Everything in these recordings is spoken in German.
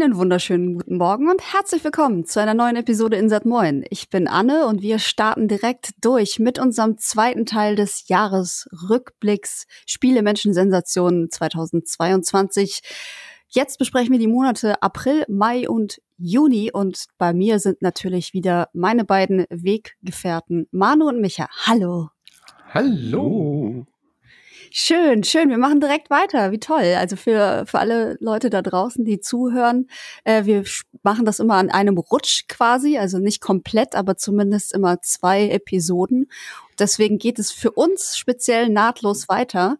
Einen wunderschönen guten Morgen und herzlich willkommen zu einer neuen Episode Insert Moin. Ich bin Anne und wir starten direkt durch mit unserem zweiten Teil des Jahresrückblicks Spiele Menschen Sensationen 2022. Jetzt besprechen wir die Monate April, Mai und Juni und bei mir sind natürlich wieder meine beiden Weggefährten Manu und Micha. Hallo. Hallo. Schön, schön. Wir machen direkt weiter. Wie toll. Also für, für alle Leute da draußen, die zuhören, äh, wir machen das immer an einem Rutsch quasi, also nicht komplett, aber zumindest immer zwei Episoden. Deswegen geht es für uns speziell nahtlos weiter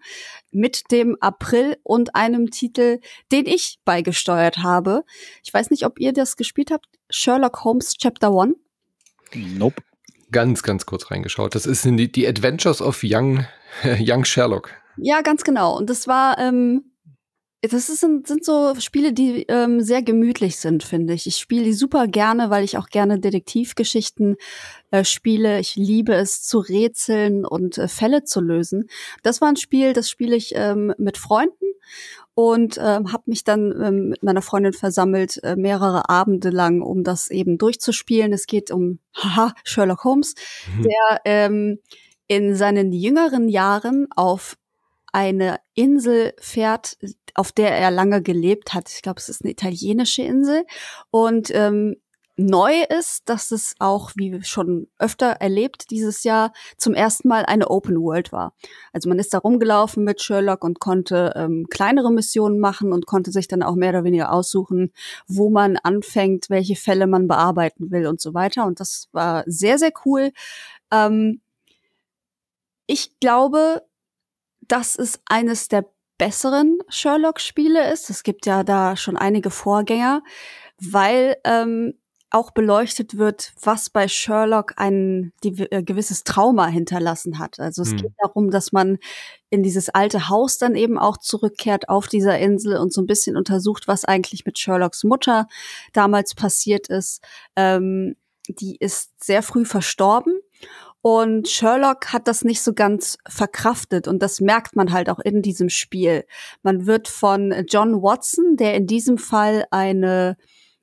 mit dem April und einem Titel, den ich beigesteuert habe. Ich weiß nicht, ob ihr das gespielt habt. Sherlock Holmes Chapter One. Nope. Ganz, ganz kurz reingeschaut. Das ist die, die Adventures of Young, Young Sherlock. Ja, ganz genau. Und das war, ähm, das ist, sind, sind so Spiele, die ähm, sehr gemütlich sind, finde ich. Ich spiele die super gerne, weil ich auch gerne Detektivgeschichten äh, spiele. Ich liebe es zu rätseln und äh, Fälle zu lösen. Das war ein Spiel, das spiele ich ähm, mit Freunden und ähm, habe mich dann ähm, mit meiner Freundin versammelt, äh, mehrere Abende lang, um das eben durchzuspielen. Es geht um haha, Sherlock Holmes, mhm. der ähm, in seinen jüngeren Jahren auf eine Insel fährt, auf der er lange gelebt hat. Ich glaube, es ist eine italienische Insel. Und ähm, neu ist, dass es auch, wie schon öfter erlebt dieses Jahr, zum ersten Mal eine Open World war. Also man ist da rumgelaufen mit Sherlock und konnte ähm, kleinere Missionen machen und konnte sich dann auch mehr oder weniger aussuchen, wo man anfängt, welche Fälle man bearbeiten will und so weiter. Und das war sehr, sehr cool. Ähm, ich glaube, dass es eines der besseren Sherlock-Spiele ist. Es gibt ja da schon einige Vorgänger, weil ähm, auch beleuchtet wird, was bei Sherlock ein die, äh, gewisses Trauma hinterlassen hat. Also es hm. geht darum, dass man in dieses alte Haus dann eben auch zurückkehrt auf dieser Insel und so ein bisschen untersucht, was eigentlich mit Sherlocks Mutter damals passiert ist. Ähm, die ist sehr früh verstorben und Sherlock hat das nicht so ganz verkraftet und das merkt man halt auch in diesem Spiel. Man wird von John Watson, der in diesem Fall eine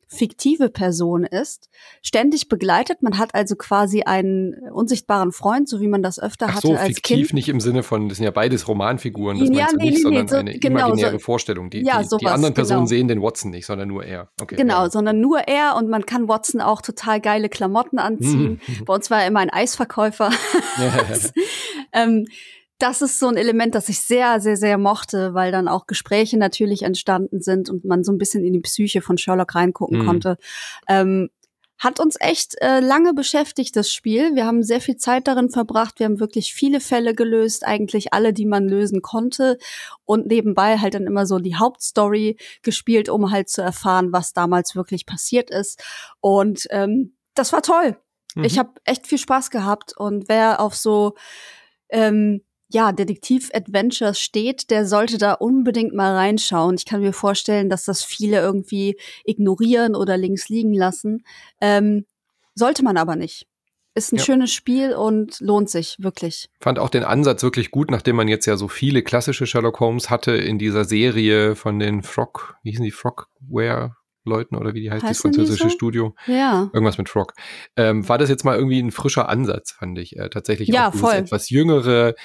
fiktive Person ist, ständig begleitet. Man hat also quasi einen unsichtbaren Freund, so wie man das öfter Ach so, hatte als fiktiv nicht im Sinne von, das sind ja beides Romanfiguren, das ja, nee, nicht, nee, sondern so, eine genau, imaginäre so, Vorstellung. Die, ja, die, sowas, die anderen Personen genau. sehen den Watson nicht, sondern nur er. Okay, genau, ja. sondern nur er und man kann Watson auch total geile Klamotten anziehen. Bei uns war er immer ein Eisverkäufer. ähm, das ist so ein Element, das ich sehr, sehr, sehr mochte, weil dann auch Gespräche natürlich entstanden sind und man so ein bisschen in die Psyche von Sherlock reingucken mhm. konnte. Ähm, hat uns echt äh, lange beschäftigt, das Spiel. Wir haben sehr viel Zeit darin verbracht. Wir haben wirklich viele Fälle gelöst, eigentlich alle, die man lösen konnte. Und nebenbei halt dann immer so die Hauptstory gespielt, um halt zu erfahren, was damals wirklich passiert ist. Und ähm, das war toll. Mhm. Ich habe echt viel Spaß gehabt. Und wer auf so ähm, ja, Detektiv-Adventures steht, der sollte da unbedingt mal reinschauen. Ich kann mir vorstellen, dass das viele irgendwie ignorieren oder links liegen lassen. Ähm, sollte man aber nicht. Ist ein ja. schönes Spiel und lohnt sich wirklich. Fand auch den Ansatz wirklich gut, nachdem man jetzt ja so viele klassische Sherlock Holmes hatte in dieser Serie von den Frog, wie hießen die Frogware Leuten oder wie die heißt, heißt das französische so? Studio. Ja. Irgendwas mit Frog. Ähm, war das jetzt mal irgendwie ein frischer Ansatz, fand ich. Äh, tatsächlich ja, auch voll. etwas jüngere,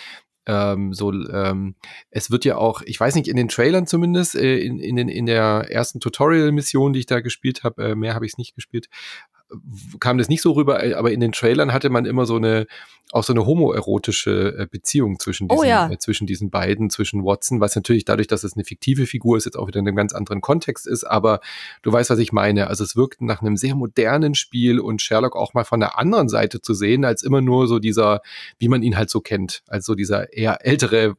ähm, so, ähm, es wird ja auch, ich weiß nicht, in den Trailern zumindest, äh, in, in, den, in der ersten Tutorial-Mission, die ich da gespielt habe, äh, mehr habe ich es nicht gespielt, kam das nicht so rüber, äh, aber in den Trailern hatte man immer so eine, auch so eine homoerotische äh, Beziehung zwischen oh diesen, oh ja. äh, zwischen diesen beiden, zwischen Watson, was natürlich dadurch, dass es eine fiktive Figur ist, jetzt auch wieder in einem ganz anderen Kontext ist, aber du weißt, was ich meine. Also es wirkt nach einem sehr modernen Spiel und Sherlock auch mal von der anderen Seite zu sehen, als immer nur so dieser, wie man ihn halt so kennt, also dieser eher ältere,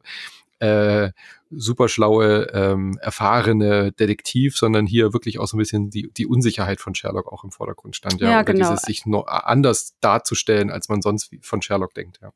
äh, super schlaue, ähm, erfahrene Detektiv, sondern hier wirklich auch so ein bisschen die, die Unsicherheit von Sherlock auch im Vordergrund stand. Ja, ja genau. dieses sich noch anders darzustellen, als man sonst von Sherlock denkt, ja.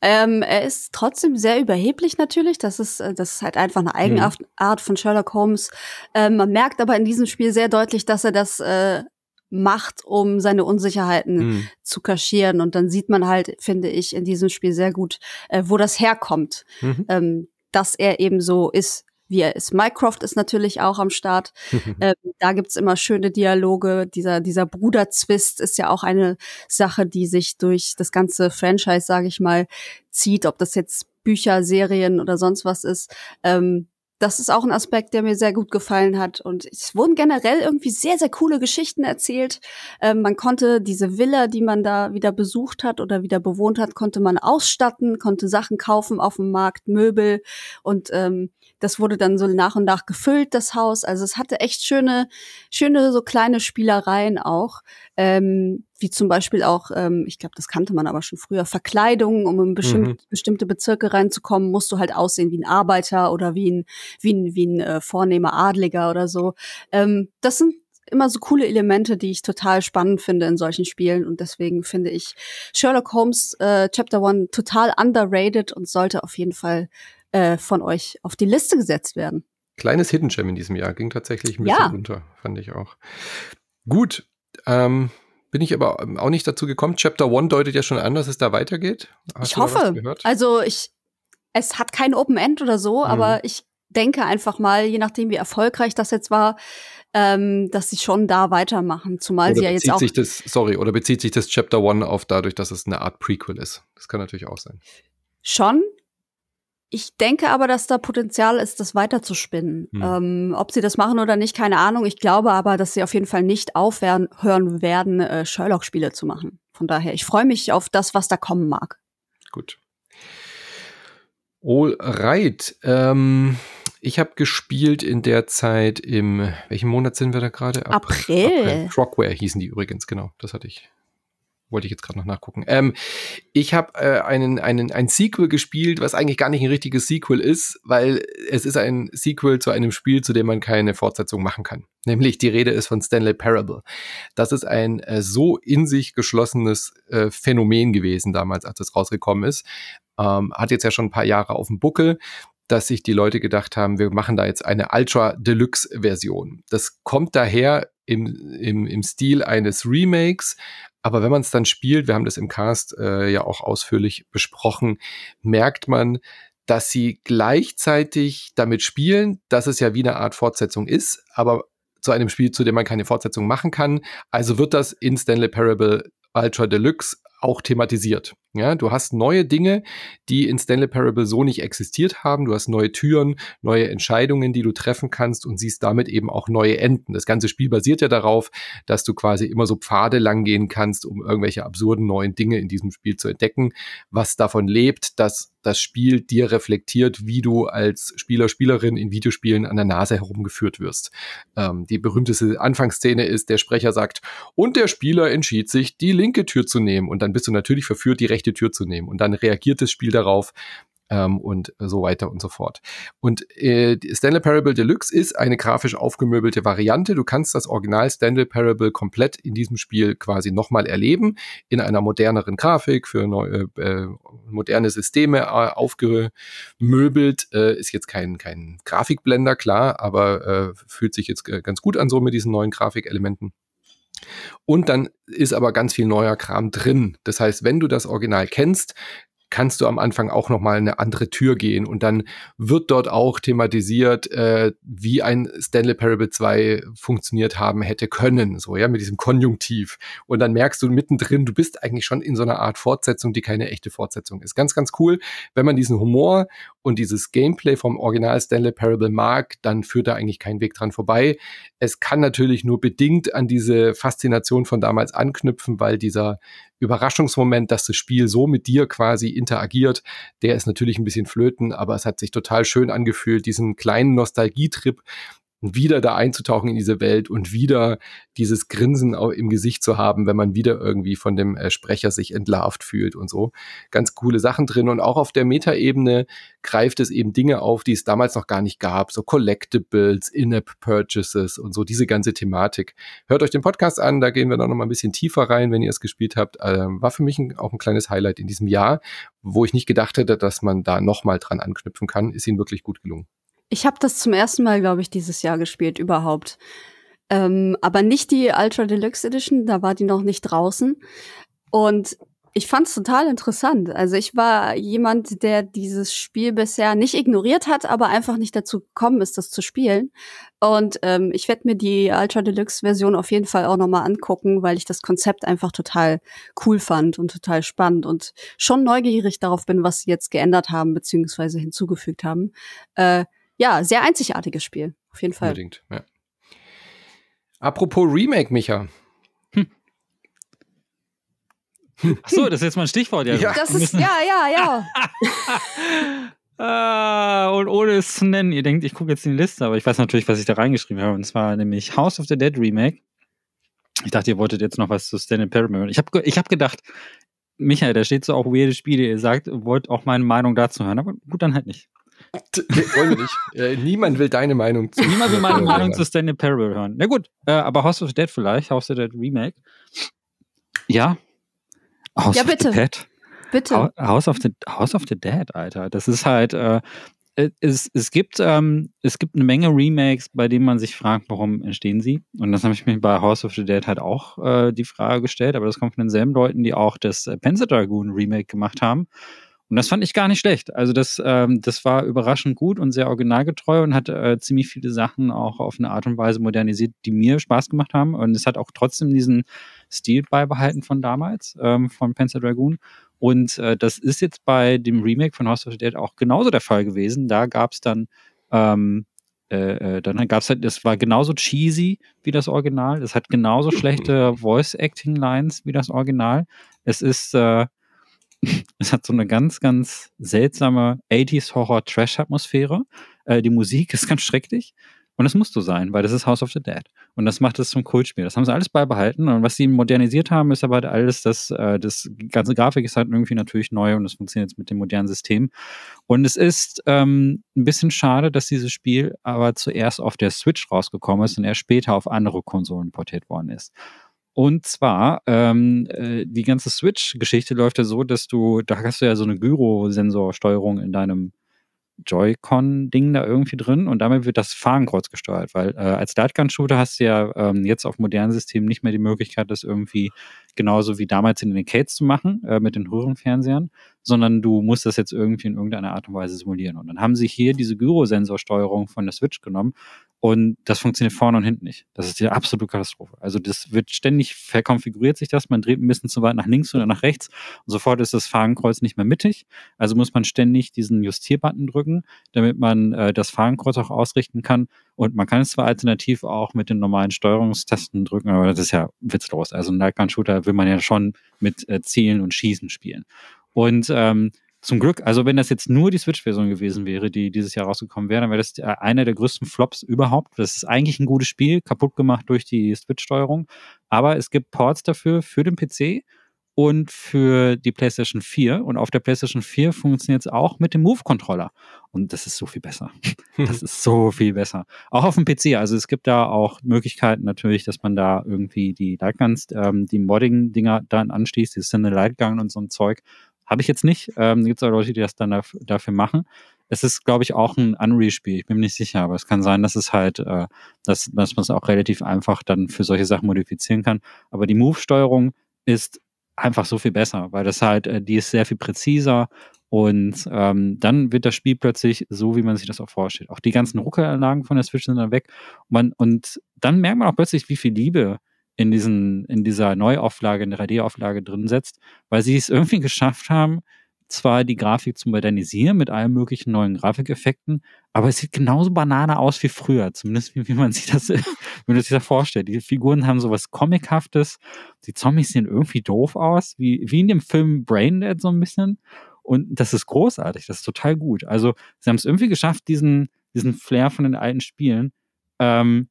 Ähm, er ist trotzdem sehr überheblich natürlich. Das ist, äh, das ist halt einfach eine Eigenart mhm. von Sherlock Holmes. Ähm, man merkt aber in diesem Spiel sehr deutlich, dass er das äh, macht, um seine Unsicherheiten mhm. zu kaschieren. Und dann sieht man halt, finde ich, in diesem Spiel sehr gut, äh, wo das herkommt. Mhm. Ähm, dass er eben so ist, wie er ist. Mycroft ist natürlich auch am Start. ähm, da gibt's immer schöne Dialoge. Dieser, dieser Bruderzwist ist ja auch eine Sache, die sich durch das ganze Franchise, sage ich mal, zieht, ob das jetzt Bücher, Serien oder sonst was ist. Ähm, das ist auch ein Aspekt, der mir sehr gut gefallen hat. Und es wurden generell irgendwie sehr, sehr coole Geschichten erzählt. Ähm, man konnte diese Villa, die man da wieder besucht hat oder wieder bewohnt hat, konnte man ausstatten, konnte Sachen kaufen auf dem Markt, Möbel. Und ähm, das wurde dann so nach und nach gefüllt, das Haus. Also es hatte echt schöne, schöne so kleine Spielereien auch. Ähm, wie zum Beispiel auch, ähm, ich glaube, das kannte man aber schon früher, Verkleidungen, um in bestimmt, mhm. bestimmte Bezirke reinzukommen, musst du halt aussehen wie ein Arbeiter oder wie ein, wie ein, wie ein äh, vornehmer Adliger oder so. Ähm, das sind immer so coole Elemente, die ich total spannend finde in solchen Spielen und deswegen finde ich Sherlock Holmes äh, Chapter One total underrated und sollte auf jeden Fall äh, von euch auf die Liste gesetzt werden. Kleines Hidden Gem in diesem Jahr ging tatsächlich ein bisschen ja. runter, fand ich auch. Gut, ähm, bin ich aber auch nicht dazu gekommen. Chapter One deutet ja schon an, dass es da weitergeht. Hast ich hoffe. Also ich, es hat kein Open End oder so, mhm. aber ich denke einfach mal, je nachdem wie erfolgreich das jetzt war, ähm, dass sie schon da weitermachen. Zumal oder sie ja jetzt auch. Sich das, sorry, oder bezieht sich das Chapter One auf dadurch, dass es eine Art Prequel ist? Das kann natürlich auch sein. Schon, ich denke aber, dass da Potenzial ist, das weiterzuspinnen. Hm. Ähm, ob sie das machen oder nicht, keine Ahnung. Ich glaube aber, dass sie auf jeden Fall nicht aufhören werden, äh, Sherlock-Spiele zu machen. Von daher, ich freue mich auf das, was da kommen mag. Gut. All right. Ähm, ich habe gespielt in der Zeit im, welchen Monat sind wir da gerade? April. April. Frogware hießen die übrigens, genau. Das hatte ich wollte ich jetzt gerade noch nachgucken. Ähm, ich habe äh, einen, einen, ein Sequel gespielt, was eigentlich gar nicht ein richtiges Sequel ist, weil es ist ein Sequel zu einem Spiel, zu dem man keine Fortsetzung machen kann. Nämlich die Rede ist von Stanley Parable. Das ist ein äh, so in sich geschlossenes äh, Phänomen gewesen damals, als es rausgekommen ist. Ähm, hat jetzt ja schon ein paar Jahre auf dem Buckel dass sich die Leute gedacht haben, wir machen da jetzt eine Ultra Deluxe Version. Das kommt daher im, im, im Stil eines Remakes, aber wenn man es dann spielt, wir haben das im Cast äh, ja auch ausführlich besprochen, merkt man, dass sie gleichzeitig damit spielen, dass es ja wie eine Art Fortsetzung ist, aber zu einem Spiel, zu dem man keine Fortsetzung machen kann. Also wird das in Stanley Parable Ultra Deluxe auch thematisiert. Ja, du hast neue Dinge, die in Stanley Parable so nicht existiert haben. Du hast neue Türen, neue Entscheidungen, die du treffen kannst und siehst damit eben auch neue Enden. Das ganze Spiel basiert ja darauf, dass du quasi immer so Pfade langgehen kannst, um irgendwelche absurden neuen Dinge in diesem Spiel zu entdecken. Was davon lebt, dass das Spiel dir reflektiert, wie du als Spieler, Spielerin in Videospielen an der Nase herumgeführt wirst. Ähm, die berühmteste Anfangsszene ist, der Sprecher sagt, und der Spieler entschied sich, die linke Tür zu nehmen. Und dann bist du natürlich verführt, die rechte Tür zu nehmen. Und dann reagiert das Spiel darauf, ähm, und so weiter und so fort. Und äh, Stanley Parable Deluxe ist eine grafisch aufgemöbelte Variante. Du kannst das Original Stanley Parable komplett in diesem Spiel quasi nochmal erleben, in einer moderneren Grafik, für neue, äh, moderne Systeme äh, aufgemöbelt. Äh, ist jetzt kein, kein Grafikblender, klar, aber äh, fühlt sich jetzt äh, ganz gut an so mit diesen neuen Grafikelementen. Und dann ist aber ganz viel neuer Kram drin. Das heißt, wenn du das Original kennst, kannst du am Anfang auch noch mal eine andere Tür gehen und dann wird dort auch thematisiert, äh, wie ein Stanley Parable 2 funktioniert haben hätte können, so ja, mit diesem Konjunktiv. Und dann merkst du mittendrin, du bist eigentlich schon in so einer Art Fortsetzung, die keine echte Fortsetzung ist. Ganz, ganz cool. Wenn man diesen Humor und dieses Gameplay vom Original Stanley Parable mag, dann führt da eigentlich kein Weg dran vorbei. Es kann natürlich nur bedingt an diese Faszination von damals anknüpfen, weil dieser Überraschungsmoment, dass das Spiel so mit dir quasi interagiert, der ist natürlich ein bisschen flöten, aber es hat sich total schön angefühlt, diesen kleinen Nostalgietrip wieder da einzutauchen in diese Welt und wieder dieses Grinsen im Gesicht zu haben, wenn man wieder irgendwie von dem äh, Sprecher sich entlarvt fühlt und so. Ganz coole Sachen drin. Und auch auf der Metaebene greift es eben Dinge auf, die es damals noch gar nicht gab. So Collectibles, In-App-Purchases und so diese ganze Thematik. Hört euch den Podcast an, da gehen wir dann noch mal ein bisschen tiefer rein, wenn ihr es gespielt habt. Ähm, war für mich auch ein kleines Highlight in diesem Jahr, wo ich nicht gedacht hätte, dass man da noch mal dran anknüpfen kann. Ist ihnen wirklich gut gelungen. Ich habe das zum ersten Mal, glaube ich, dieses Jahr gespielt überhaupt. Ähm, aber nicht die Ultra Deluxe Edition, da war die noch nicht draußen. Und Ich fand es total interessant. Also ich war jemand, der dieses Spiel bisher nicht ignoriert hat, aber einfach nicht dazu gekommen ist, das zu spielen. Und ähm, ich werde mir die Ultra Deluxe Version auf jeden Fall auch nochmal angucken, weil ich das Konzept einfach total cool fand und total spannend und schon neugierig darauf bin, was sie jetzt geändert haben beziehungsweise hinzugefügt haben. Äh, ja, sehr einzigartiges Spiel, auf jeden Fall. Unbedingt, ja. Apropos Remake, Micha. Ach so, das ist jetzt mal ein Stichwort. Ja, ja. Das ist, ja, ja, ja. ah, und ohne es zu nennen, ihr denkt, ich gucke jetzt in die Liste, aber ich weiß natürlich, was ich da reingeschrieben habe. Und zwar nämlich House of the Dead Remake. Ich dachte, ihr wolltet jetzt noch was zu Stanley Parable. Ich habe ich hab gedacht, Michael, da steht so auch weirde Spiele. Ihr sagt, wollt auch meine Meinung dazu hören. Aber gut, dann halt nicht. Wollen wir nicht. Äh, niemand will deine Meinung zu. Niemand will meine Meinung zu Stanley Parable hören. Na gut, äh, aber House of the Dead vielleicht, House of the Dead Remake. Ja, House ja, bitte. of the Dead. Bitte. House of the, House of the Dead, Alter. Das ist halt, äh, es, es, gibt, ähm, es gibt eine Menge Remakes, bei denen man sich fragt, warum entstehen sie. Und das habe ich mir bei House of the Dead halt auch äh, die Frage gestellt, aber das kommt von denselben Leuten, die auch das äh, Panzer Dragoon Remake gemacht haben. Und das fand ich gar nicht schlecht. Also das, ähm, das war überraschend gut und sehr originalgetreu und hat äh, ziemlich viele Sachen auch auf eine Art und Weise modernisiert, die mir Spaß gemacht haben. Und es hat auch trotzdem diesen Stil beibehalten von damals, ähm, von Panzer Dragoon. Und äh, das ist jetzt bei dem Remake von House of the Dead auch genauso der Fall gewesen. Da gab es dann, ähm, äh, äh dann gab es halt, das war genauso cheesy wie das Original. Es hat genauso schlechte Voice-Acting-Lines wie das Original. Es ist, äh, es hat so eine ganz, ganz seltsame 80s Horror-Trash-Atmosphäre. Äh, die Musik ist ganz schrecklich. Und das muss so sein, weil das ist House of the Dead. Und das macht es zum Kultspiel. Das haben sie alles beibehalten. Und was sie modernisiert haben, ist aber alles, das, äh, das ganze Grafik ist halt irgendwie natürlich neu und das funktioniert jetzt mit dem modernen System. Und es ist ähm, ein bisschen schade, dass dieses Spiel aber zuerst auf der Switch rausgekommen ist und erst später auf andere Konsolen portiert worden ist. Und zwar, ähm, äh, die ganze Switch-Geschichte läuft ja so, dass du, da hast du ja so eine Gyrosensorsteuerung in deinem Joy-Con-Ding da irgendwie drin und damit wird das Fahnenkreuz gesteuert, weil äh, als Lightgun-Shooter hast du ja ähm, jetzt auf modernen Systemen nicht mehr die Möglichkeit, das irgendwie genauso wie damals in den Arcades zu machen, äh, mit den Röhrenfernsehern, sondern du musst das jetzt irgendwie in irgendeiner Art und Weise simulieren. Und dann haben sie hier diese Gyrosensorsteuerung von der Switch genommen und das funktioniert vorne und hinten nicht. Das ist die absolute Katastrophe. Also das wird ständig verkonfiguriert sich das. Man dreht ein bisschen zu weit nach links oder nach rechts und sofort ist das Fahnenkreuz nicht mehr mittig. Also muss man ständig diesen Justierbutton drücken, damit man äh, das Fahnenkreuz auch ausrichten kann. Und man kann es zwar alternativ auch mit den normalen Steuerungstasten drücken, aber das ist ja witzlos. Also ein Nightgun-Shooter will man ja schon mit äh, Zielen und Schießen spielen. Und ähm, zum Glück, also wenn das jetzt nur die Switch-Version gewesen wäre, die dieses Jahr rausgekommen wäre, dann wäre das äh, einer der größten Flops überhaupt. Das ist eigentlich ein gutes Spiel, kaputt gemacht durch die Switch-Steuerung. Aber es gibt Ports dafür für den PC und für die PlayStation 4. Und auf der PlayStation 4 funktioniert es auch mit dem Move-Controller. Und das ist so viel besser. Das ist so viel besser. Auch auf dem PC. Also es gibt da auch Möglichkeiten natürlich, dass man da irgendwie die Lightguns, ähm, die Modding-Dinger dann anschließt, die Sinne Lightgun und so ein Zeug. Habe ich jetzt nicht. Ähm, gibt es auch Leute, die das dann dafür machen. Es ist, glaube ich, auch ein Unreal-Spiel. Ich bin mir nicht sicher, aber es kann sein, dass es halt, äh, dass, dass man es auch relativ einfach dann für solche Sachen modifizieren kann. Aber die Move-Steuerung ist einfach so viel besser, weil das halt, äh, die ist sehr viel präziser und ähm, dann wird das Spiel plötzlich so, wie man sich das auch vorstellt. Auch die ganzen Ruckelanlagen von der Switch sind dann weg. Und, man, und dann merkt man auch plötzlich, wie viel Liebe in, diesen, in dieser Neuauflage, in der 3D-Auflage drin setzt, weil sie es irgendwie geschafft haben, zwar die Grafik zu modernisieren mit allen möglichen neuen Grafikeffekten, aber es sieht genauso banane aus wie früher, zumindest wie, wie man sich das, wie man sich das vorstellt. Die Figuren haben sowas Comichaftes, die Zombies sehen irgendwie doof aus, wie, wie in dem Film Braindead so ein bisschen. Und das ist großartig, das ist total gut. Also, sie haben es irgendwie geschafft, diesen, diesen Flair von den alten Spielen ähm,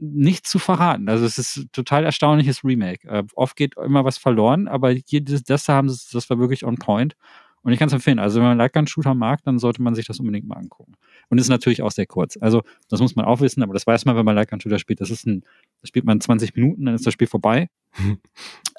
nicht zu verraten. Also es ist ein total erstaunliches Remake. Äh, oft geht immer was verloren, aber hier, das, das haben sie, das war wirklich on point. Und ich kann es empfehlen. Also wenn man Lightgun-Shooter mag, dann sollte man sich das unbedingt mal angucken. Und ist natürlich auch sehr kurz. Also das muss man auch wissen, aber das weiß man, wenn man Lightgun-Shooter spielt. Das ist ein, das spielt man 20 Minuten, dann ist das Spiel vorbei.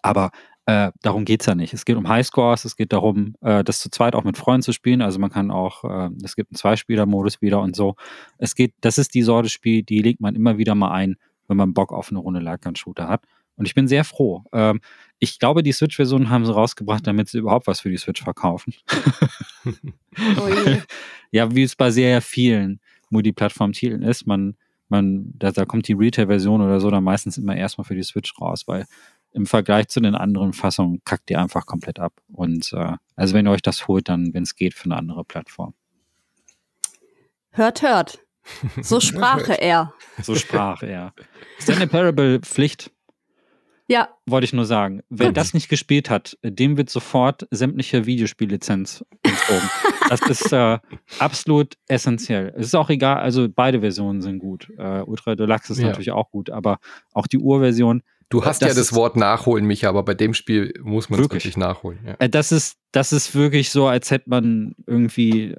aber äh, darum geht's ja nicht. Es geht um Highscores, es geht darum, äh, das zu zweit auch mit Freunden zu spielen. Also man kann auch, äh, es gibt einen Zweispieler-Modus wieder und so. Es geht, das ist die Sorte Spiel, die legt man immer wieder mal ein, wenn man Bock auf eine Runde Lightgun-Shooter hat. Und ich bin sehr froh. Ähm, ich glaube, die Switch-Version haben sie rausgebracht, damit sie überhaupt was für die Switch verkaufen. oh ja, wie es bei sehr vielen Multiplattform-Titeln ist. Man, man, da, da kommt die Retail-Version oder so dann meistens immer erstmal für die Switch raus, weil im Vergleich zu den anderen Fassungen kackt ihr einfach komplett ab. Und äh, also wenn ihr euch das holt, dann, wenn es geht, für eine andere Plattform. Hört, hört. So sprach er. So sprach er. Stanley Parable Pflicht. Ja. Wollte ich nur sagen. Wer Gut. das nicht gespielt hat, dem wird sofort sämtliche Videospiellizenz entzogen. das ist äh, absolut essentiell. Es ist auch egal, also beide Versionen sind gut. Äh, Ultra Deluxe ist ja. natürlich auch gut, aber auch die Urversion. Du hast das ja das Wort nachholen, Micha, aber bei dem Spiel muss man es wirklich. wirklich nachholen. Ja. Äh, das ist, das ist wirklich so, als hätte man irgendwie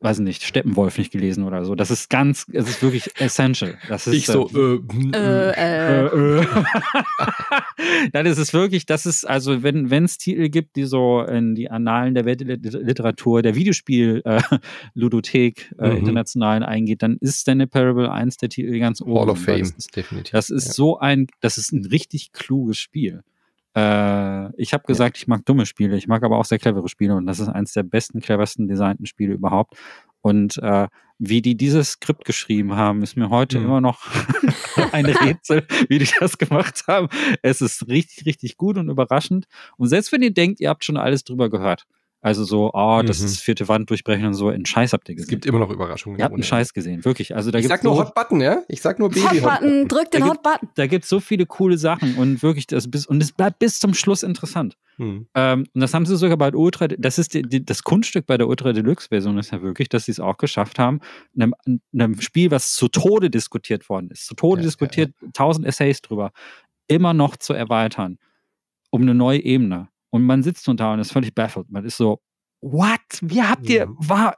weiß nicht, Steppenwolf nicht gelesen oder so. Das ist ganz, es ist wirklich essential. Das ist, ich so, äh, äh, äh. äh, äh. Nein, es ist wirklich, das ist, also wenn es Titel gibt, die so in die Annalen der Weltliteratur, der Videospiel-Ludothek äh, mhm. internationalen eingeht, dann ist Stanley Parable eins der Titel ganz oben. Hall of Fame, ist, definitiv. Das ist ja. so ein, das ist ein richtig kluges Spiel. Äh, ich habe gesagt, ja. ich mag dumme Spiele, ich mag aber auch sehr clevere Spiele und das ist eines der besten, cleversten designten Spiele überhaupt. Und äh, wie die dieses Skript geschrieben haben, ist mir heute mhm. immer noch ein Rätsel, wie die das gemacht haben. Es ist richtig, richtig gut und überraschend. Und selbst wenn ihr denkt, ihr habt schon alles drüber gehört, also so, oh, das mhm. ist vierte Wand durchbrechen und so. In Scheiß habt ihr gesehen. Es gibt immer noch Überraschungen. Ihr habt einen Scheiß gesehen, wirklich. Also da ich sag nur Hot Button, ja? Ich sag nur Baby Hot Button. Drück den Hot Button. Da gibt es so viele coole Sachen und wirklich, das bis, und es bleibt bis zum Schluss interessant. Mhm. Ähm, und das haben sie sogar bei Ultra, das ist die, die, das Kunststück bei der Ultra Deluxe Version ist ja wirklich, dass sie es auch geschafft haben, einem, einem Spiel, was zu Tode diskutiert worden ist, zu Tode ja, diskutiert, tausend ja, ja. Essays drüber, immer noch zu erweitern, um eine neue Ebene. Und man sitzt nun da und ist völlig baffled. Man ist so, what? Wie habt ihr, mhm. war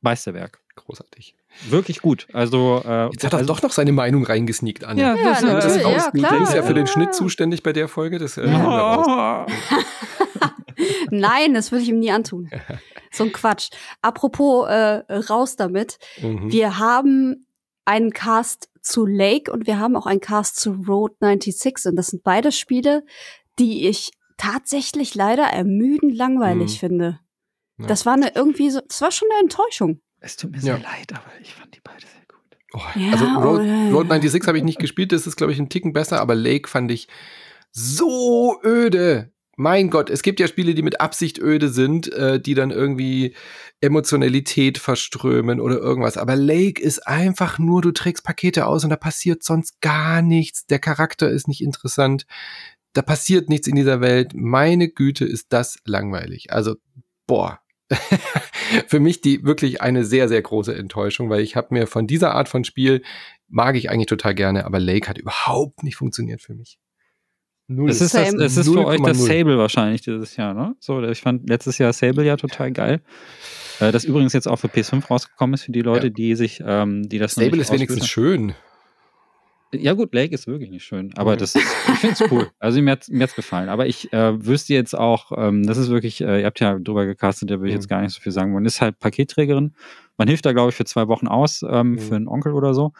Meisterwerk. Großartig. Wirklich gut. Also, äh, Jetzt hat er also, doch noch seine Meinung reingesneakt, Anne. Ja, das, ja, das, ja, ja klar. Der ist ja für den Schnitt zuständig bei der Folge. Das, äh, oh. Nein, das würde ich ihm nie antun. So ein Quatsch. Apropos äh, raus damit. Mhm. Wir haben einen Cast zu Lake und wir haben auch einen Cast zu Road 96. Und das sind beide Spiele, die ich tatsächlich leider ermüdend langweilig mhm. finde. Ja. Das war eine irgendwie so, das war schon eine Enttäuschung. Es tut mir sehr leid, aber ich fand die beide sehr gut. Oh, ja, also Road, oh, Road 96 habe ich nicht gespielt, das ist, glaube ich, ein Ticken besser, aber Lake fand ich so öde. Mein Gott, es gibt ja Spiele, die mit Absicht öde sind, äh, die dann irgendwie Emotionalität verströmen oder irgendwas. Aber Lake ist einfach nur, du trägst Pakete aus und da passiert sonst gar nichts. Der Charakter ist nicht interessant. Da passiert nichts in dieser Welt. Meine Güte, ist das langweilig. Also, boah, für mich die wirklich eine sehr, sehr große Enttäuschung, weil ich habe mir von dieser Art von Spiel mag ich eigentlich total gerne, aber Lake hat überhaupt nicht funktioniert für mich. Null. Es ist, das, es ist für euch das Sable wahrscheinlich dieses Jahr, ne? So, ich fand letztes Jahr Sable ja total geil. Äh, das übrigens jetzt auch für PS5 rausgekommen ist für die Leute, ja. die sich, ähm, die das Sable ist wenigstens schön. Ja gut, Lake ist wirklich nicht schön, aber das ist, ich finde es cool. Also mir hat hat's gefallen. Aber ich äh, wüsste jetzt auch, ähm, das ist wirklich, äh, ihr habt ja drüber gecastet, da will ich jetzt gar nicht so viel sagen. Man ist halt Paketträgerin. Man hilft da, glaube ich, für zwei Wochen aus, ähm, mhm. für einen Onkel oder so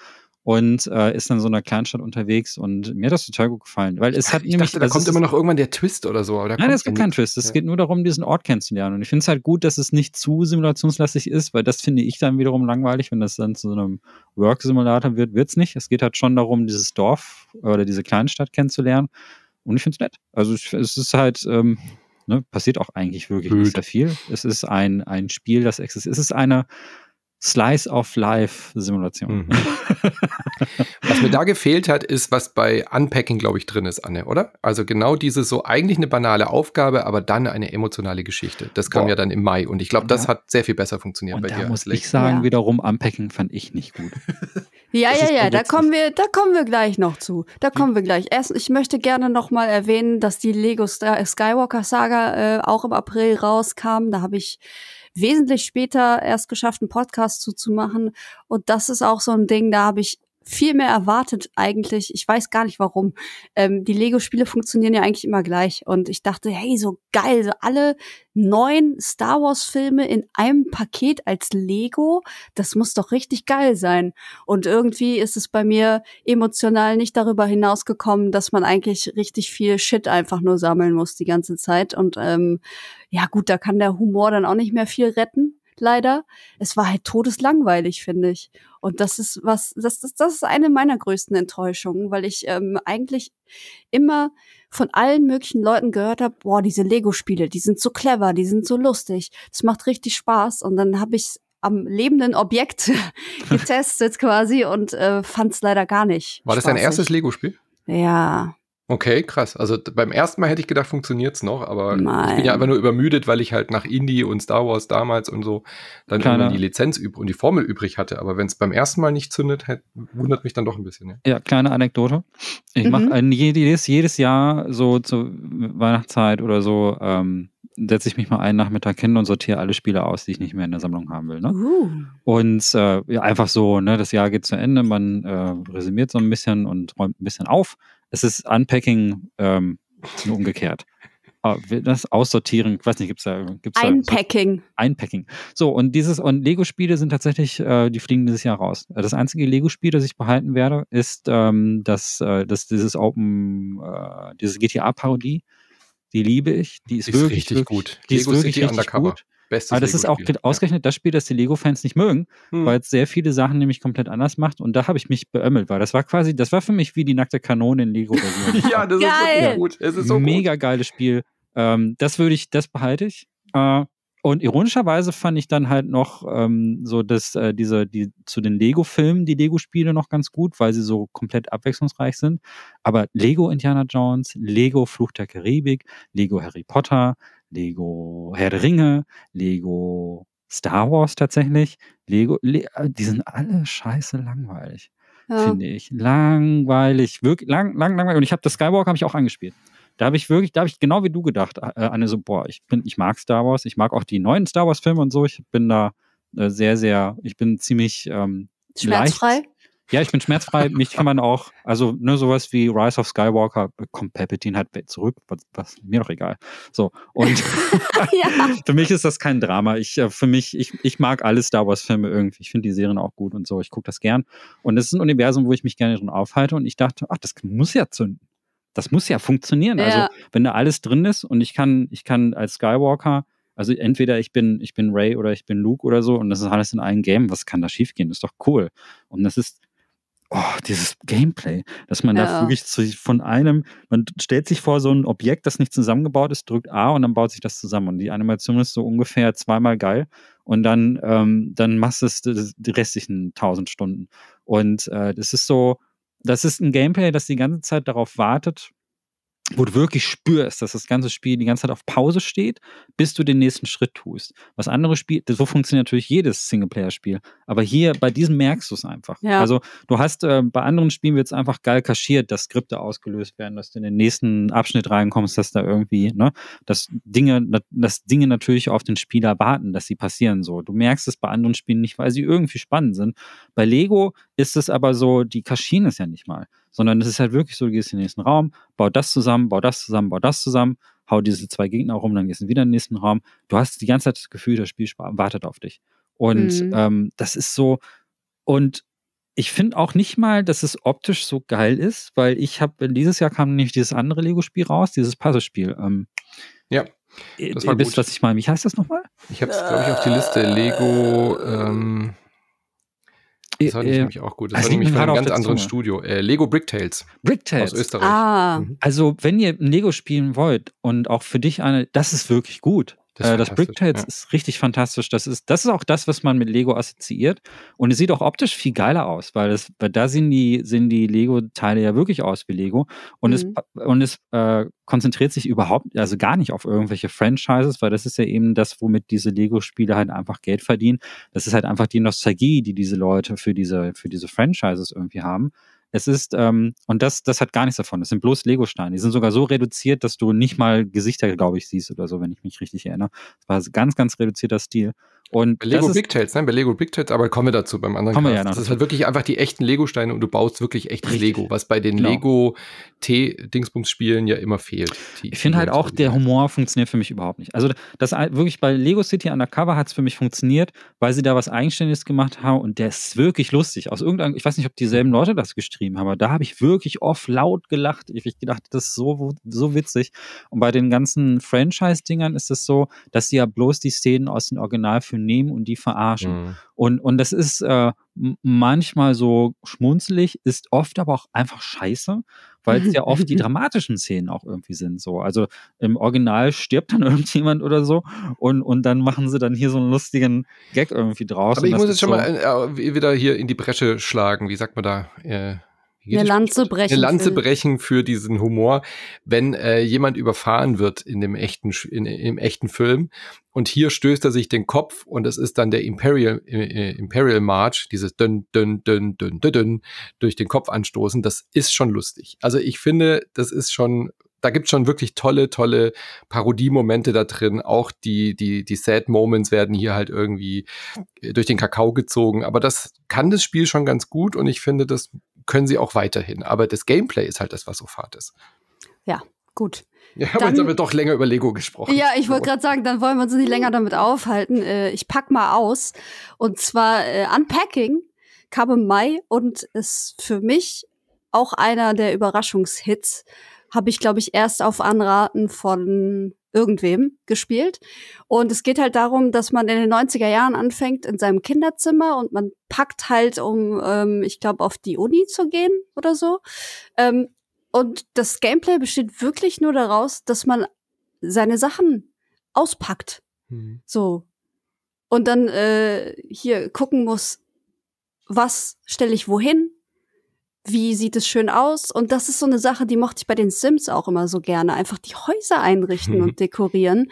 und äh, ist in so einer Kleinstadt unterwegs und mir hat das total gut gefallen, weil es hat ich nämlich dachte, da kommt immer noch irgendwann der Twist oder so. Aber nein, es gibt keinen Twist. Es ja. geht nur darum, diesen Ort kennenzulernen. Und ich finde es halt gut, dass es nicht zu simulationslastig ist, weil das finde ich dann wiederum langweilig, wenn das dann zu so einem Work-Simulator wird. Wird's nicht. Es geht halt schon darum, dieses Dorf oder diese Kleinstadt kennenzulernen. Und ich finde es nett. Also es ist halt ähm, ne, passiert auch eigentlich wirklich Blöd. nicht sehr viel. Es ist ein ein Spiel, das existiert. Es ist eine Slice of Life Simulation. Mhm. was mir da gefehlt hat, ist, was bei Unpacking, glaube ich, drin ist, Anne, oder? Also genau diese so eigentlich eine banale Aufgabe, aber dann eine emotionale Geschichte. Das kam Boah. ja dann im Mai und ich glaube, das ja. hat sehr viel besser funktioniert und bei da dir. muss ich sagen, ja. wiederum Unpacking fand ich nicht gut. ja, das ja, ja, da kommen wir, da kommen wir gleich noch zu. Da kommen wir gleich. Erst, ich möchte gerne noch mal erwähnen, dass die Lego Skywalker Saga äh, auch im April rauskam. Da habe ich wesentlich später erst geschafft, einen Podcast zuzumachen. Und das ist auch so ein Ding, da habe ich viel mehr erwartet eigentlich. Ich weiß gar nicht warum. Ähm, die Lego-Spiele funktionieren ja eigentlich immer gleich. Und ich dachte, hey, so geil, so alle neun Star Wars-Filme in einem Paket als Lego, das muss doch richtig geil sein. Und irgendwie ist es bei mir emotional nicht darüber hinausgekommen, dass man eigentlich richtig viel Shit einfach nur sammeln muss die ganze Zeit. Und ähm, ja gut, da kann der Humor dann auch nicht mehr viel retten leider. Es war halt todeslangweilig, finde ich. Und das ist was, das, das, das ist eine meiner größten Enttäuschungen, weil ich ähm, eigentlich immer von allen möglichen Leuten gehört habe, boah, diese Lego-Spiele, die sind so clever, die sind so lustig, das macht richtig Spaß. Und dann habe ich am lebenden Objekt getestet quasi und äh, fand es leider gar nicht. War das dein erstes Lego-Spiel? Ja. Okay, krass. Also beim ersten Mal hätte ich gedacht, funktioniert's noch, aber Nein. ich bin ja einfach nur übermüdet, weil ich halt nach Indie und Star Wars damals und so dann Kleiner. die Lizenz und die Formel übrig hatte. Aber wenn es beim ersten Mal nicht zündet, hätte, wundert mich dann doch ein bisschen. Ja, ja kleine Anekdote. Ich mhm. mache jedes, jedes Jahr so zur Weihnachtszeit oder so, ähm, setze ich mich mal einen Nachmittag hin und sortiere alle Spiele aus, die ich nicht mehr in der Sammlung haben will. Ne? Uh. Und äh, ja, einfach so, ne, das Jahr geht zu Ende, man äh, resümiert so ein bisschen und räumt ein bisschen auf es ist Unpacking ähm, nur umgekehrt. Ah, das Aussortieren, ich weiß nicht, gibt es da. Gibt's Einpacking. Da, so, Einpacking. So, und dieses, und Lego-Spiele sind tatsächlich, äh, die fliegen dieses Jahr raus. Das einzige Lego-Spiel, das ich behalten werde, ist ähm, das, äh, das, dieses Open, äh, diese GTA-Parodie. Die liebe ich. Die ist, die ist wirklich, richtig wirklich, gut. Die Lego ist wirklich City richtig Undercover. gut. Bestes Aber das ist auch ausgerechnet das Spiel, das die Lego-Fans nicht mögen, hm. weil es sehr viele Sachen nämlich komplett anders macht. Und da habe ich mich beömmelt, weil das war quasi, das war für mich wie die nackte Kanone in Lego-Version. ja, das Geil. ist so gut. Es ist so Mega gut. geiles Spiel. Ähm, das würde ich, das behalte ich. Äh, und ironischerweise fand ich dann halt noch ähm, so, dass äh, diese, die zu den Lego-Filmen, die Lego-Spiele noch ganz gut, weil sie so komplett abwechslungsreich sind. Aber Lego Indiana Jones, Lego Fluch der Karibik, Lego Harry Potter, Lego Herr der Ringe, Lego Star Wars tatsächlich, Lego, Le äh, die sind alle scheiße langweilig, ja. finde ich. Langweilig, wirklich lang, lang, langweilig. Und ich habe das Skywalker habe ich auch angespielt. Da habe ich wirklich, da habe ich genau wie du gedacht, äh, Anne, so, boah, ich bin, ich mag Star Wars, ich mag auch die neuen Star Wars-Filme und so. Ich bin da äh, sehr, sehr, ich bin ziemlich ähm, schmerzfrei. Leicht, ja, ich bin schmerzfrei. Mich kann man auch, also ne, sowas wie Rise of Skywalker, kommt Palpatine halt zurück, was, was mir doch egal. So, und für mich ist das kein Drama. Ich, äh, für mich, ich, ich mag alle Star Wars-Filme irgendwie. Ich finde die Serien auch gut und so. Ich gucke das gern. Und es ist ein Universum, wo ich mich gerne drin aufhalte. Und ich dachte, ach, das muss ja zünden. Das muss ja funktionieren. Ja. Also, wenn da alles drin ist und ich kann, ich kann als Skywalker also entweder ich bin, ich bin Ray oder ich bin Luke oder so und das ist alles in einem Game. Was kann da schiefgehen? Das ist doch cool. Und das ist, oh, dieses Gameplay, dass man ja. da wirklich zu, von einem, man stellt sich vor so ein Objekt, das nicht zusammengebaut ist, drückt A und dann baut sich das zusammen. Und die Animation ist so ungefähr zweimal geil. Und dann, ähm, dann machst du es die restlichen tausend Stunden. Und äh, das ist so, das ist ein Gameplay, das die ganze Zeit darauf wartet, wo du wirklich spürst, dass das ganze Spiel die ganze Zeit auf Pause steht, bis du den nächsten Schritt tust. Was andere Spiele, so funktioniert natürlich jedes Singleplayer-Spiel, aber hier bei diesem merkst du es einfach. Ja. Also du hast äh, bei anderen Spielen wird es einfach geil kaschiert, dass Skripte ausgelöst werden, dass du in den nächsten Abschnitt reinkommst, dass da irgendwie, ne, dass Dinge, dass Dinge natürlich auf den Spieler warten, dass sie passieren so. Du merkst es bei anderen Spielen nicht, weil sie irgendwie spannend sind. Bei Lego ist es aber so, die kaschieren es ja nicht mal sondern es ist halt wirklich so, du gehst in den nächsten Raum, bau das zusammen, bau das zusammen, bau das zusammen, hau diese zwei Gegner rum, dann gehst du wieder in den nächsten Raum. Du hast die ganze Zeit das Gefühl, das Spiel wartet auf dich. Und mhm. ähm, das ist so, und ich finde auch nicht mal, dass es optisch so geil ist, weil ich habe, dieses Jahr kam nämlich dieses andere Lego-Spiel raus, dieses Puzzle-Spiel. Ähm, ja. Das war Ihr wisst, was ich meine. Wie heißt das nochmal? Ich habe es, glaube ich, auf die Liste. Lego, ähm, das fand ich äh, nämlich auch gut. Das also war nämlich von einem ganz anderen Zunge. Studio. Äh, Lego Bricktales. Bricktales. Aus Österreich. Ah. Mhm. Also, wenn ihr ein Lego spielen wollt und auch für dich eine, das ist wirklich gut. Das, äh, das Bricktales ja. ist richtig fantastisch. Das ist, das ist auch das, was man mit Lego assoziiert. Und es sieht auch optisch viel geiler aus, weil, es, weil da sehen die, sehen die Lego-Teile ja wirklich aus wie Lego. Und mhm. es, und es äh, konzentriert sich überhaupt, also gar nicht auf irgendwelche Franchises, weil das ist ja eben das, womit diese Lego-Spiele halt einfach Geld verdienen. Das ist halt einfach die Nostalgie, die diese Leute für diese, für diese Franchises irgendwie haben. Es ist, ähm, und das, das hat gar nichts davon. Das sind bloß Lego-Steine. Die sind sogar so reduziert, dass du nicht mal Gesichter, glaube ich, siehst oder so, wenn ich mich richtig erinnere. Das war ein ganz, ganz reduzierter Stil. Und bei Lego Big Tales, nein, bei Lego Big Tales, aber kommen wir dazu beim anderen. Kommen wir ja noch das ist halt wirklich einfach die echten Lego-Steine und du baust wirklich echtes Richtig. Lego, was bei den Genau. Lego T-Dingsbums-Spielen ja immer fehlt. Die- Ich finde halt auch, der Humor funktioniert für mich überhaupt nicht. Also das wirklich bei Lego City Undercover hat es für mich funktioniert, weil sie da was Eigenständiges gemacht haben und der ist wirklich lustig. Aus irgendeinem, ich weiß nicht, ob dieselben Leute das geschrieben aber da habe ich wirklich oft laut gelacht. Ich, ich gedacht, das ist so, so witzig. Und bei den ganzen Franchise-Dingern ist es so, dass sie ja bloß die Szenen aus dem Originalfilm nehmen und die verarschen. Mhm. Und, und das ist äh, manchmal so schmunzelig, ist oft aber auch einfach scheiße, weil es ja oft die dramatischen Szenen auch irgendwie sind. So. Also im Original stirbt dann irgendjemand oder so und, und dann machen sie dann hier so einen lustigen Gag irgendwie draus. Aber ich muss jetzt schon so, mal äh, wieder hier in die Bresche schlagen. Wie sagt man da? Äh, Eine? Lanze brechen. eine Lanze brechen für diesen Humor, wenn äh, jemand überfahren wird in dem echten in, im echten Film und hier stößt er sich den Kopf und es ist dann der Imperial äh, äh, Imperial March, dieses dünn dünn dünn dünn dünn dünn durch den Kopf anstoßen, das ist schon lustig. Also ich finde, das ist schon da gibt's schon wirklich tolle, tolle Parodiemomente da drin. Auch die, die, die Sad Moments werden hier halt irgendwie äh, durch den Kakao gezogen. Aber das kann das Spiel schon ganz gut und ich finde, das können sie auch weiterhin. Aber das Gameplay ist halt das, was so fad ist. Gut. Ja, aber Dann- jetzt haben wir doch länger über Lego gesprochen. Ja, ich wollte gerade sagen, dann wollen wir uns nicht länger damit aufhalten. Äh, ich pack mal aus. Und zwar äh, Unpacking kam im Mai und ist für mich auch einer der Überraschungshits. Habe ich, glaube ich, erst auf Anraten von irgendwem gespielt. Und es geht halt darum, dass man in den 90er Jahren anfängt in seinem Kinderzimmer und man packt halt, um, ähm, ich glaube, auf die Uni zu gehen oder so. Ähm, und das Gameplay besteht wirklich nur daraus, dass man seine Sachen auspackt. Hm. So. Und dann äh, hier gucken muss, was stelle ich wohin? Wie sieht es schön aus? Und das ist so eine Sache, die mochte ich bei den Sims auch immer so gerne. Einfach die Häuser einrichten Mhm. und dekorieren.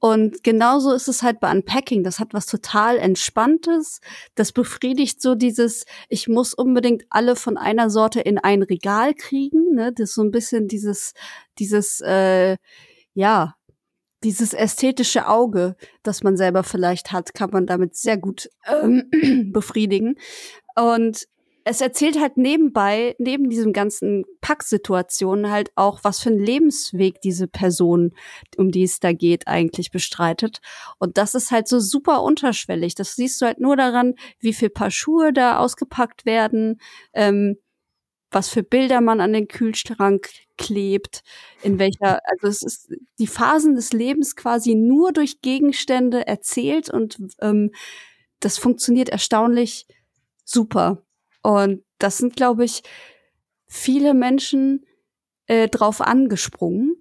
Und genauso ist es halt bei Unpacking. Das hat was total Entspanntes. Das befriedigt so dieses, ich muss unbedingt alle von einer Sorte in ein Regal kriegen. Ne? Das ist so ein bisschen dieses, dieses, äh, ja, dieses ästhetische Auge, das man selber vielleicht hat, kann man damit sehr gut ähm, befriedigen. Und es erzählt halt nebenbei, neben diesem ganzen Packsituationen halt auch, was für einen Lebensweg diese Person, um die es da geht, eigentlich bestreitet. Und das ist halt so super unterschwellig. Das siehst du halt nur daran, wie viel Paar Schuhe da ausgepackt werden, ähm, was für Bilder man an den Kühlschrank klebt, in welcher, also es ist die Phasen des Lebens quasi nur durch Gegenstände erzählt und ähm, das funktioniert erstaunlich super. Und das sind, glaube ich, viele Menschen äh, drauf angesprungen.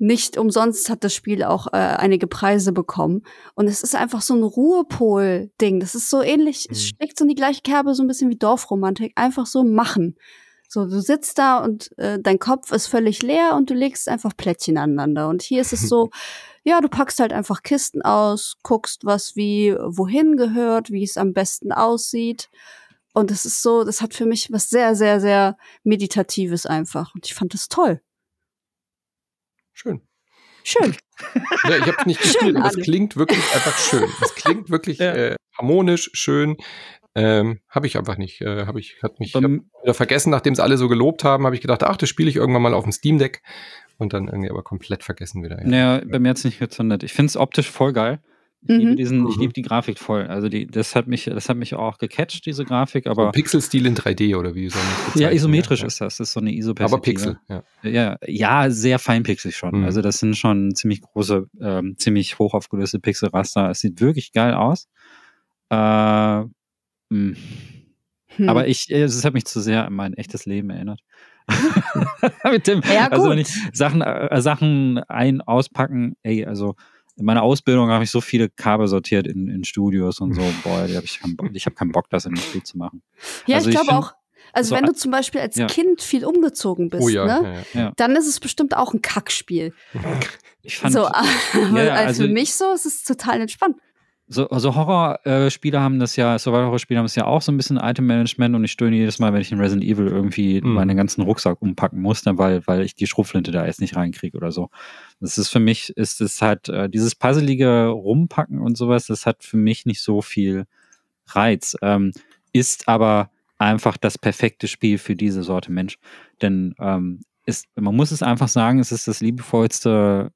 Nicht umsonst hat das Spiel auch äh, einige Preise bekommen. Und es ist einfach so ein Ruhepol-Ding. Das ist so ähnlich, es Mhm. schlägt so in die gleiche Kerbe, so ein bisschen wie Dorfromantik. Einfach so machen. So, du sitzt da und äh, dein Kopf ist völlig leer und du legst einfach Plättchen aneinander. Und hier ist es so, ja, du packst halt einfach Kisten aus, guckst, was wie wohin gehört, wie es am besten aussieht. Und das ist so, das hat für mich was sehr, sehr, sehr Meditatives einfach. Und ich fand das toll. Schön. Schön. Ja, ich habe nicht gespielt, aber es klingt wirklich einfach schön. Es klingt wirklich Ja. äh, harmonisch, schön. Ähm, habe ich einfach nicht. Äh, habe ich, hat mich ich hab wieder vergessen, nachdem es alle so gelobt haben, habe ich gedacht, ach, das spiele ich irgendwann mal auf dem Steam Deck und dann irgendwie aber komplett vergessen wieder. Ja. naja, bei mir hat es nicht gezündet. Ich finde es optisch voll geil. Ich liebe Mhm. diesen, ich Mhm. liebe die Grafik voll. Also die, das hat mich, das hat mich auch gecatcht, diese Grafik, So aber Pixel-Stil in 3D oder wie soll man das ja, isometrisch ja. ist das. Das ist so eine iso Aber Pixel, ja. Ja, ja, sehr feinpixelig schon. Mhm. Also das sind schon ziemlich große, ähm, ziemlich hoch aufgelöste Pixelraster. Es sieht wirklich geil aus. Äh, mh. Hm. Aber ich, äh, es hat mich zu sehr an mein echtes Leben erinnert. Mit dem, Ja, also wenn ich Sachen, äh, Sachen ein, auspacken, ey, also in meiner Ausbildung habe ich so viele Kabel sortiert in, in Studios und so, boah, die hab ich, keinen Bock, ich habe keinen Bock, das in einem Spiel zu machen. ja, also ich glaube auch, also so wenn du zum Beispiel als Ja. Kind viel umgezogen bist, Oh ja, ne? ja, dann ist es bestimmt auch ein Kackspiel. Ich fand, so, aber ja, als also- für mich so, es ist total entspannt. So, also Horrorspiele haben das ja, Survival-Horror-Spiele haben das ja auch so ein bisschen Item-Management und ich stöhne jedes Mal, wenn ich in Resident Evil irgendwie mhm. meinen ganzen Rucksack umpacken muss, dann weil, weil ich die Schrotflinte da erst nicht reinkriege oder so. Das ist für mich, ist es halt, äh, dieses puzzelige Rumpacken und sowas, das hat für mich nicht so viel Reiz. Ähm, ist aber einfach das perfekte Spiel für diese Sorte Mensch. Denn ähm, ist, man muss es einfach sagen, es ist das liebevollste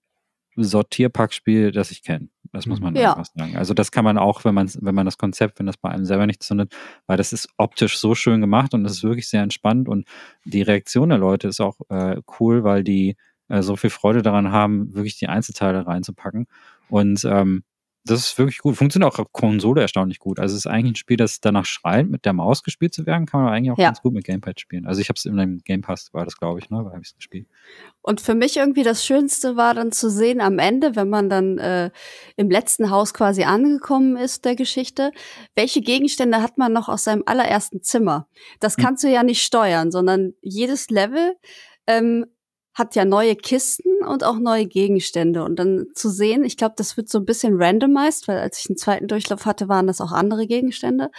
Sortierpackspiel, das ich kenne. Das muss man ja. einfach sagen. Also das kann man auch, wenn man, wenn man das Konzept, wenn das bei einem selber nicht zündet, weil das ist optisch so schön gemacht und das ist wirklich sehr entspannt und die Reaktion der Leute ist auch äh, cool, weil die äh, so viel Freude daran haben, wirklich die Einzelteile reinzupacken. Und ähm, das ist wirklich gut. Funktioniert auch auf Konsole erstaunlich gut. Also es ist eigentlich ein Spiel, das danach schreit, mit der Maus gespielt zu werden, kann man eigentlich auch ja. ganz gut mit Gamepad spielen. Also ich habe es in einem Game Pass, war das glaube ich, ne, da habe ich es gespielt. Und für mich irgendwie das Schönste war dann zu sehen am Ende, wenn man dann äh, im letzten Haus quasi angekommen ist der Geschichte, welche Gegenstände hat man noch aus seinem allerersten Zimmer? Das hm. kannst hm. du ja nicht steuern, sondern jedes Level ähm, hat ja neue Kisten und auch neue Gegenstände. Und dann zu sehen, ich glaube, das wird so ein bisschen randomized, weil als ich einen zweiten Durchlauf hatte, waren das auch andere Gegenstände.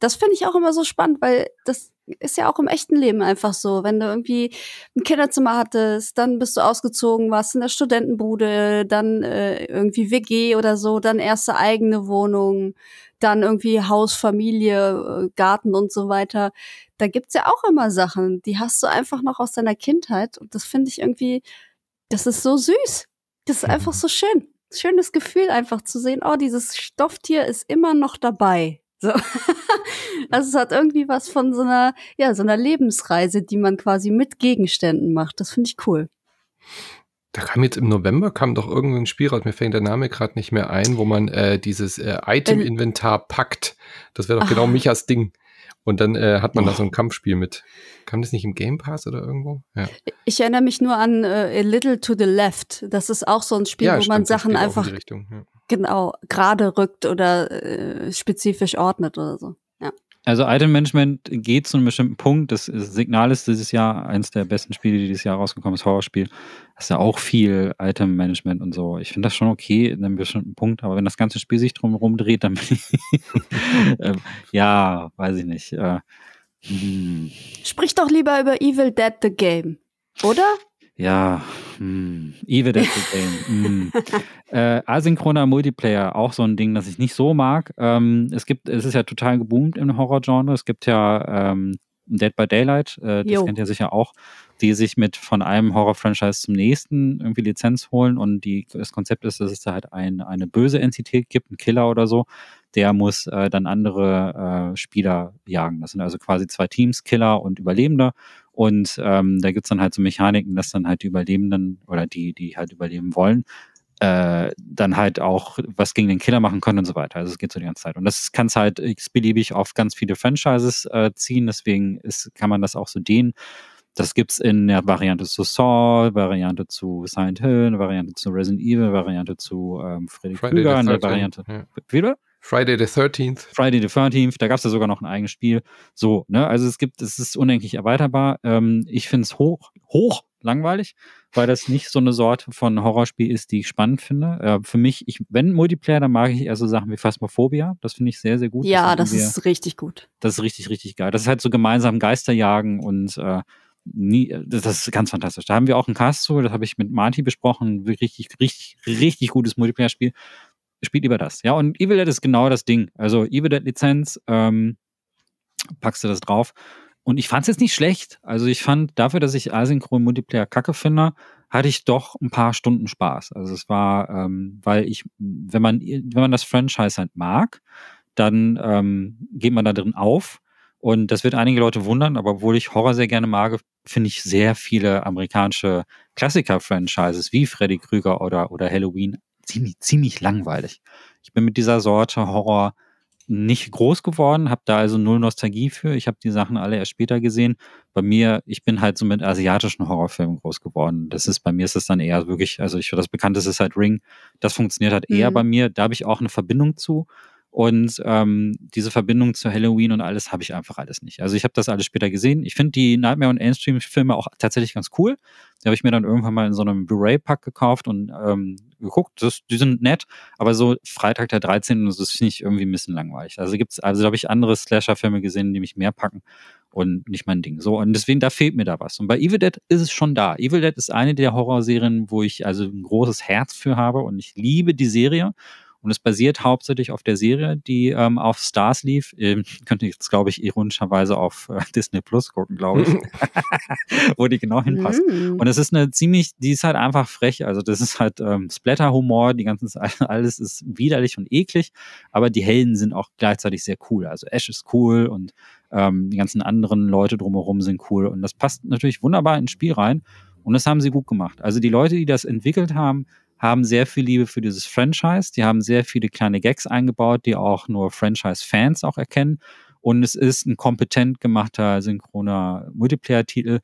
Das finde ich auch immer so spannend, weil das ist ja auch im echten Leben einfach so. Wenn du irgendwie ein Kinderzimmer hattest, dann bist du ausgezogen, warst in der Studentenbude, dann äh, irgendwie WG oder so, dann erste eigene Wohnung, dann irgendwie Haus, Familie, äh, Garten und so weiter. Da gibt's ja auch immer Sachen, die hast du einfach noch aus deiner Kindheit. Und das finde ich irgendwie, das ist so süß. Das ist einfach so schön. Schönes Gefühl, einfach zu sehen, oh, dieses Stofftier ist immer noch dabei. So. also es hat irgendwie was von so einer, ja, so einer Lebensreise, die man quasi mit Gegenständen macht. Das finde ich cool. Da kam jetzt im November kam doch irgendein Spiel raus, mir fällt der Name gerade nicht mehr ein, wo man äh, dieses äh, Item-Inventar packt. Das wäre doch genau Michas Ding. Und dann äh, hat man oh. da so ein Kampfspiel mit. Kam das nicht im Game Pass oder irgendwo? Ja. Ich erinnere mich nur an äh, A Little to the Left. Das ist auch so ein Spiel, ja, wo stimmt, man Sachen einfach Richtung, ja. genau gerade rückt oder äh, spezifisch ordnet oder so. Also Item Management geht zu einem bestimmten Punkt. Das Signal ist dieses Jahr eines der besten Spiele, die dieses Jahr rausgekommen ist, Horrorspiel. Das ist ja auch viel Item Management und so. Ich finde das schon okay in einem bestimmten Punkt, aber wenn das ganze Spiel sich drum dreht, dann bin ich, äh, ja, weiß ich nicht. Äh, hm. Sprich doch lieber über Evil Dead the Game, oder? Ja, Evil Dead the Game. äh, asynchroner Multiplayer, auch so ein Ding, das ich nicht so mag. Ähm, es gibt, es ist ja total geboomt im Horror-Genre. Es gibt ja ähm, Dead by Daylight, äh, das jo. kennt ihr sicher auch, die sich mit von einem Horror-Franchise zum nächsten irgendwie Lizenz holen und die, das Konzept ist, dass es da halt ein, eine böse Entität gibt, ein Killer oder so, der muss äh, dann andere äh, Spieler jagen. Das sind also quasi zwei Teams, Killer und Überlebender und ähm, da gibt's dann halt so Mechaniken, dass dann halt die Überlebenden oder die, die halt überleben wollen, äh, dann halt auch was gegen den Killer machen können und so weiter. Also es geht so die ganze Zeit. Und das kann es halt x-beliebig auf ganz viele Franchises äh, ziehen, deswegen ist, kann man das auch so dehnen. Das gibt's in der Variante zu Saw, Variante zu Silent Hill, Variante zu Resident Evil, Variante zu ähm, Freddy Krüger, eine Variante. Ja. Wieder? Friday the 13th. Friday the 13th, da gab es ja sogar noch ein eigenes Spiel. So, ne? Also es gibt, es ist unendlich erweiterbar. Ähm, ich finde es hoch, hoch langweilig, weil das nicht so eine Sorte von Horrorspiel ist, die ich spannend finde. Äh, für mich, ich, wenn Multiplayer, dann mag ich eher so Sachen wie Phasmophobia. Das finde ich sehr, sehr gut. Ja, das, das ist richtig gut. Das ist richtig, richtig geil. Das ist halt so gemeinsam Geisterjagen und äh, nie, das ist ganz fantastisch. Da haben wir auch einen Cast zu, das habe ich mit Marty besprochen. Richtig, richtig, richtig gutes Multiplayer-Spiel spielt lieber das. Ja, und Evil Dead ist genau das Ding. Also Evil Dead Lizenz, ähm, packst du das drauf. Und ich fand es jetzt nicht schlecht. Also ich fand dafür, dass ich Asynchron Multiplayer kacke finde, hatte ich doch ein paar Stunden Spaß. Also es war, ähm, weil ich, wenn man, wenn man das Franchise halt mag, dann ähm, geht man da drin auf. Und das wird einige Leute wundern, aber obwohl ich Horror sehr gerne mag, finde ich sehr viele amerikanische Klassiker-Franchises wie Freddy Krüger oder, oder Halloween ziemlich, ziemlich langweilig. Ich bin mit dieser Sorte Horror nicht groß geworden, habe da also null Nostalgie für. Ich habe die Sachen alle erst später gesehen. Bei mir, ich bin halt so mit asiatischen Horrorfilmen groß geworden. Das ist bei mir ist es dann eher wirklich, also ich das bekannteste ist halt Ring. Das funktioniert halt eher mhm. bei mir. Da habe ich auch eine Verbindung zu. Und ähm, diese Verbindung zu Halloween und alles habe ich einfach alles nicht. Also ich habe das alles später gesehen. Ich finde die Nightmare und Mainstream-Filme auch tatsächlich ganz cool. Die habe ich mir dann irgendwann mal in so einem Blu-ray-Pack gekauft und ähm, geguckt. Das, die sind nett, aber so Freitag der 13. das finde ich irgendwie ein bisschen langweilig. Also gibt's, also habe ich andere Slasher-Filme gesehen, die mich mehr packen und nicht mein Ding. So, und deswegen, da fehlt mir da was. Und bei Evil Dead ist es schon da. Evil Dead ist eine der Horrorserien, wo ich also ein großes Herz für habe und ich liebe die Serie. Und es basiert hauptsächlich auf der Serie, die ähm, auf Stars lief. Ähm, könnte ich jetzt, glaube ich, ironischerweise auf äh, Disney Plus gucken, glaube ich. Wo die genau hinpasst. Mm. Und es ist eine ziemlich, die ist halt einfach frech. Also das ist halt ähm, Splatter-Humor, die ganze alles ist widerlich und eklig, aber die Helden sind auch gleichzeitig sehr cool. Also Ash ist cool und ähm, die ganzen anderen Leute drumherum sind cool. Und das passt natürlich wunderbar ins Spiel rein. Und das haben sie gut gemacht. Also die Leute, die das entwickelt haben, haben sehr viel Liebe für dieses Franchise. Die haben sehr viele kleine Gags eingebaut, die auch nur Franchise-Fans auch erkennen. Und es ist ein kompetent gemachter synchroner Multiplayer-Titel,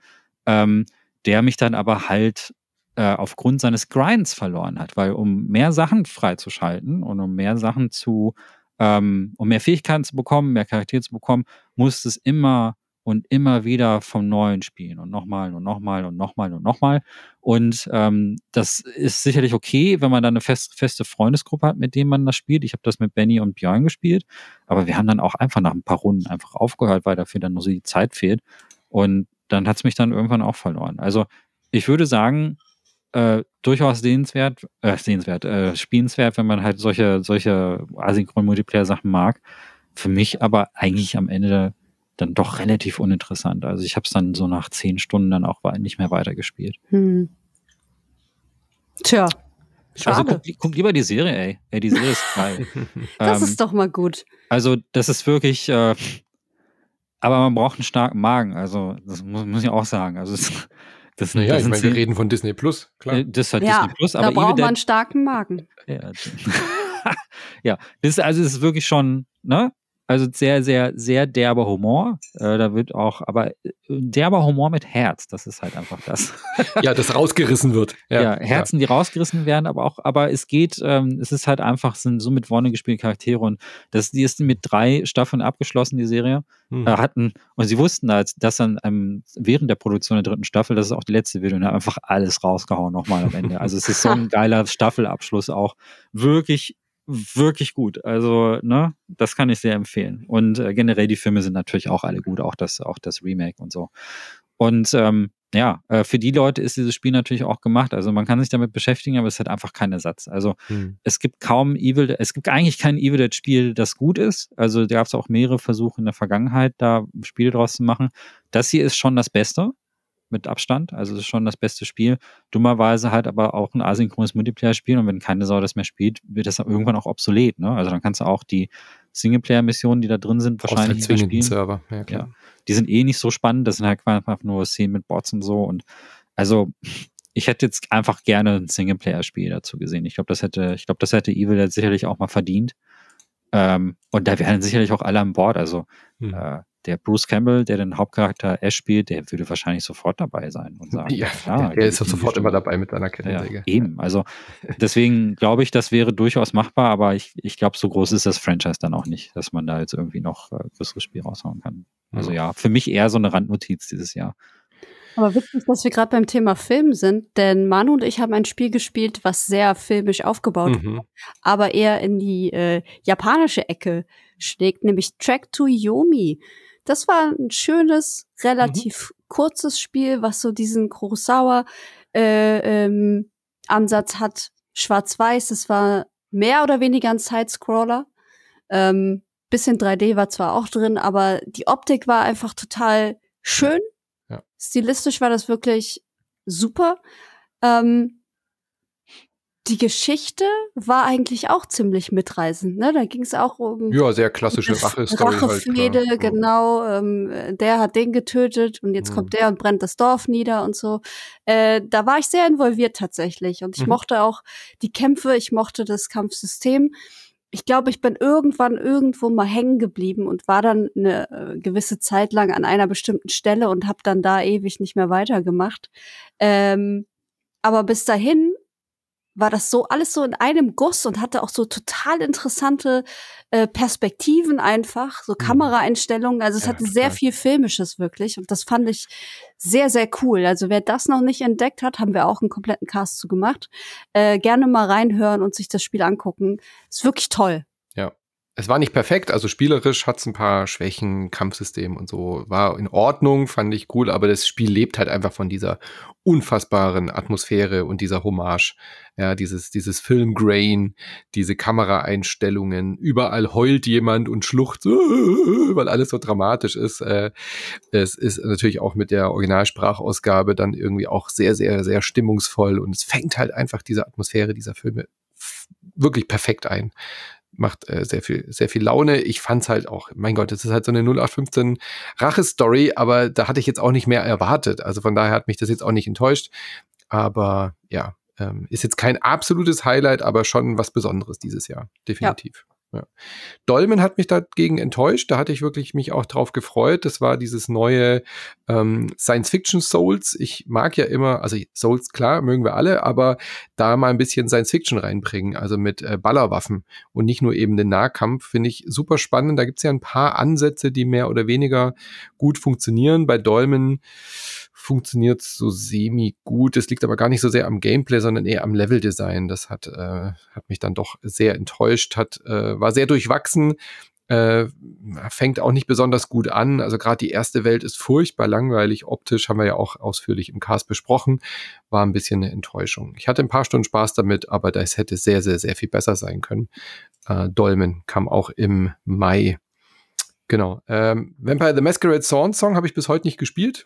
ähm, der mich dann aber halt äh, aufgrund seines Grinds verloren hat, weil um mehr Sachen freizuschalten und um mehr Sachen zu, ähm, um mehr Fähigkeiten zu bekommen, mehr Charaktere zu bekommen, muss es immer und immer wieder vom Neuen spielen und nochmal und nochmal und nochmal und nochmal. Und ähm, das ist sicherlich okay, wenn man dann eine fest, feste Freundesgruppe hat, mit dem man das spielt. Ich habe das mit Benny und Björn gespielt, aber wir haben dann auch einfach nach ein paar Runden einfach aufgehört, weil dafür dann nur so die Zeit fehlt. Und dann hat es mich dann irgendwann auch verloren. Also ich würde sagen, äh, durchaus sehenswert, äh, sehenswert, äh, spielenswert, wenn man halt solche, solche asynchron Multiplayer-Sachen mag. Für mich aber eigentlich am Ende dann doch relativ uninteressant. Also ich habe es dann so nach zehn Stunden dann auch nicht mehr weitergespielt. Hm. Tja. Also schade. Also guck, guck, lieber die Serie, ey. ey die Serie ist geil. das ähm, ist doch mal gut. Also das ist wirklich, äh, aber man braucht einen starken Magen. Also das muss, muss ich auch sagen. Also das, das, naja, das ich meine, wir reden von Disney Plus, klar. Äh, das hat ja, Disney Plus, aber da braucht man einen starken Magen. Ja, ja, das ist also das ist wirklich schon, ne? Also sehr, sehr, sehr derber Humor. Äh, da wird auch, aber äh, derber Humor mit Herz, das ist halt einfach das. ja, das rausgerissen wird. Ja, ja Herzen, ja. die rausgerissen werden, aber auch, aber es geht, ähm, es ist halt einfach, sind so mit Wonne gespielte Charaktere und das, die ist mit drei Staffeln abgeschlossen, die Serie. Mhm. Äh, hatten, und sie wussten, dass, dass dann ähm, während der Produktion der dritten Staffel, das ist auch die letzte Video, und haben einfach alles rausgehauen nochmal am Ende. Also es ist so ein geiler Staffelabschluss auch. Wirklich wirklich gut. Also, ne, das kann ich sehr empfehlen. Und äh, generell die Filme sind natürlich auch alle gut, auch das, auch das Remake und so. Und ähm, ja, äh, für die Leute ist dieses Spiel natürlich auch gemacht. Also man kann sich damit beschäftigen, aber es hat einfach keinen Ersatz. Also hm. es gibt kaum Evil, es gibt eigentlich kein Evil Dead Spiel, das gut ist. Also da gab es auch mehrere Versuche in der Vergangenheit, da Spiele draus zu machen. Das hier ist schon das Beste mit Abstand. Also es ist schon das beste Spiel. Dummerweise halt aber auch ein asynchrones Multiplayer-Spiel und wenn keine Sau das mehr spielt, wird das irgendwann auch obsolet. Ne? Also dann kannst du auch die Singleplayer-Missionen, die da drin sind, wahrscheinlich nicht spielen. Server. Ja, ja, die sind eh nicht so spannend. Das sind halt einfach nur Szenen mit Bots und so. Und also ich hätte jetzt einfach gerne ein Singleplayer-Spiel dazu gesehen. Ich glaube, das hätte, ich glaube, das hätte Evil jetzt sicherlich auch mal verdient. Ähm, und da wären sicherlich auch alle an Bord. Also hm. äh, der Bruce Campbell, der den Hauptcharakter Ash spielt, der würde wahrscheinlich sofort dabei sein und sagen, ja, klar, der, der ist sofort immer dabei mit seiner Kettensäge. Ja, eben, also deswegen glaube ich, das wäre durchaus machbar, aber ich, ich glaube, so groß ist das Franchise dann auch nicht, dass man da jetzt irgendwie noch äh, größeres Spiel raushauen kann. Also ja, für mich eher so eine Randnotiz dieses Jahr. Aber witzig, dass wir gerade beim Thema Film sind, denn Manu und ich haben ein Spiel gespielt, was sehr filmisch aufgebaut mhm. war, aber eher in die äh, japanische Ecke schlägt, nämlich Track to Yomi. Das war ein schönes, relativ mhm. kurzes Spiel, was so diesen Kurosawa äh, ähm, Ansatz hat. Schwarz-Weiß, es war mehr oder weniger ein Sidescroller. Ähm, bisschen 3D war zwar auch drin, aber die Optik war einfach total schön. Ja. Stilistisch war das wirklich super. Ähm, die Geschichte war eigentlich auch ziemlich mitreißend. Ne? Da ging es auch um ja sehr klassische Rache-Story Rachefehde, halt, genau. Ähm, der hat den getötet und jetzt mhm. kommt der und brennt das Dorf nieder und so. Äh, da war ich sehr involviert tatsächlich und ich mhm. mochte auch die Kämpfe, ich mochte das Kampfsystem. Ich glaube, ich bin irgendwann irgendwo mal hängen geblieben und war dann eine äh, gewisse Zeit lang an einer bestimmten Stelle und habe dann da ewig nicht mehr weitergemacht. Ähm, aber bis dahin war das so alles so in einem Guss und hatte auch so total interessante äh, Perspektiven einfach, so Mhm. Kameraeinstellungen. Also es Ja, hatte sehr total. viel Filmisches wirklich und das fand ich sehr, sehr cool. Also wer das noch nicht entdeckt hat, haben wir auch einen kompletten Cast zu gemacht. Äh, gerne mal reinhören und sich das Spiel angucken. Ist wirklich toll. Es war nicht perfekt, also spielerisch hat es ein paar Schwächen, Kampfsystem und so, war in Ordnung, fand ich cool, aber das Spiel lebt halt einfach von dieser unfassbaren Atmosphäre und dieser Hommage. Ja, dieses, dieses Filmgrain, diese Kameraeinstellungen, überall heult jemand und schluchzt, weil alles so dramatisch ist. Äh, Es ist natürlich auch mit der Originalsprachausgabe dann irgendwie auch sehr, sehr, sehr stimmungsvoll und es fängt halt einfach diese Atmosphäre dieser Filme wirklich perfekt ein macht äh, sehr viel sehr viel Laune. Ich fand's halt auch, mein Gott, es ist halt so eine 0815 Rache-Story, aber da hatte ich jetzt auch nicht mehr erwartet. Also von daher hat mich das jetzt auch nicht enttäuscht. Aber ja, ähm, ist jetzt kein absolutes Highlight, aber schon was Besonderes dieses Jahr, definitiv. Ja. Dolmen hat mich dagegen enttäuscht. Da hatte ich wirklich mich auch drauf gefreut. Das war dieses neue ähm, Science-Fiction Souls. Ich mag ja immer, also Souls klar, mögen wir alle, aber da mal ein bisschen Science-Fiction reinbringen, also mit äh, Ballerwaffen und nicht nur eben den Nahkampf, finde ich super spannend. Da gibt es ja ein paar Ansätze, die mehr oder weniger gut funktionieren. Bei Dolmen funktioniert so semi gut. Es liegt aber gar nicht so sehr am Gameplay, sondern eher am Leveldesign. Das hat, äh, hat mich dann doch sehr enttäuscht, hat, äh, war sehr durchwachsen. Äh, fängt auch nicht besonders gut an. Also gerade die erste Welt ist furchtbar langweilig. Optisch haben wir ja auch ausführlich im Cast besprochen. War ein bisschen eine Enttäuschung. Ich hatte ein paar Stunden Spaß damit, aber das hätte sehr, sehr, sehr viel besser sein können. Äh, Dolmen kam auch im Mai. Genau. Ähm, Vampire the Masquerade Song Song habe ich bis heute nicht gespielt.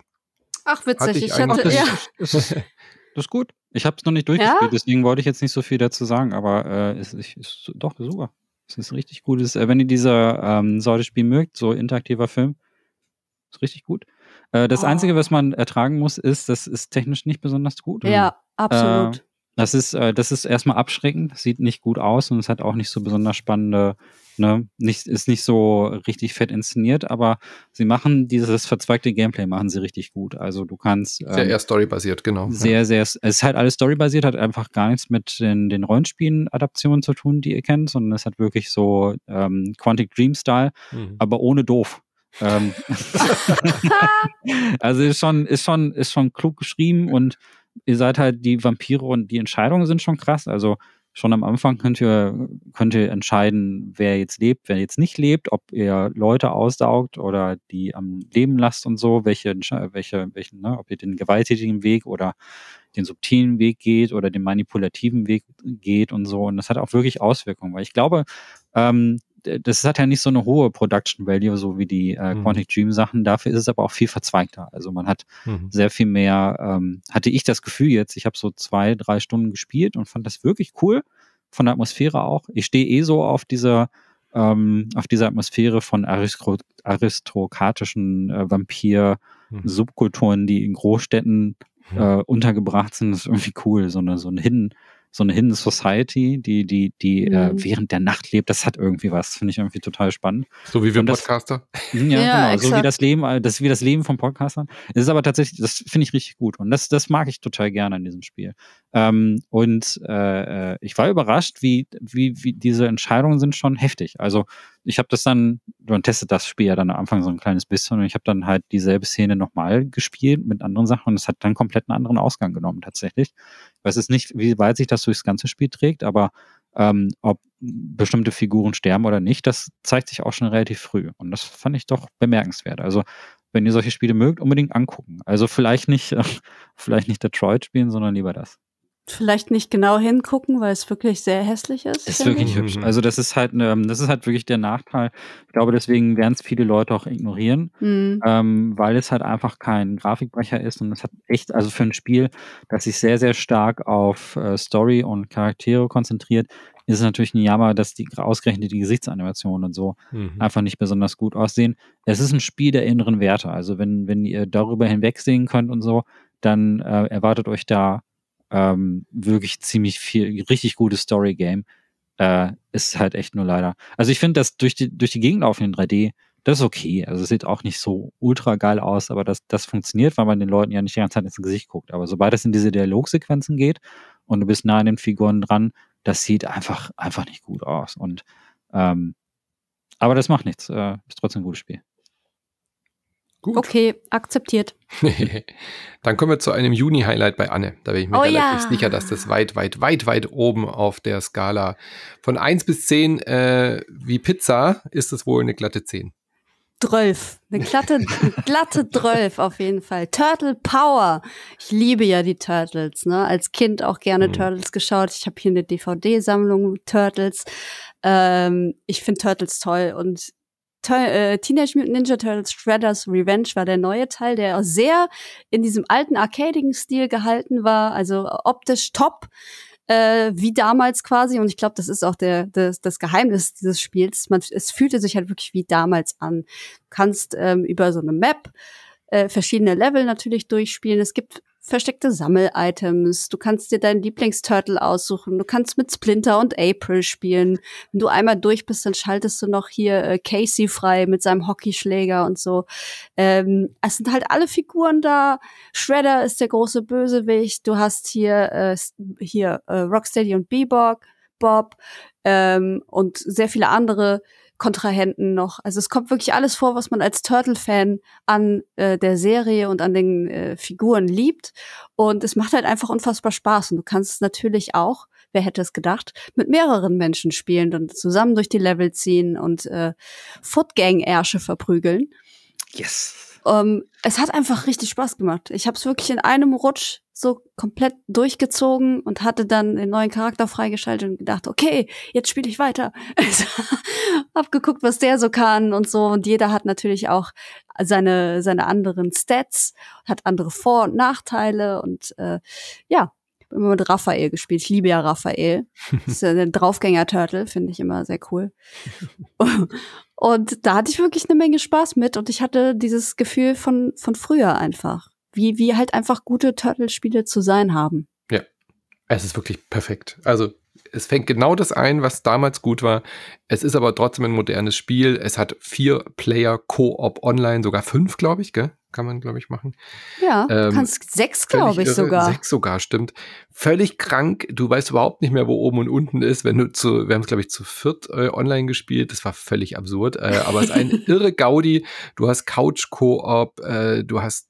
Ach, Hatte witzig. ich Ich, eigentlich- hatte, das, ja. ist, das, ist, das ist gut. Ich habe es noch nicht durchgespielt, Ja? deswegen wollte ich jetzt nicht so viel dazu sagen, aber äh, es ist, ist doch super. Es ist richtig gut. Ist, äh, wenn ihr diese ähm, Sorte Spiel mögt, so interaktiver Film, ist richtig gut. Äh, das Oh. Einzige, was man ertragen muss, ist, das ist technisch nicht besonders gut. ja, absolut. Das ist, äh, das ist erstmal abschreckend, sieht nicht gut aus und es hat auch nicht so besonders spannende, ne, nicht, ist nicht so richtig fett inszeniert, aber sie machen dieses verzweigte Gameplay machen sie richtig gut. Also du kannst Sehr ähm, eher storybasiert, genau. sehr, sehr, es ist halt alles storybasiert, hat einfach gar nichts mit den, den Rollenspielen-Adaptionen zu tun, die ihr kennt, sondern es hat wirklich so ähm, Quantic Dream-Style. Mhm. aber ohne doof. ähm, also ist schon, ist schon, ist schon klug geschrieben und ihr seid halt die Vampire und die Entscheidungen sind schon krass. Also schon am Anfang könnt ihr, könnt ihr entscheiden, wer jetzt lebt, wer jetzt nicht lebt, ob ihr Leute aussaugt oder die am Leben lasst und so, welche, welche, welchen, ne, ob ihr den gewalttätigen Weg oder den subtilen Weg geht oder den manipulativen Weg geht und so. Und das hat auch wirklich Auswirkungen, weil ich glaube, ähm, das hat ja nicht so eine hohe Production Value, so wie die äh, Mhm. Quantic Dream Sachen. Dafür ist es aber auch viel verzweigter. Also man hat Mhm. sehr viel mehr, ähm, hatte ich das Gefühl jetzt, ich habe so zwei, drei Stunden gespielt und fand das wirklich cool, von der Atmosphäre auch. Ich stehe eh so auf dieser, ähm, auf dieser Atmosphäre von aristro aristokratischen äh, Mhm. Vampir-Subkulturen, die in Großstädten äh, untergebracht sind, das ist irgendwie cool. So eine, so eine Hidden, so eine Hidden Society, die, die, die äh, Mhm. während der Nacht lebt, das hat irgendwie was. Finde ich irgendwie total spannend. So wie wir das- Podcaster. Ja, Ja, genau. So wie exakt. das Leben, äh, das ist wie das Leben von Podcastern. Es ist aber tatsächlich, das finde ich richtig gut. Und das, das mag ich total gerne in diesem Spiel. Ähm, und äh, äh, ich war überrascht, wie, wie, wie diese Entscheidungen sind schon heftig. Also ich habe das dann, man testet das Spiel ja dann am Anfang so ein kleines bisschen und ich habe dann halt dieselbe Szene nochmal gespielt mit anderen Sachen und es hat dann komplett einen anderen Ausgang genommen tatsächlich. Ich weiß jetzt nicht, wie weit sich das durchs ganze Spiel trägt, aber ähm, ob bestimmte Figuren sterben oder nicht, das zeigt sich auch schon relativ früh. Und das fand ich doch bemerkenswert. Also, wenn ihr solche Spiele mögt, unbedingt angucken. Also vielleicht nicht, äh, vielleicht nicht Detroit spielen, sondern lieber das. Vielleicht nicht genau hingucken, weil es wirklich sehr hässlich ist. Ist wirklich ich. hübsch. Mhm. Also das ist halt, ähm, das ist halt wirklich der Nachteil. Ich glaube, deswegen werden es viele Leute auch ignorieren, Mhm. ähm, weil es halt einfach kein Grafikbrecher ist und es hat echt, also für ein Spiel, das sich sehr, sehr stark auf äh, Story und Charaktere konzentriert, ist es natürlich ein Jammer, dass die ausgerechnet die Gesichtsanimationen und so Mhm. einfach nicht besonders gut aussehen. Es ist ein Spiel der inneren Werte. Also wenn, wenn ihr darüber hinwegsehen könnt und so, dann äh, erwartet euch da ähm, wirklich ziemlich viel, richtig gutes Story-Game. Äh, ist halt echt nur leider. Also ich finde, dass durch die, durch die Gegend laufen in 3D, das ist okay. Also es sieht auch nicht so ultra geil aus, aber das, das funktioniert, weil man den Leuten ja nicht die ganze Zeit ins Gesicht guckt. Aber sobald es in diese Dialogsequenzen geht und du bist nah an den Figuren dran, das sieht einfach, einfach nicht gut aus. Und ähm, aber das macht nichts. Äh, ist trotzdem ein gutes Spiel. Gut. Okay, akzeptiert. Dann kommen wir zu einem Juni-Highlight bei Anne. Da bin ich mir oh, relativ ja. sicher, dass das weit, weit, weit, weit oben auf der Skala von 1 bis 10 äh, wie Pizza ist es wohl eine glatte 10. 12. Eine glatte, eine glatte 12 auf jeden Fall. Turtle Power. Ich liebe ja die Turtles, ne? Als Kind auch gerne mhm. Turtles geschaut. Ich habe hier eine DVD-Sammlung Turtles. Ähm, ich finde Turtles toll und äh, Teenage Mutant Ninja Turtles Shredder's Revenge war der neue Teil, der sehr in diesem alten arcadigen Stil gehalten war, also optisch top, äh, wie damals quasi. Und ich glaube, das ist auch der, das, das Geheimnis dieses Spiels. Man, es fühlte sich halt wirklich wie damals an. Du kannst ähm, über so eine Map äh, verschiedene Level natürlich durchspielen. Es gibt versteckte Sammel-Items. Du kannst dir deinen Lieblingsturtle aussuchen. Du kannst mit Splinter und April spielen. Wenn du einmal durch bist, dann schaltest du noch hier äh, Casey frei mit seinem Hockeyschläger und so. Ähm, es sind halt alle Figuren da. Shredder ist der große Bösewicht. Du hast hier äh, hier äh, Rocksteady und Bebop, Bob ähm, und sehr viele andere Kontrahenten noch. Also es kommt wirklich alles vor, was man als Turtle-Fan an äh, der Serie und an den äh, Figuren liebt. Und es macht halt einfach unfassbar Spaß. Und du kannst es natürlich auch, wer hätte es gedacht, mit mehreren Menschen spielen und zusammen durch die Level ziehen und äh, Footgang-Ärsche verprügeln. Yes. Um, ähm, es hat einfach richtig Spaß gemacht. Ich habe es wirklich in einem Rutsch so komplett durchgezogen und hatte dann den neuen Charakter freigeschaltet und gedacht, okay, jetzt spiele ich weiter. Also, hab geguckt, was der so kann und so. Und jeder hat natürlich auch seine, seine anderen Stats, hat andere Vor- und Nachteile und äh, ja, immer mit Raphael gespielt. Ich liebe ja Raphael. Das ist ja der Draufgänger-Turtle, finde ich immer sehr cool. und da hatte ich wirklich eine Menge Spaß mit und ich hatte dieses Gefühl von, von früher einfach. Wie, wie halt einfach gute Turtle-Spiele zu sein haben. Ja, es ist wirklich perfekt. Also es fängt genau das ein, was damals gut war. Es ist aber trotzdem ein modernes Spiel. Es hat vier Player Co-op online, sogar fünf, glaube ich, gell? Kann man, glaube ich, machen. Ja, ähm, kannst sechs, glaube ich, irre. sogar. Sechs sogar, stimmt. Völlig krank. Du weißt überhaupt nicht mehr, wo oben und unten ist. Wenn du zu, wir haben es, glaube ich, zu viert äh, online gespielt. Das war völlig absurd. Äh, aber es ist ein irre Gaudi. Du hast Couch-Koop, äh, du hast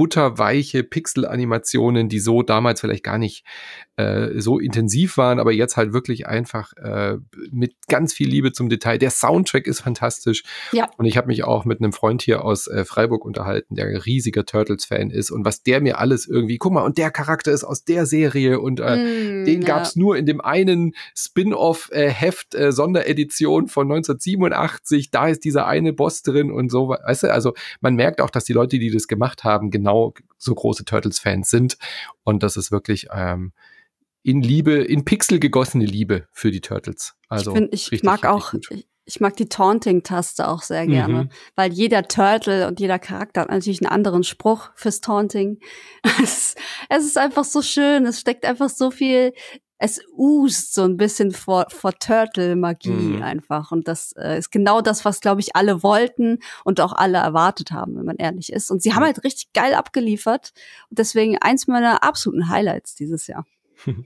butterweiche Pixel-Animationen, die so damals vielleicht gar nicht äh, so intensiv waren, aber jetzt halt wirklich einfach äh, mit ganz viel Liebe zum Detail. Der Soundtrack ist fantastisch. Ja. Und ich habe mich auch mit einem Freund hier aus äh, Freiburg unterhalten, der ein riesiger Turtles-Fan ist und was der mir alles irgendwie, guck mal, und der Charakter ist aus der Serie und äh, mm, den ja. gab's nur in dem einen Spin-off-Heft äh, Sonderedition von 1987. Da ist dieser eine Boss drin und so, weißt du, also man merkt auch, dass die Leute, die das gemacht haben, genau so große Turtles-Fans sind und das ist wirklich ähm, in Liebe, in Pixel gegossene Liebe für die Turtles. Also ich, find, ich richtig, mag auch, ich, ich, mag die Taunting-Taste auch sehr gerne, mhm. weil jeder Turtle und jeder Charakter hat natürlich einen anderen Spruch fürs Taunting. es, es ist einfach so schön, es steckt einfach so viel es ust so ein bisschen vor, vor Turtle-Magie mhm. einfach. Und das äh, ist genau das, was, glaube ich, alle wollten und auch alle erwartet haben, wenn man ehrlich ist. Und sie mhm. haben halt richtig geil abgeliefert. Und deswegen eins meiner absoluten Highlights dieses Jahr.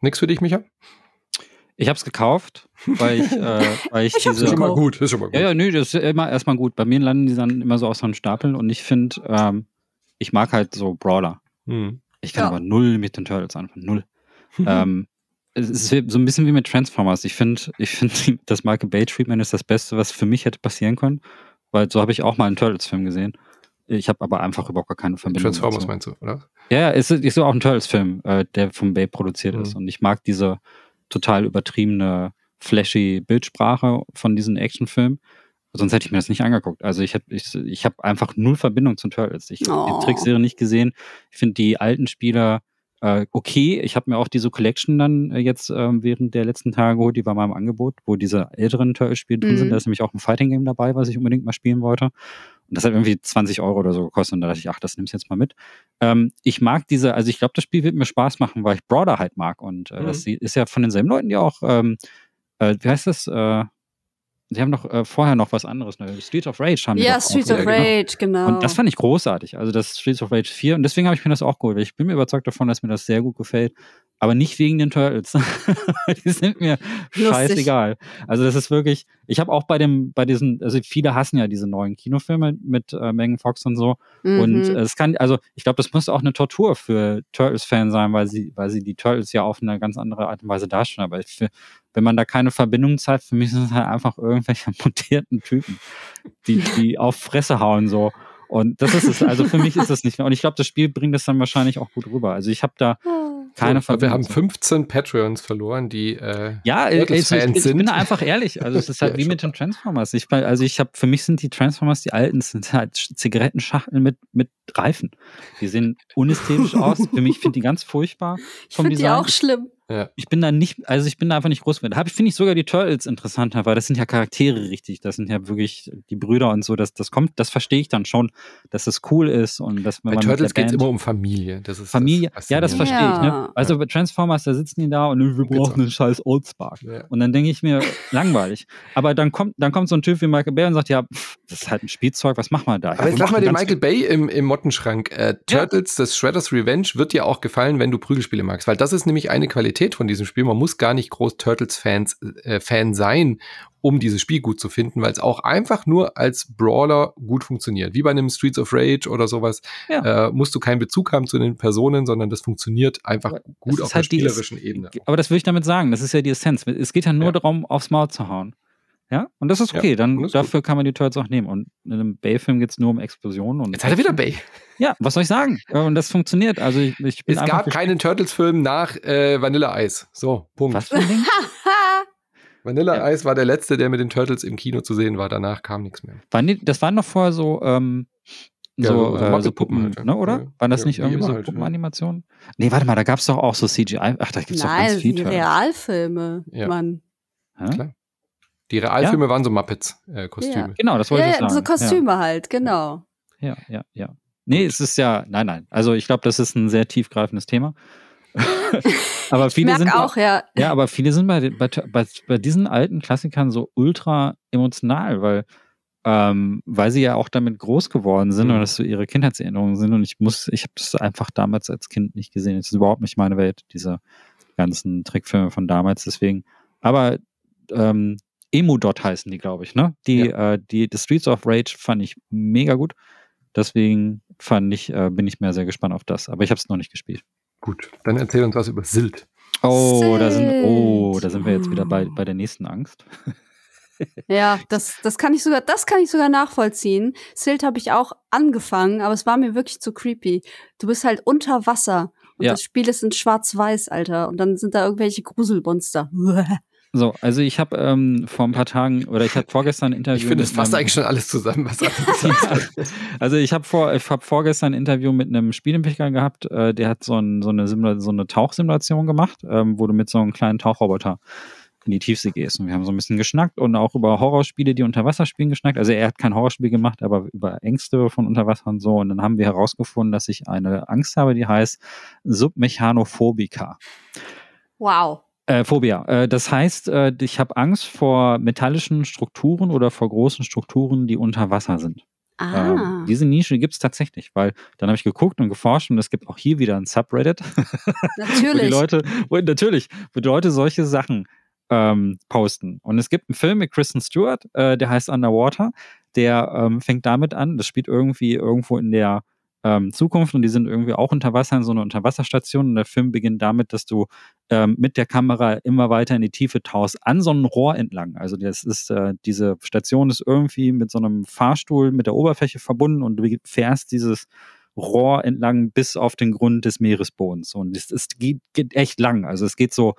Nix für dich, Micha? Ich habe es gekauft, weil ich, äh, weil ich, ich diese. Ist schon mal gut, ist schon mal gut. Ja, ja, nö, das ist immer erstmal gut. Bei mir landen die dann immer so aus so einem Stapel und ich finde, ähm, ich mag halt so Brawler. Hm. Ich kann ja. aber null mit den Turtles anfangen, null. ähm, es ist so ein bisschen wie mit Transformers. Ich finde, ich finde, das Michael Bay Treatment ist das Beste, was für mich hätte passieren können, weil so habe ich auch mal einen Turtles-Film gesehen. Ich habe aber einfach überhaupt gar keine Verbindung. Transformers dazu. meinst du, oder? Ja, es ist, ist so auch ein Turtles-Film, äh, der vom Bay produziert mhm. ist. Und ich mag diese total übertriebene, flashy Bildsprache von diesen Actionfilmen. Sonst hätte ich mir das nicht angeguckt. Also ich habe ich, ich hab einfach null Verbindung zum Turtles. Ich habe oh. die Trickserie nicht gesehen. Ich finde die alten Spieler äh, okay. Ich habe mir auch diese Collection dann äh, jetzt äh, während der letzten Tage geholt, die war mal im Angebot, wo diese älteren Turtles-Spiele drin mhm. sind. Da ist nämlich auch ein Fighting-Game dabei, was ich unbedingt mal spielen wollte. Und das hat irgendwie 20 Euro oder so gekostet. Und da dachte ich, ach, das nimmst du jetzt mal mit. Ähm, ich mag diese, also ich glaube, das Spiel wird mir Spaß machen, weil ich Broader halt mag. Und äh, mhm. das ist ja von denselben Leuten, die auch, ähm, äh, wie heißt das? Äh, sie haben doch äh, vorher noch was anderes. Ne? Streets of Rage haben die Ja, doch Streets of genau. Rage, genau. Und das fand ich großartig. Also das Streets of Rage 4. Und deswegen habe ich mir das auch geholt. Weil ich bin mir überzeugt davon, dass mir das sehr gut gefällt. Aber nicht wegen den Turtles. die sind mir Lustig. scheißegal. Also das ist wirklich, ich habe auch bei dem, bei diesen, also viele hassen ja diese neuen Kinofilme mit äh, Megan Fox und so. Und Mhm. äh, es kann, also ich glaube, das muss auch eine Tortur für Turtles-Fans sein, weil sie, weil sie die Turtles ja auf eine ganz andere Art und Weise darstellen. Aber ich, wenn man da keine Verbindung zeigt, für mich sind es halt einfach irgendwelche mutierten Typen, die, die auf Fresse hauen so. Und das ist es, also für mich ist das nicht mehr. Und ich glaube, das Spiel bringt das dann wahrscheinlich auch gut rüber. Also ich habe da Ah. keine So, wir haben zu. 15 Patreons verloren, die äh, Ja, äh, ich, Fans ich bin da einfach ehrlich. Also es ist halt Ja, wie schon mit den Transformers. Ich, also ich habe, für mich sind die Transformers, die alten, sind halt Sch- Zigarettenschachteln mit, mit Reifen. Die sehen unästhetisch aus. Für mich finde die ganz furchtbar. Ich finde die auch schlimm. Ja, Ich bin da nicht, also ich bin da einfach nicht groß mit. Habe ich finde ich sogar die Turtles interessanter, weil das sind ja Charaktere richtig. Das sind ja wirklich die Brüder und so. Das, das kommt, das verstehe ich dann schon, dass das cool ist und dass wenn bei man Turtles geht es immer um Familie. Das ist Familie, das ja, das verstehe ich. Ne? Ja. Also bei Transformers, da sitzen die da und wir brauchen Pizza. einen scheiß Oldspark. Ja. Und dann denke ich mir, langweilig. Aber dann kommt, dann kommt so ein Typ wie Michael Bay und sagt, ja, pff, das ist halt ein Spielzeug, was machen wir da? Ja, Aber jetzt lass mal den Michael Bay im, im Mottenschrank. Äh, Turtles, das Shredder's Revenge wird dir auch gefallen, wenn du Prügelspiele magst, weil das ist nämlich eine Qualität von diesem Spiel. Man muss gar nicht groß Turtles-Fans äh, Fan sein, um dieses Spiel gut zu finden, weil es auch einfach nur als Brawler gut funktioniert. Wie bei einem Streets of Rage oder sowas Ja. äh, musst du keinen Bezug haben zu den Personen, sondern das funktioniert einfach Aber gut auf der halt die- spielerischen Ebene. Aber das will ich damit sagen. Das ist ja die Essenz. Es geht ja nur Ja. darum, aufs Maul zu hauen. Ja, und das ist Ja, okay. Dann das ist dafür kann man die Turtles auch nehmen. Und in einem Bay-Film geht es nur um Explosionen. Und Jetzt hat er wieder Bay. Ja, was soll ich sagen? Ja, Und das funktioniert. Also ich, ich bin Es gab keinen Turtles-Film nach äh, Vanilla Ice. So, Punkt. Was für ein Ding? Vanilla Ja. Ice war der letzte, der mit den Turtles im Kino zu sehen war. Danach kam nichts mehr. Waren die, das waren doch vorher so, ähm, Ja, so, so- äh, so Puppen, halt, ja. ne, oder? Ja. Waren das Ja, nicht wie irgendwie so halt, ja. Puppenanimationen? Nee, warte mal, da gab es doch auch so CGI. Ach, da gibt's doch Nein, ganz viel. die Turtles. Realfilme, Ja. Mann. Klar. Die Realfilme waren so Muppets-Kostüme. Genau, das wollte Ja, ich ja, sagen. so Kostüme halt, genau. Ja, ja, ja. ja. Nee, es ist ja, nein, nein. Also ich glaube, das ist ein sehr tiefgreifendes Thema. aber Ich viele sind merke auch, ja. Ja, aber viele sind bei, bei, bei, bei diesen alten Klassikern so ultra emotional, weil, ähm, weil sie ja auch damit groß geworden sind Mhm. und das so ihre Kindheitserinnerungen sind. Und ich muss, ich habe das einfach damals als Kind nicht gesehen. Es ist überhaupt nicht meine Welt, diese ganzen Trickfilme von damals. Deswegen, aber ähm, Emu-Dot heißen die, glaube ich, ne? Die, äh, die, The Streets of Rage fand ich mega gut. Deswegen fand ich, äh, bin ich mehr sehr gespannt auf das. Aber ich habe es noch nicht gespielt. Gut, dann erzähl uns was über Silt. Oh, da sind, oh, da sind wir jetzt wieder bei, bei der nächsten Angst. Ja, das, das kann ich sogar, das kann ich sogar nachvollziehen. Silt habe ich auch angefangen, aber es war mir wirklich zu creepy. Du bist halt unter Wasser und Ja. das Spiel ist in Schwarz-Weiß, Alter. Und dann sind da irgendwelche Gruselmonster. So, also ich habe ähm, vor ein paar Tagen oder ich hatte vorgestern ein Interview. Ich finde, es einem- eigentlich schon alles zusammen, was er. Ja, also ich habe vor, ich hab vorgestern ein Interview mit einem Spielentwickler gehabt, äh, der hat so, ein, so, eine Simula so eine Tauchsimulation gemacht, ähm, wo du mit so einem kleinen Tauchroboter in die Tiefsee gehst. Und wir haben so ein bisschen geschnackt und auch über Horrorspiele, die unter Wasser spielen, geschnackt. Also er hat kein Horrorspiel gemacht, aber über Ängste von unter Wasser und so. Und dann haben wir herausgefunden, dass ich eine Angst habe, die heißt Submechanophobika. Wow. Äh, Phobia. Äh, das heißt, äh, ich habe Angst vor metallischen Strukturen oder vor großen Strukturen, die unter Wasser sind. Ah. Ähm, diese Nische gibt es tatsächlich, weil dann habe ich geguckt und geforscht und es gibt auch hier wieder ein Subreddit, wo die Natürlich. Leute, wo, natürlich, wo die Leute solche Sachen ähm, posten. Und es gibt einen Film mit Kristen Stewart, äh, der heißt Underwater, der ähm, fängt damit an, das spielt irgendwie irgendwo in der ähm, Zukunft und die sind irgendwie auch unter Wasser in so einer Unterwasserstation und der Film beginnt damit, dass du ähm, mit der Kamera immer weiter in die Tiefe tauchst, an so einem Rohr entlang. Also das ist, äh, diese Station ist irgendwie mit so einem Fahrstuhl mit der Oberfläche verbunden und du fährst dieses Rohr entlang bis auf den Grund des Meeresbodens. Und es, es geht, geht echt lang. Also es geht so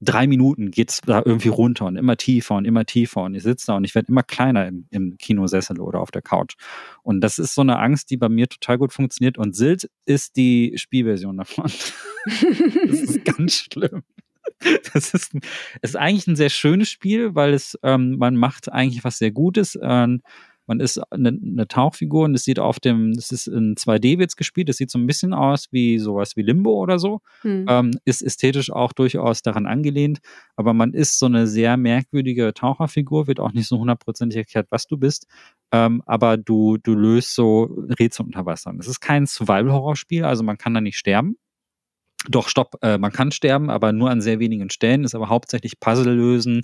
drei Minuten geht's da irgendwie runter und immer tiefer und immer tiefer. Und ich sitze da und ich werde immer kleiner im, im Kinosessel oder auf der Couch. Und das ist so eine Angst, die bei mir total gut funktioniert. Und Silt ist die Spielversion davon. Das ist ganz schlimm. Das ist, es ist eigentlich ein sehr schönes Spiel, weil es, ähm, man macht eigentlich was sehr Gutes. Ähm, Man ist eine, eine Tauchfigur und es sieht auf dem, es ist in 2D wird's gespielt, es sieht so ein bisschen aus wie sowas wie Limbo oder so. Hm. Ähm, ist ästhetisch auch durchaus daran angelehnt, aber man ist so eine sehr merkwürdige Taucherfigur, wird auch nicht so hundertprozentig erklärt, was du bist. Ähm, aber du, du löst so Rätsel unter Wasser. Es ist kein Survival-Horror-Spiel, also man kann da nicht sterben. Doch, stopp, äh, man kann sterben, aber nur an sehr wenigen Stellen, ist aber hauptsächlich Puzzle lösen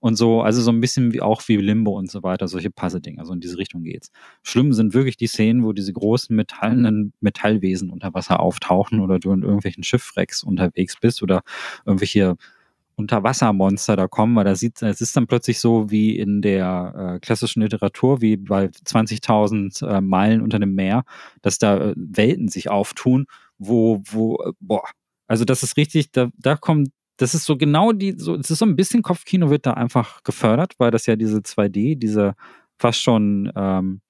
und so, also so ein bisschen wie auch wie Limbo und so weiter, solche Puzzle-Dinger, also in diese Richtung geht's. Schlimm sind wirklich die Szenen, wo diese großen metallenen Metallwesen unter Wasser auftauchen oder du in irgendwelchen Schiffwrecks unterwegs bist oder irgendwelche Unterwassermonster da kommen, weil da sieht, es ist dann plötzlich so wie in der äh, klassischen Literatur, wie bei 20.000 äh, Meilen unter dem Meer, dass da äh, Welten sich auftun wo, wo, äh, boah, also das ist richtig, da, da kommt, das ist so genau die, so, es ist so ein bisschen Kopfkino wird da einfach gefördert, weil das ja diese 2D, diese fast schon, ähm,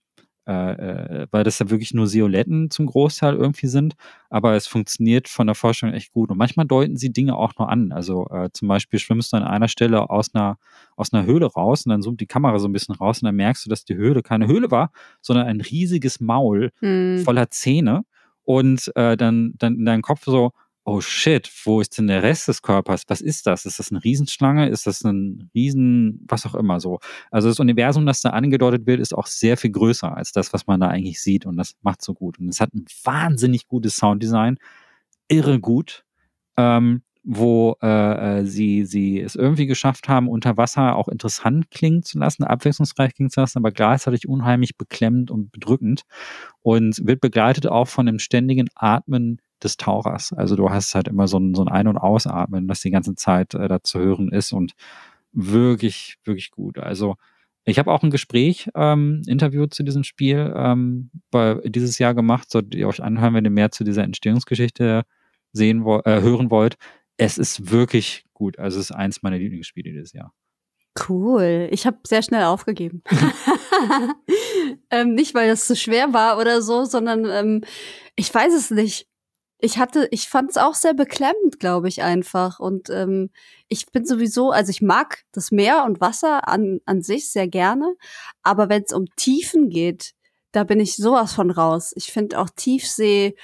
äh, äh, weil das ja wirklich nur Violetten zum Großteil irgendwie sind, aber es funktioniert von der Forschung echt gut. Und manchmal deuten sie Dinge auch nur an. Also äh, zum Beispiel schwimmst du an einer Stelle aus einer, aus einer Höhle raus und dann zoomt die Kamera so ein bisschen raus und dann merkst du, dass die Höhle keine Höhle war, sondern ein riesiges Maul hm. voller Zähne und äh, dann, dann in deinem Kopf so, oh shit, wo ist denn der Rest des Körpers? Was ist das? Ist das eine Riesenschlange? Ist das ein Riesen, was auch immer so? Also das Universum, das da angedeutet wird, ist auch sehr viel größer als das, was man da eigentlich sieht und das macht so gut. Und es hat ein wahnsinnig gutes Sounddesign, irre gut. Ähm, wo äh, äh, sie, sie es irgendwie geschafft haben, unter Wasser auch interessant klingen zu lassen, abwechslungsreich klingen zu lassen, aber gleichzeitig unheimlich beklemmend und bedrückend und wird begleitet auch von dem ständigen Atmen des Tauchers. Also du hast halt immer so ein, so ein Ein- und Ausatmen, das die ganze Zeit äh, da zu hören ist und wirklich, wirklich gut. Also ich habe auch ein Gespräch, ähm, Interview zu diesem Spiel ähm, bei, dieses Jahr gemacht. Solltet ihr euch anhören, wenn ihr mehr zu dieser Entstehungsgeschichte sehen äh, hören wollt es ist wirklich gut. Also es ist eins meiner Lieblingsspiele dieses Jahr. Cool. Ich habe sehr schnell aufgegeben. ähm, nicht, weil das zu schwer war oder so, sondern ähm, ich weiß es nicht. Ich hatte, ich fand es auch sehr beklemmend, glaube ich, einfach. Und ähm, ich bin sowieso, also ich mag das Meer und Wasser an, an sich sehr gerne, aber wenn es um Tiefen geht, da bin ich sowas von raus. Ich finde auch Tiefsee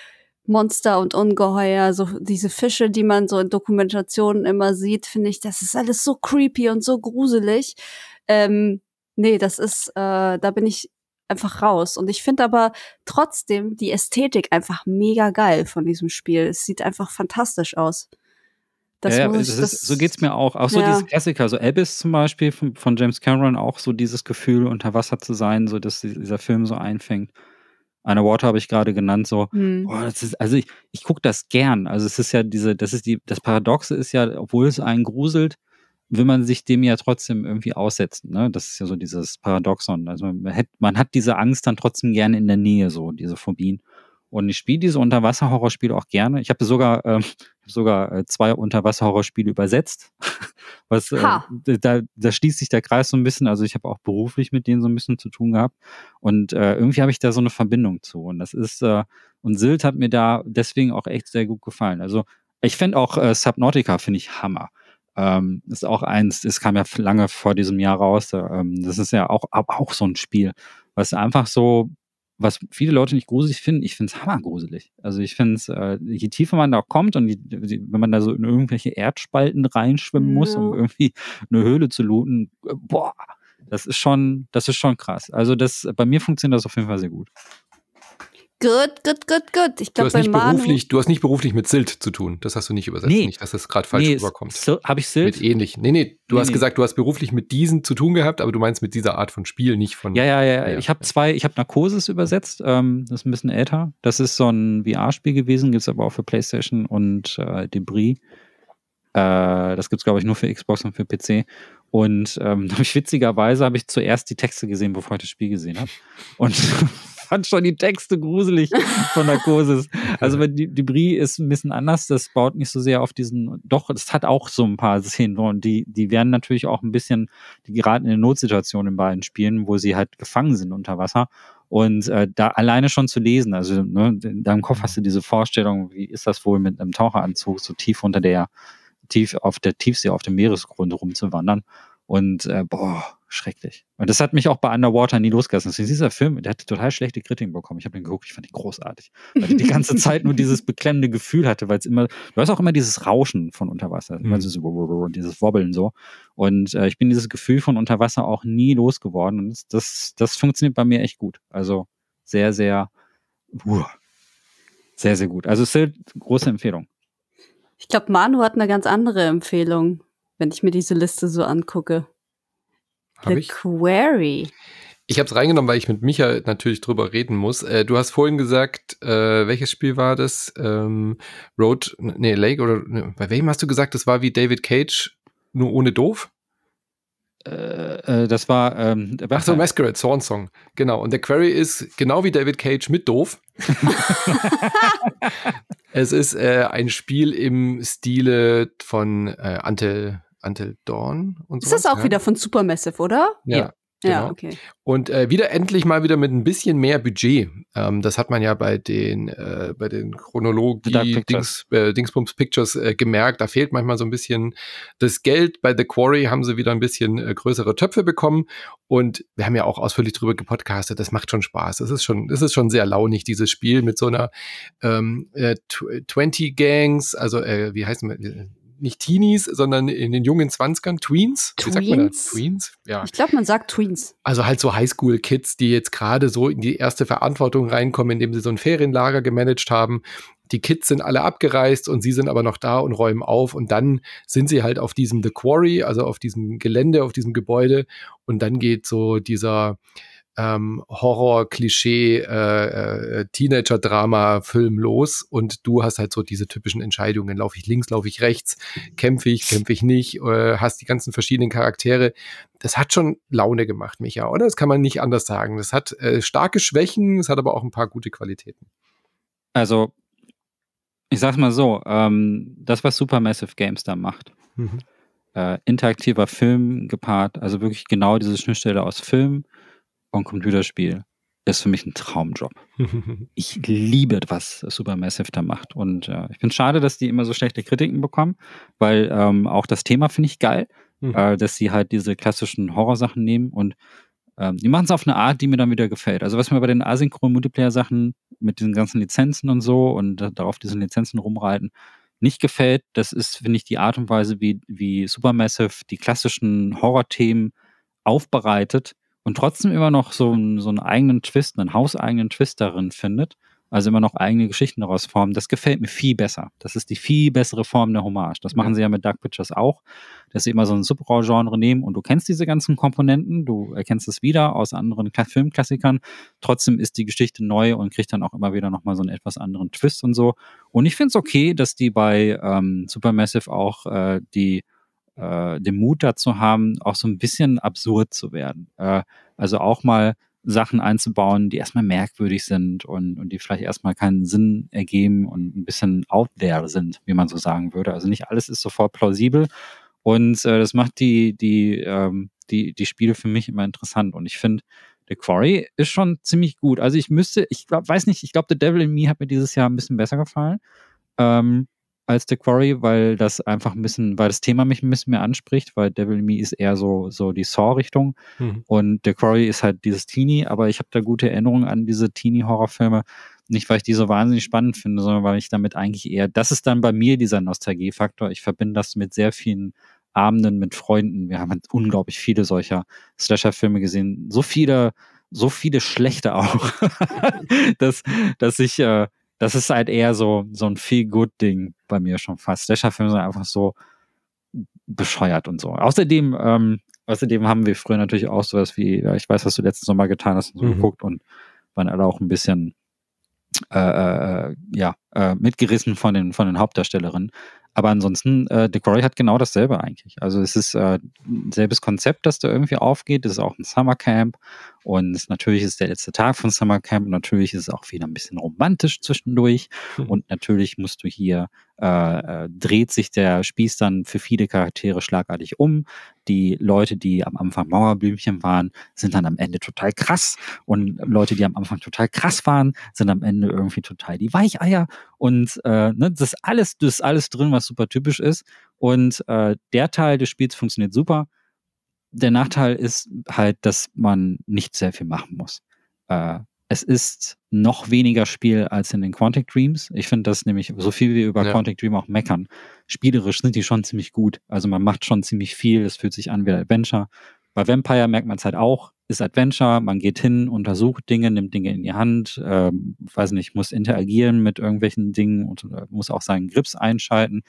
Monster und Ungeheuer, so diese Fische, die man so in Dokumentationen immer sieht, finde ich, das ist alles so creepy und so gruselig. Ähm, nee, das ist, äh, da bin ich einfach raus. Und ich finde aber trotzdem die Ästhetik einfach mega geil von diesem Spiel. Es sieht einfach fantastisch aus. Das ja, ich, das ist, so geht's mir auch. Auch so ja. diese Klassiker, so Abyss zum Beispiel von, von James Cameron, auch so dieses Gefühl, unter Wasser zu sein, so dass dieser Film so einfängt. Eine Water habe ich gerade genannt, so, mhm. oh, das ist, also ich, ich gucke das gern. Also es ist ja diese, das ist die, das Paradoxe ist ja, obwohl es einen gruselt, will man sich dem ja trotzdem irgendwie aussetzen. Ne? Das ist ja so dieses Paradoxon. Also man hat, man hat diese Angst dann trotzdem gerne in der Nähe, so diese Phobien. Und ich spiele diese Unterwasser-Horrorspiele auch gerne. Ich habe sogar, ähm, sogar äh, zwei Unterwasser-Horrorspiele übersetzt. Was, äh, da, da schließt sich der Kreis so ein bisschen. Also ich habe auch beruflich mit denen so ein bisschen zu tun gehabt. Und äh, irgendwie habe ich da so eine Verbindung zu. Und das ist, äh, und Sylt hat mir da deswegen auch echt sehr gut gefallen. Also ich finde auch äh, Subnautica, finde ich Hammer. Ähm, ist auch eins, es kam ja lange vor diesem Jahr raus. Ähm, das ist ja auch, auch so ein Spiel, was einfach so was viele Leute nicht gruselig finden, ich finde es hammergruselig. Also ich finde es, äh, je tiefer man da kommt und die, wenn man da so in irgendwelche Erdspalten reinschwimmen ja. muss, um irgendwie eine Höhle zu looten, äh, boah, das ist schon, das ist schon krass. Also das, bei mir funktioniert das auf jeden Fall sehr gut. Gut, gut, gut, gut. Ich glaube, du, beruflich, du hast nicht beruflich mit Silt zu tun. Das hast du nicht übersetzt. Nee. Nicht, dass das gerade falsch nee, rüberkommt. So, Habe ich Silt? Mit ähnlich. Nee, nee. Du nee, hast nee. gesagt, du hast beruflich mit diesen zu tun gehabt, aber du meinst mit dieser Art von Spiel, nicht von. Ja, ja, ja. ja ich habe zwei, ich habe Narkosis übersetzt. Ähm, das ist ein bisschen älter. Das ist so ein VR-Spiel gewesen, gibt es aber auch für PlayStation und äh, Debris. Äh, das gibt es, glaube ich, nur für Xbox und für PC. Und ähm, hab ich witzigerweise habe ich zuerst die Texte gesehen, bevor ich das Spiel gesehen habe. Und fand schon die Texte gruselig von Narkosis. Also die, Brie ist ein bisschen anders, das baut nicht so sehr auf diesen, doch, es hat auch so ein paar Szenen und die, die werden natürlich auch ein bisschen, die geraten in eine Notsituation in beiden Spielen, wo sie halt gefangen sind unter Wasser. Und äh, da alleine schon zu lesen, also ne, in deinem Kopf hast du diese Vorstellung, wie ist das wohl mit einem Taucheranzug so tief unter der, tief auf der Tiefsee, auf dem Meeresgrund rumzuwandern. Und äh, boah, schrecklich. Und das hat mich auch bei Underwater nie losgelassen. Deswegen dieser Film, der hatte total schlechte Kritiken bekommen. Ich habe den geguckt, ich fand ihn großartig. Weil ich die ganze Zeit nur dieses beklemmende Gefühl hatte, weil es immer, du hast auch immer dieses Rauschen von Unterwasser, mhm. also so, dieses Wobbeln so. Und äh, ich bin dieses Gefühl von Unterwasser auch nie losgeworden. Und das, das, das funktioniert bei mir echt gut. Also sehr, sehr, uh, sehr, sehr gut. Also es ist eine große Empfehlung. Ich glaube, Manu hat eine ganz andere Empfehlung, wenn ich mir diese Liste so angucke. Hab The ich? Quarry. Ich habe es reingenommen, weil ich mit Micha natürlich drüber reden muss. Äh, du hast vorhin gesagt, äh, welches Spiel war das? Ähm, Road, nee, Lake oder ne, bei welchem hast du gesagt, das war wie David Cage, nur ohne doof? Äh, äh, das war ähm, Ach so, Masquerade, Swan Song. Genau. Und der Quarry ist genau wie David Cage mit doof. es ist äh, ein Spiel im Stile von äh, Until, Dawn und so. Ist das auch ja? wieder von Supermassive, oder? Ja. ja. Genau. Ja, okay. Und äh, wieder endlich mal wieder mit ein bisschen mehr Budget. Ähm, das hat man ja bei den äh, bei den Chronologie Dings, äh, Dingsbums Pictures äh, gemerkt. Da fehlt manchmal so ein bisschen das Geld. Bei The Quarry haben sie wieder ein bisschen äh, größere Töpfe bekommen. Und wir haben ja auch ausführlich drüber gepodcastet. Das macht schon Spaß. Das ist schon, das ist schon sehr launig dieses Spiel mit so einer ähm, äh, 20 Gangs. Also äh, wie heißt man? Nicht Teenies, sondern in den jungen Zwanzigern, Tweens. Tweens? Wie sagt man das? Tweens? Ja. Ich glaube, man sagt Tweens. Also halt so Highschool-Kids, die jetzt gerade so in die erste Verantwortung reinkommen, indem sie so ein Ferienlager gemanagt haben. Die Kids sind alle abgereist und sie sind aber noch da und räumen auf und dann sind sie halt auf diesem The Quarry, also auf diesem Gelände, auf diesem Gebäude und dann geht so dieser ähm, Horror-Klischee, äh, äh, Teenager-Drama-Film los und du hast halt so diese typischen Entscheidungen. Laufe ich links, laufe ich rechts, kämpfe ich, kämpfe ich nicht, äh, hast die ganzen verschiedenen Charaktere. Das hat schon Laune gemacht, Micha, oder? Das kann man nicht anders sagen. Das hat äh, starke Schwächen, es hat aber auch ein paar gute Qualitäten. Also, ich sag's mal so, ähm, das, was Supermassive Games da macht, mhm. äh, interaktiver Film gepaart, also wirklich genau diese Schnittstelle aus Film, und Computerspiel ist für mich ein Traumjob. ich liebe, was Supermassive da macht. Und äh, ich finde es schade, dass die immer so schlechte Kritiken bekommen, weil ähm, auch das Thema finde ich geil, mhm. äh, dass sie halt diese klassischen Horrorsachen nehmen und ähm, die machen es auf eine Art, die mir dann wieder gefällt. Also was mir bei den asynchronen Multiplayer-Sachen mit diesen ganzen Lizenzen und so und äh, darauf diesen Lizenzen rumreiten, nicht gefällt, das ist, finde ich, die Art und Weise, wie, wie Supermassive die klassischen Horrorthemen aufbereitet und trotzdem immer noch so, so einen eigenen Twist, einen hauseigenen Twist darin findet, also immer noch eigene Geschichten daraus formen, das gefällt mir viel besser. Das ist die viel bessere Form der Hommage. Das machen sie ja mit Dark Pictures auch, dass sie immer so ein Subgenre nehmen und du kennst diese ganzen Komponenten, du erkennst es wieder aus anderen Filmklassikern. Trotzdem ist die Geschichte neu und kriegt dann auch immer wieder nochmal so einen etwas anderen Twist und so. Und ich finde es okay, dass die bei ähm, Supermassive auch äh, die äh, den Mut dazu haben, auch so ein bisschen absurd zu werden. Äh, also auch mal Sachen einzubauen, die erstmal merkwürdig sind und, und die vielleicht erstmal keinen Sinn ergeben und ein bisschen out there sind, wie man so sagen würde. Also nicht alles ist sofort plausibel und äh, das macht die, die, ähm, die, die Spiele für mich immer interessant und ich finde, The Quarry ist schon ziemlich gut. Also ich müsste, ich glaub, weiß nicht, ich glaube, The Devil in Me hat mir dieses Jahr ein bisschen besser gefallen. Ähm, als The Quarry, weil das einfach ein bisschen, weil das Thema mich ein bisschen mehr anspricht, weil Devil Me ist eher so, so die Saw-Richtung mhm. und The Quarry ist halt dieses Teenie, aber ich habe da gute Erinnerungen an diese Teenie-Horrorfilme. Nicht, weil ich die so wahnsinnig spannend finde, sondern weil ich damit eigentlich eher, das ist dann bei mir dieser Nostalgiefaktor. Ich verbinde das mit sehr vielen Abenden mit Freunden. Wir haben halt unglaublich viele solcher Slasher-Filme gesehen. So viele, so viele schlechte auch, dass, dass ich, äh, das ist halt eher so, so ein Feel-Good-Ding bei mir schon fast. Slasher-Filme sind einfach so bescheuert und so. Außerdem, ähm, außerdem haben wir früher natürlich auch sowas wie, ja, ich weiß, was du letztes Mal getan hast und so mhm. geguckt und waren alle auch ein bisschen äh, äh, ja, äh, mitgerissen von den, von den Hauptdarstellerinnen. Aber ansonsten, äh, Quarry hat genau dasselbe eigentlich. Also es ist äh, selbes Konzept, das da irgendwie aufgeht. Es ist auch ein Summercamp und natürlich ist der letzte Tag von Summercamp. Und natürlich ist es auch wieder ein bisschen romantisch zwischendurch. Mhm. Und natürlich musst du hier äh, äh, dreht sich der Spieß dann für viele Charaktere schlagartig um. Die Leute, die am Anfang Mauerblümchen waren, sind dann am Ende total krass. Und Leute, die am Anfang total krass waren, sind am Ende irgendwie total die Weicheier. Und äh, ne, das ist alles, das ist alles drin, was super typisch ist. Und äh, der Teil des Spiels funktioniert super. der Nachteil ist halt, dass man nicht sehr viel machen muss. Äh, es ist noch weniger Spiel als in den Quantic Dreams. Ich finde das nämlich, so viel wir über ja. Quantic Dream auch meckern, spielerisch sind die schon ziemlich gut. Also man macht schon ziemlich viel, es fühlt sich an wie ein Adventure. Bei Vampire merkt man es halt auch, ist Adventure, man geht hin, untersucht Dinge, nimmt Dinge in die Hand, ähm, weiß nicht, muss interagieren mit irgendwelchen Dingen und äh, muss auch seinen Grips einschalten.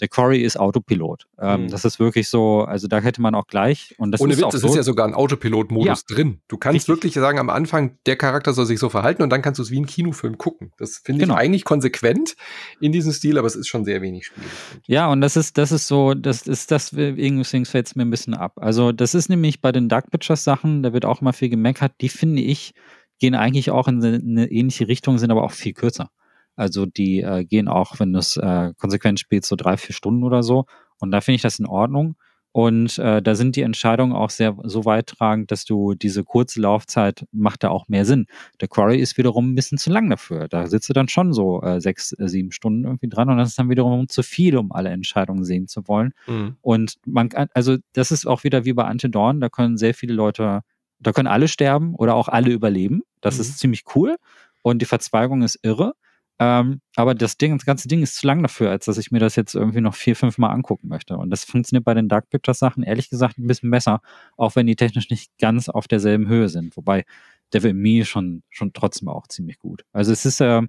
Der Quarry ist Autopilot. Ähm, mhm. Das ist wirklich so, also da hätte man auch gleich. Und das Ohne ist Witz, es so, ist ja sogar ein Autopilot-Modus ja. drin. Du kannst Richtig. wirklich sagen, am Anfang, der Charakter soll sich so verhalten und dann kannst du es wie ein Kinofilm gucken. Das finde Genau. ich eigentlich konsequent in diesem Stil, aber es ist schon sehr wenig Spiel. Ja, und das ist, das ist so, das ist das, deswegen fällt es mir ein bisschen ab. Also, das ist nämlich bei den Dark Pictures Sachen, da wird auch immer viel gemeckert, die finde ich, gehen eigentlich auch in eine ähnliche Richtung, sind aber auch viel kürzer. Also die äh, gehen auch, wenn du es äh, konsequent spielst, so drei, vier Stunden oder so. Und da finde ich das in Ordnung. Und äh, da sind die Entscheidungen auch sehr so weittragend, dass du diese kurze Laufzeit macht da auch mehr Sinn. Der Quarry ist wiederum ein bisschen zu lang dafür. Da sitzt du dann schon so äh, sechs, äh, sieben Stunden irgendwie dran und das ist dann wiederum zu viel, um alle Entscheidungen sehen zu wollen. Mhm. Und man kann, also das ist auch wieder wie bei Ante Dawn, da können sehr viele Leute, da können alle sterben oder auch alle überleben. Das Mhm. ist ziemlich cool. Und die Verzweigung ist irre. Ähm, aber das Ding, das ganze Ding ist zu lang dafür, als dass ich mir das jetzt irgendwie noch vier, fünf Mal angucken möchte. Und das funktioniert bei den Dark Pictures Sachen ehrlich gesagt ein bisschen besser, auch wenn die technisch nicht ganz auf derselben Höhe sind. Wobei Devil Me schon, schon trotzdem auch ziemlich gut. Also es ist, ähm,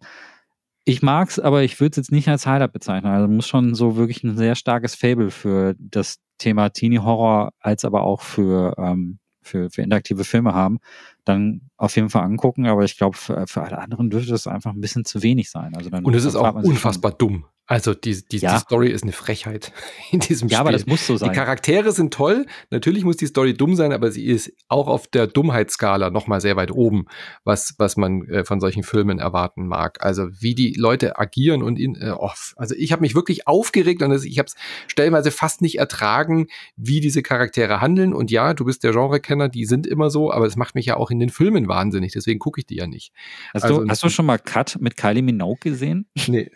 ich mag's, aber ich würde es jetzt nicht als Highlight bezeichnen. Also muss schon so wirklich ein sehr starkes Fable für das Thema Teenie Horror als aber auch für, ähm, für, für interaktive Filme haben, dann auf jeden Fall angucken. Aber ich glaube, für, für alle anderen dürfte das einfach ein bisschen zu wenig sein. Also dann, Und es ist auch unfassbar dumm. Also die, die, Ja. die Story ist eine Frechheit in diesem ja, Spiel. aber das muss so die sein. Charaktere sind toll. Natürlich muss die Story dumm sein, aber sie ist auch auf der Dummheitsskala noch mal sehr weit oben, was, was man äh, von solchen Filmen erwarten mag. Also wie die Leute agieren und in, äh, oh, also ich habe mich wirklich aufgeregt und das- ich habe es stellenweise fast nicht ertragen, wie diese Charaktere handeln. Und ja, du bist der Genrekenner, die sind immer so, aber es macht mich ja auch in den Filmen wahnsinnig. Deswegen gucke ich die ja nicht. Hast, also- du, hast du schon mal Cut mit Kylie Minogue gesehen? Nee.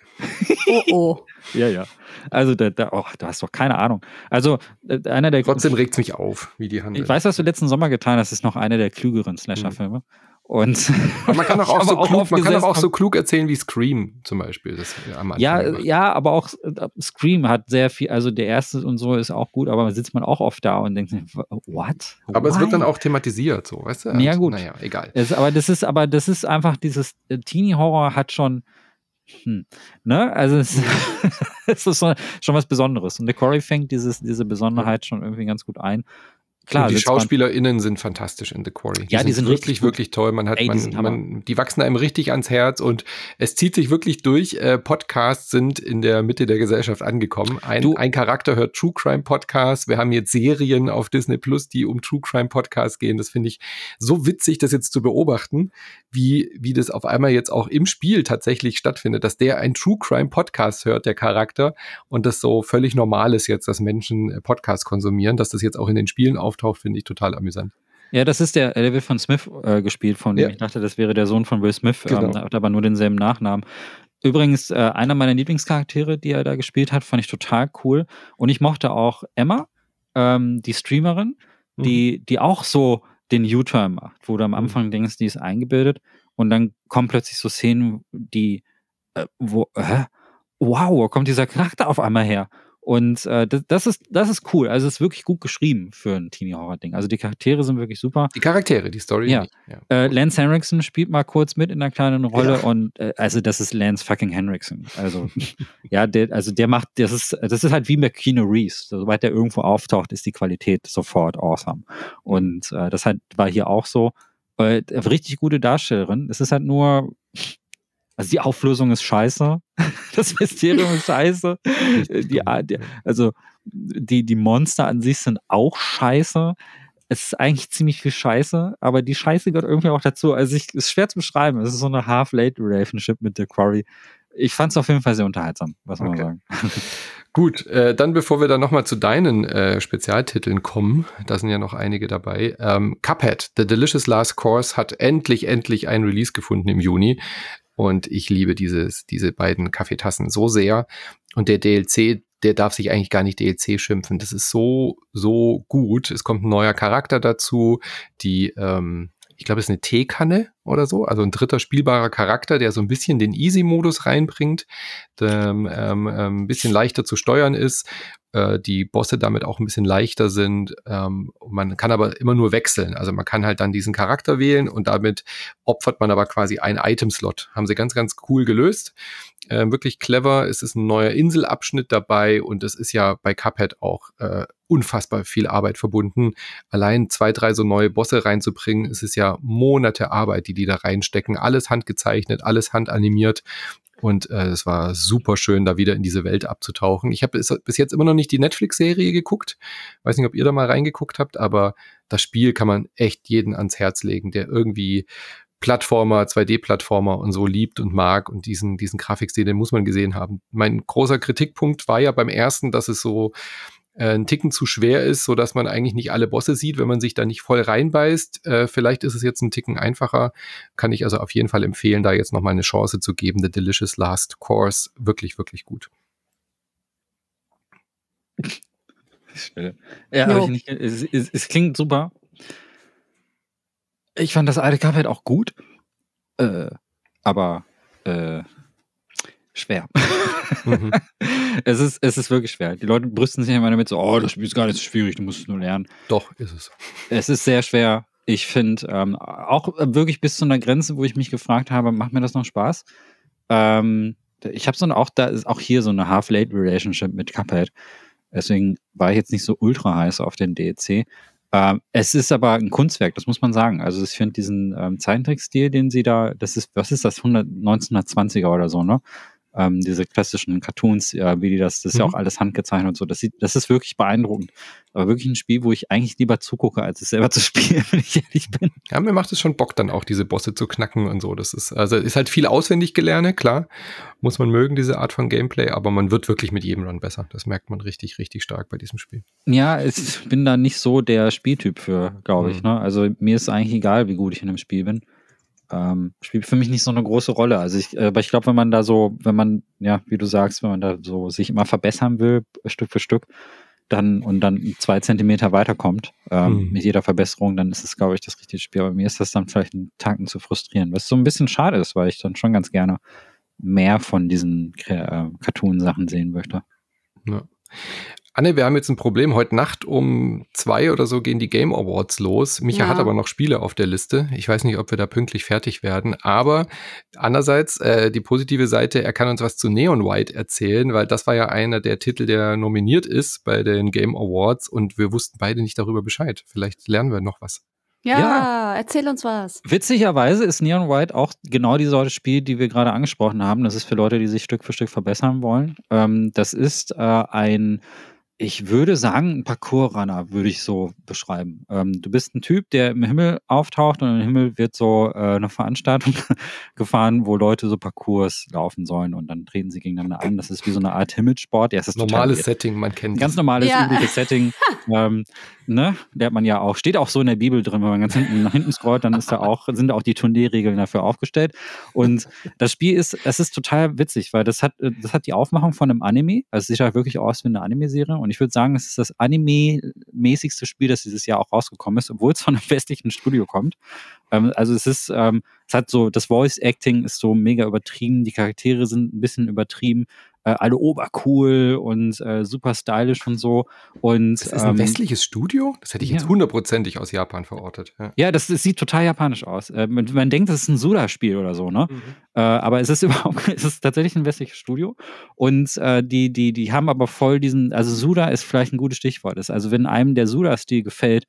Oh, oh. Ja, ja. Also da, da, oh, du hast doch keine Ahnung. Also äh, einer der Trotzdem regt's mich auf, wie die handeln. Ich weiß, was du letzten Sommer getan hast, ist noch einer der klügeren Slasher-Filme. Und Aber man kann doch auch, Ich so habe klug, man kann doch auch so klug erzählen wie Scream zum Beispiel. Das am Anfang Ja, gemacht. ja, aber auch äh, Scream hat sehr viel, also der erste und so ist auch gut, aber sitzt man auch oft da und denkt sich, what? Aber es wird dann Why? auch thematisiert, so, weißt du? Ja, Und, gut. Naja, egal. Es, aber das ist, aber das ist einfach dieses äh, Teenie-Horror hat schon, hm, ne? Also es, es ist schon was Besonderes. Und der Corey fängt dieses, diese Besonderheit schon irgendwie ganz gut ein. Klar, und die SchauspielerInnen sind fantastisch in The Quarry. Ja, die sind wirklich, richtig gut. wirklich toll. Man hat, Ey, die man, sind man, die wachsen einem richtig ans Herz und es zieht sich wirklich durch. Äh, Podcasts sind in der Mitte der Gesellschaft angekommen. Ein, Du- ein Charakter hört True Crime Podcasts. Wir haben jetzt Serien auf Disney Plus, die um True Crime Podcasts gehen. Das finde ich so witzig, das jetzt zu beobachten, wie, wie das auf einmal jetzt auch im Spiel tatsächlich stattfindet, dass der ein True Crime Podcast hört, der Charakter, und das so völlig normal ist jetzt, dass Menschen äh, Podcasts konsumieren, dass das jetzt auch in den Spielen auftaucht, finde ich total amüsant. Ja, das ist der, der wird von Smith äh, gespielt, von dem Ja. ich dachte, das wäre der Sohn von Will Smith, ähm, Genau. hat aber nur denselben Nachnamen. Übrigens, äh, einer meiner Lieblingscharaktere, die er da gespielt hat, fand ich total cool. Und ich mochte auch Emma, ähm, die Streamerin, Mhm. die, die auch so den U-Turn macht, wo du am Mhm. Anfang denkst, die ist eingebildet und dann kommen plötzlich so Szenen, die, äh, wo, äh, wow, wo kommt dieser Charakter auf einmal her? Und äh, das, das, ist, das ist cool. Also es ist wirklich gut geschrieben für ein Teenie-Horror-Ding. Also die Charaktere sind wirklich super. Die Charaktere, die Story. Ja. ja. Äh, Lance Henriksen spielt mal kurz mit in einer kleinen Rolle Ja. und äh, also das ist Lance fucking Henriksen. Also ja, der, also der macht, das ist, das ist halt wie mit Keanu Reeves. Sobald der irgendwo auftaucht, ist die Qualität sofort awesome. Und äh, das halt war hier auch so. Äh, richtig gute Darstellerin. Es ist halt nur, also die Auflösung ist scheiße, das Mysterium ist scheiße. Äh, Die, die, also die, die Monster an sich sind auch scheiße. Es ist eigentlich ziemlich viel Scheiße, aber die Scheiße gehört irgendwie auch dazu. Also ich, es ist schwer zu beschreiben. Es ist so eine Half-Late-Relationship mit der Quarry. Ich fand es auf jeden Fall sehr unterhaltsam, was man Okay. sagen. Gut, äh, dann bevor wir dann nochmal zu deinen äh, Spezialtiteln kommen, da sind ja noch einige dabei. Ähm, Cuphead, The Delicious Last Course, hat endlich, endlich ein Release gefunden im Juni. Und ich liebe dieses, diese beiden Kaffeetassen so sehr. Und der DLC der darf sich eigentlich gar nicht DLC schimpfen. Das ist so, so gut. Es kommt ein neuer Charakter dazu, die, ähm, ich glaube, es ist eine Teekanne oder so, also ein dritter spielbarer Charakter, der so ein bisschen den Easy-Modus reinbringt, der, ähm, ähm, ein bisschen leichter zu steuern ist, äh, die Bosse damit auch ein bisschen leichter sind. Ähm, man kann aber immer nur wechseln, also man kann halt dann diesen Charakter wählen und damit opfert man aber quasi einen Item-Slot. Haben sie ganz, ganz cool gelöst. Äh, wirklich clever. Es ist ein neuer Inselabschnitt dabei und es ist ja bei Cuphead auch äh, unfassbar viel Arbeit verbunden. Allein zwei, drei so neue Bosse reinzubringen, es ist ja Monate Arbeit, die die da reinstecken. Alles handgezeichnet, alles handanimiert. Und äh, es war super schön, da wieder in diese Welt abzutauchen. Ich habe bis, jetzt immer noch nicht die Netflix-Serie geguckt. Weiß nicht, ob ihr da mal reingeguckt habt, aber das Spiel kann man echt jeden ans Herz legen, der irgendwie Plattformer, 2D-Plattformer und so liebt und mag und diesen, diesen Grafikstil, den muss man gesehen haben. Mein großer Kritikpunkt war ja beim ersten, dass es so äh, ein Ticken zu schwer ist, so dass man eigentlich nicht alle Bosse sieht, wenn man sich da nicht voll reinbeißt. Äh, vielleicht ist es jetzt ein Ticken einfacher. Kann ich also auf jeden Fall empfehlen, da jetzt nochmal eine Chance zu geben. The Delicious Last Course. Wirklich, wirklich gut. Ja, nicht, es, es, es, klingt super. Ich fand das alte Cuphead auch gut, äh, aber äh, schwer. Mhm. es, ist, es ist wirklich schwer. Die Leute brüsten sich immer damit so, oh, das Spiel ist gar nicht so schwierig, du musst es nur lernen. Doch, ist es. Es ist sehr schwer. Ich finde ähm, auch wirklich bis zu einer Grenze, wo ich mich gefragt habe, macht mir das noch Spaß? Ähm, ich habe so eine, auch da ist auch hier so eine Half-Late-Relationship mit Cuphead. Deswegen war ich jetzt nicht so ultra heiß auf den DLC. Ähm, es ist aber ein Kunstwerk, das muss man sagen. Also ich finde diesen ähm, Zeichentrickstil, den sie da, das ist, was ist das, 100, 1920er oder so, ne? Ähm, diese klassischen Cartoons, ja, wie die das, das ist mhm. ja auch alles handgezeichnet und so. Das sieht, das ist wirklich beeindruckend. Aber wirklich ein Spiel, wo ich eigentlich lieber zugucke, als es selber zu spielen, wenn ich ehrlich bin. Ja, mir macht es schon Bock, dann auch diese Bosse zu knacken und so. Das ist, also ist halt viel auswendig gelerne, klar. Muss man mögen, diese Art von Gameplay, aber man wird wirklich mit jedem Run besser. Das merkt man richtig, richtig stark bei diesem Spiel. Ja, ich bin da nicht so der Spieltyp für, glaube ich. Mhm. Ne? Also mir ist eigentlich egal, wie gut ich in einem Spiel bin ähm, spielt für mich nicht so eine große Rolle. Also ich, äh, aber ich glaube, wenn man da so, wenn man, ja, wie du sagst, wenn man da so sich immer verbessern will, Stück für Stück, dann und dann zwei Zentimeter weiterkommt ähm, mhm. mit jeder Verbesserung, dann ist es, glaube ich, das richtige Spiel. Aber mir ist das dann vielleicht einen Tanken zu frustrieren, was so ein bisschen schade ist, weil ich dann schon ganz gerne mehr von diesen äh, Cartoon-Sachen sehen möchte. Ja. Anne, wir haben jetzt ein Problem. Heute Nacht um zwei oder so gehen die Game Awards los. Micha ja. hat aber noch Spiele auf der Liste. Ich weiß nicht, ob wir da pünktlich fertig werden. Aber andererseits, äh, die positive Seite, er kann uns was zu Neon White erzählen, weil das war ja einer der Titel, der nominiert ist bei den Game Awards und wir wussten beide nicht darüber Bescheid. Vielleicht lernen wir noch was. Ja, ja, erzähl uns was. Witzigerweise ist Neon White auch genau die Sorte Spiel, die wir gerade angesprochen haben. Das ist für Leute, die sich Stück für Stück verbessern wollen. Ähm, das ist äh, ein ich würde sagen, ein Parkour-Runner würde ich so beschreiben. Ähm, du bist ein Typ, der im Himmel auftaucht und im Himmel wird so äh, eine Veranstaltung gefahren, wo Leute so Parcours laufen sollen und dann treten sie gegeneinander an. Das ist wie so eine Art Himmelsport. Ja, es ist normales Setting, man kennt Ganz normales, ja. übliches Setting. ähm, ne? Lernt man ja auch. Steht auch so in der Bibel drin, wenn man ganz hinten nach hinten scrollt, dann ist da auch, sind da auch die Turnierregeln dafür aufgestellt. Und das Spiel ist, es ist total witzig, weil das hat, das hat die Aufmachung von einem Anime. Also es sieht halt wirklich aus wie eine Anime-Serie. Und ich würde sagen, es ist das Anime-mäßigste Spiel, das dieses Jahr auch rausgekommen ist, obwohl es von einem westlichen Studio kommt. Ähm, also es ist, ähm, es hat so, das Voice-Acting ist so mega übertrieben, die Charaktere sind ein bisschen übertrieben äh, alle obercool und äh, super stylisch und so. Und, das ist ein ähm, westliches Studio? Das hätte ich jetzt hundertprozentig aus Japan verortet. Ja, ja das, das, sieht total japanisch aus. Äh, man, man, denkt, das ist ein Suda-Spiel oder so, ne? Mhm. Äh, aber es ist überhaupt, es ist tatsächlich ein westliches Studio. Und äh, die, die, die haben aber voll diesen, also Suda ist vielleicht ein gutes Stichwort. Ist. Also wenn einem der Suda-Stil gefällt,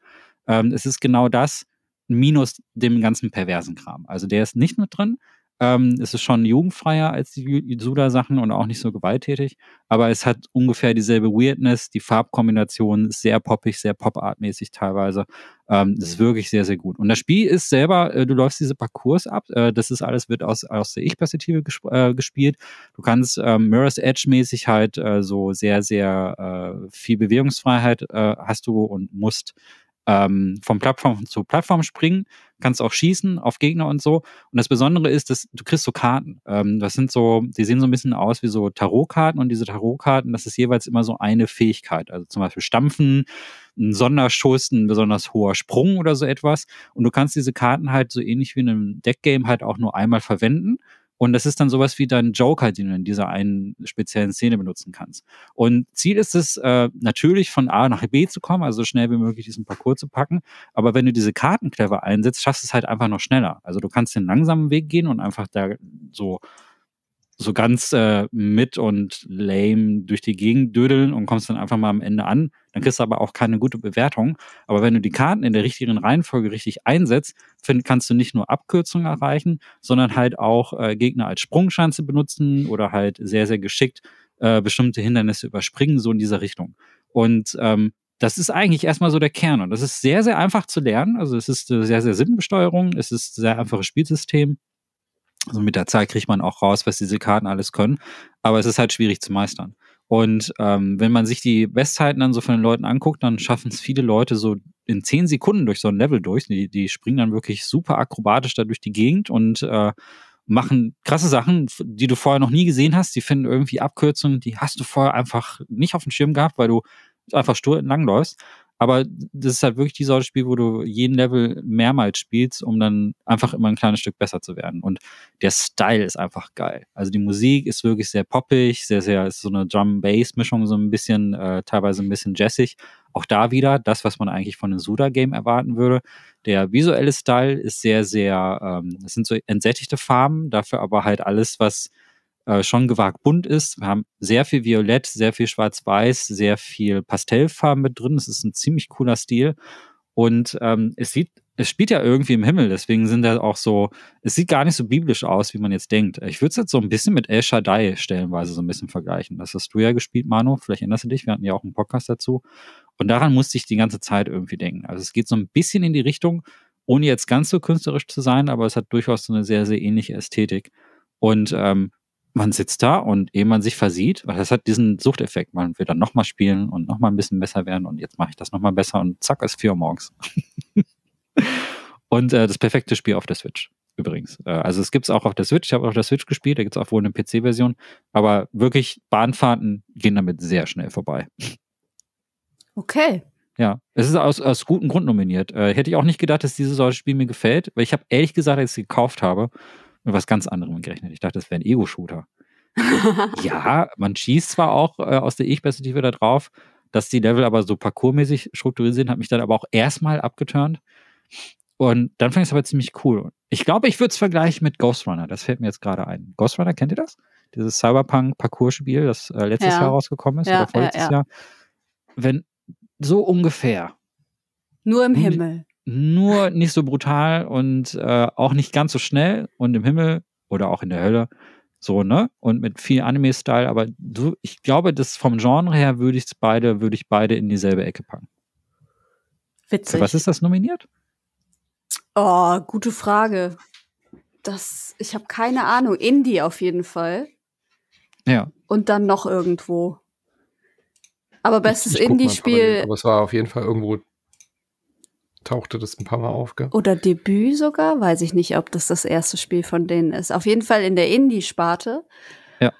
ähm, es ist genau das, minus dem ganzen perversen Kram. Also der ist nicht mit drin. Ähm, es ist schon jugendfreier als die Suda-Sachen und auch nicht so gewalttätig, aber es hat ungefähr dieselbe Weirdness. Die Farbkombination ist sehr poppig, sehr Pop-Art-mäßig teilweise. Ähm, ist mhm. wirklich sehr, sehr gut. Und das Spiel ist selber, äh, du läufst diese Parcours ab. Äh, das ist alles, wird aus, aus der Ich-Perspektive gesp äh, gespielt. Du kannst ähm, Mirror's Edge-mäßig halt äh, so sehr, sehr äh, viel Bewegungsfreiheit äh, hast du und musst ähm, von Plattform zu Plattform springen. Kannst auch schießen auf Gegner und so. Und das Besondere ist, dass du kriegst so Karten. Ähm, das sind so, die sehen so ein bisschen aus wie so Tarotkarten und diese Tarotkarten, das ist jeweils immer so eine Fähigkeit. Also zum Beispiel Stampfen, ein Sonderschuss, ein besonders hoher Sprung oder so etwas. Und du kannst diese Karten halt so ähnlich wie in einem Deckgame halt auch nur einmal verwenden. Und das ist dann sowas wie dein Joker, den du in dieser einen speziellen Szene benutzen kannst. Und Ziel ist es, äh, natürlich von A nach B zu kommen, also so schnell wie möglich diesen Parcours zu packen. Aber wenn du diese Karten clever einsetzt, schaffst du es halt einfach noch schneller. Also du kannst den langsamen Weg gehen und einfach da so so ganz äh, mit und lame durch die Gegend dödeln und kommst dann einfach mal am Ende an. Dann kriegst du aber auch keine gute Bewertung. Aber wenn du die Karten in der richtigen Reihenfolge richtig einsetzt, find, kannst du nicht nur Abkürzungen erreichen, sondern halt auch äh, Gegner als Sprungschanze benutzen oder halt sehr, sehr geschickt äh, bestimmte Hindernisse überspringen, so in dieser Richtung. Und ähm, das ist eigentlich erstmal so der Kern. Und das ist sehr, sehr einfach zu lernen. Also es ist äh, sehr, sehr Sinnbesteuerung. Es ist ein sehr einfaches Spielsystem. Also mit der Zeit kriegt man auch raus, was diese Karten alles können. Aber es ist halt schwierig zu meistern. Und ähm, wenn man sich die Bestzeiten dann so von den Leuten anguckt, dann schaffen es viele Leute so in zehn Sekunden durch so ein Level durch. Die, die springen dann wirklich super akrobatisch da durch die Gegend und äh, machen krasse Sachen, die du vorher noch nie gesehen hast. Die finden irgendwie Abkürzungen, die hast du vorher einfach nicht auf dem Schirm gehabt, weil du einfach stur entlang läufst. Aber das ist halt wirklich die Sorte Spiel, wo du jeden Level mehrmals spielst, um dann einfach immer ein kleines Stück besser zu werden. Und der Style ist einfach geil. Also die Musik ist wirklich sehr poppig, sehr, sehr, ist so eine Drum-Bass-Mischung, so ein bisschen, äh, teilweise ein bisschen jazzig. Auch da wieder das, was man eigentlich von einem Suda-Game erwarten würde. Der visuelle Style ist sehr, sehr, ähm, es sind so entsättigte Farben, dafür aber halt alles, was äh, schon gewagt bunt ist. Wir haben sehr viel Violett, sehr viel Schwarz-Weiß, sehr viel Pastellfarben mit drin. Es ist ein ziemlich cooler Stil. Und ähm, es sieht, es spielt ja irgendwie im Himmel, deswegen sind da auch so, es sieht gar nicht so biblisch aus, wie man jetzt denkt. Ich würde es jetzt so ein bisschen mit El Shaddai stellenweise so ein bisschen vergleichen. Das hast du ja gespielt, Manu. Vielleicht erinnerst du dich, wir hatten ja auch einen Podcast dazu. Und daran musste ich die ganze Zeit irgendwie denken. Also es geht so ein bisschen in die Richtung, ohne jetzt ganz so künstlerisch zu sein, aber es hat durchaus so eine sehr, sehr ähnliche Ästhetik. Und ähm, man sitzt da und ehe man sich versieht, weil das hat diesen Suchteffekt, man will dann nochmal spielen und nochmal ein bisschen besser werden und jetzt mache ich das nochmal besser und zack, ist vier Uhr morgens. und äh, das perfekte Spiel auf der Switch übrigens. Äh, also es gibt es auch auf der Switch, ich habe auf der Switch gespielt, da gibt es auch wohl eine PC-Version, aber wirklich Bahnfahrten gehen damit sehr schnell vorbei. Okay. Ja, es ist aus, aus gutem Grund nominiert. Äh, hätte ich auch nicht gedacht, dass dieses solche Spiel mir gefällt, weil ich habe ehrlich gesagt, als ich es gekauft habe, mit was ganz anderem gerechnet. Ich dachte, das wäre ein Ego-Shooter. ja, man schießt zwar auch äh, aus der Ich-Perspektive da drauf, dass die Level aber so parkourmäßig strukturiert sind, hat mich dann aber auch erstmal abgeturnt. Und dann fand ich es aber ziemlich cool. Ich glaube, ich würde es vergleichen mit Ghost Runner. Das fällt mir jetzt gerade ein. Ghost Runner, kennt ihr das? Dieses Cyberpunk-Parcours-Spiel, das äh, letztes ja. Jahr rausgekommen ist ja, oder vorletztes ja, Jahr. Wenn so ungefähr. Nur im Himmel nur nicht so brutal und äh, auch nicht ganz so schnell und im Himmel oder auch in der Hölle. So, ne? Und mit viel Anime-Style, aber du, ich glaube, das vom Genre her würde ich beide, würde ich beide in dieselbe Ecke packen. Witzig. Für was ist das nominiert? Oh, gute Frage. Das, ich habe keine Ahnung. Indie auf jeden Fall. Ja. Und dann noch irgendwo. Aber bestes Indie-Spiel. Aber es war auf jeden Fall irgendwo tauchte das ein paar Mal auf, gell? Oder Debüt sogar, weiß ich nicht, ob das das erste Spiel von denen ist. Auf jeden Fall in der Indie-Sparte. Ja.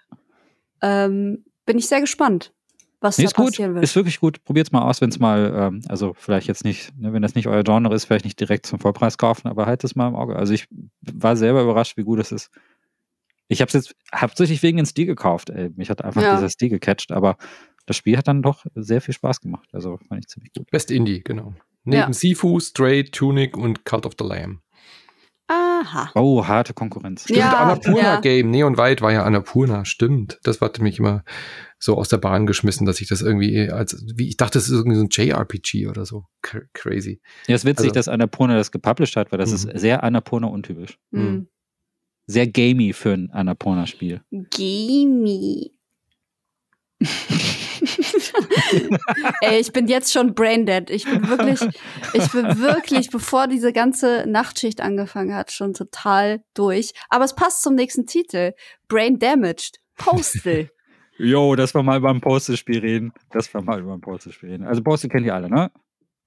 Ähm, bin ich sehr gespannt, was nee, da ist gut. passieren wird. Ist wirklich gut. Probiert's mal aus, wenn es mal, ähm, also vielleicht jetzt nicht, ne, wenn das nicht euer Genre ist, vielleicht nicht direkt zum Vollpreis kaufen, aber halt das mal im Auge. Also ich war selber überrascht, wie gut es ist. Ich habe es jetzt hauptsächlich wegen den Stil gekauft. Ey. Mich hat einfach ja. dieser Stil gecatcht, aber das Spiel hat dann doch sehr viel Spaß gemacht. Also fand ich ziemlich gut. Best Indie, genau. Neben ja. Sifu, Stray, Tunic und Cult of the Lamb. Aha. Oh, harte Konkurrenz. Stimmt, ja, Annapurna ja. Game. Neon White war ja Annapurna, stimmt. Das hat mich immer so aus der Bahn geschmissen, dass ich das irgendwie als, wie ich dachte, das ist irgendwie so ein JRPG oder so. Crazy. Ja, es ist witzig, also, dass Annapurna das gepublished hat, weil das ist mhm. sehr Annapurna untypisch. Mhm. Sehr gamey für ein Annapurna-Spiel. Gamey. Ey, ich bin jetzt schon braindead. Ich bin wirklich, ich bin wirklich, bevor diese ganze Nachtschicht angefangen hat, schon total durch. Aber es passt zum nächsten Titel. Brain Damaged. Postal. Jo, dass wir mal über ein Postal-Spiel reden. Das wir mal über ein Postal-Spiel reden. Also Postal kennt ihr alle, ne?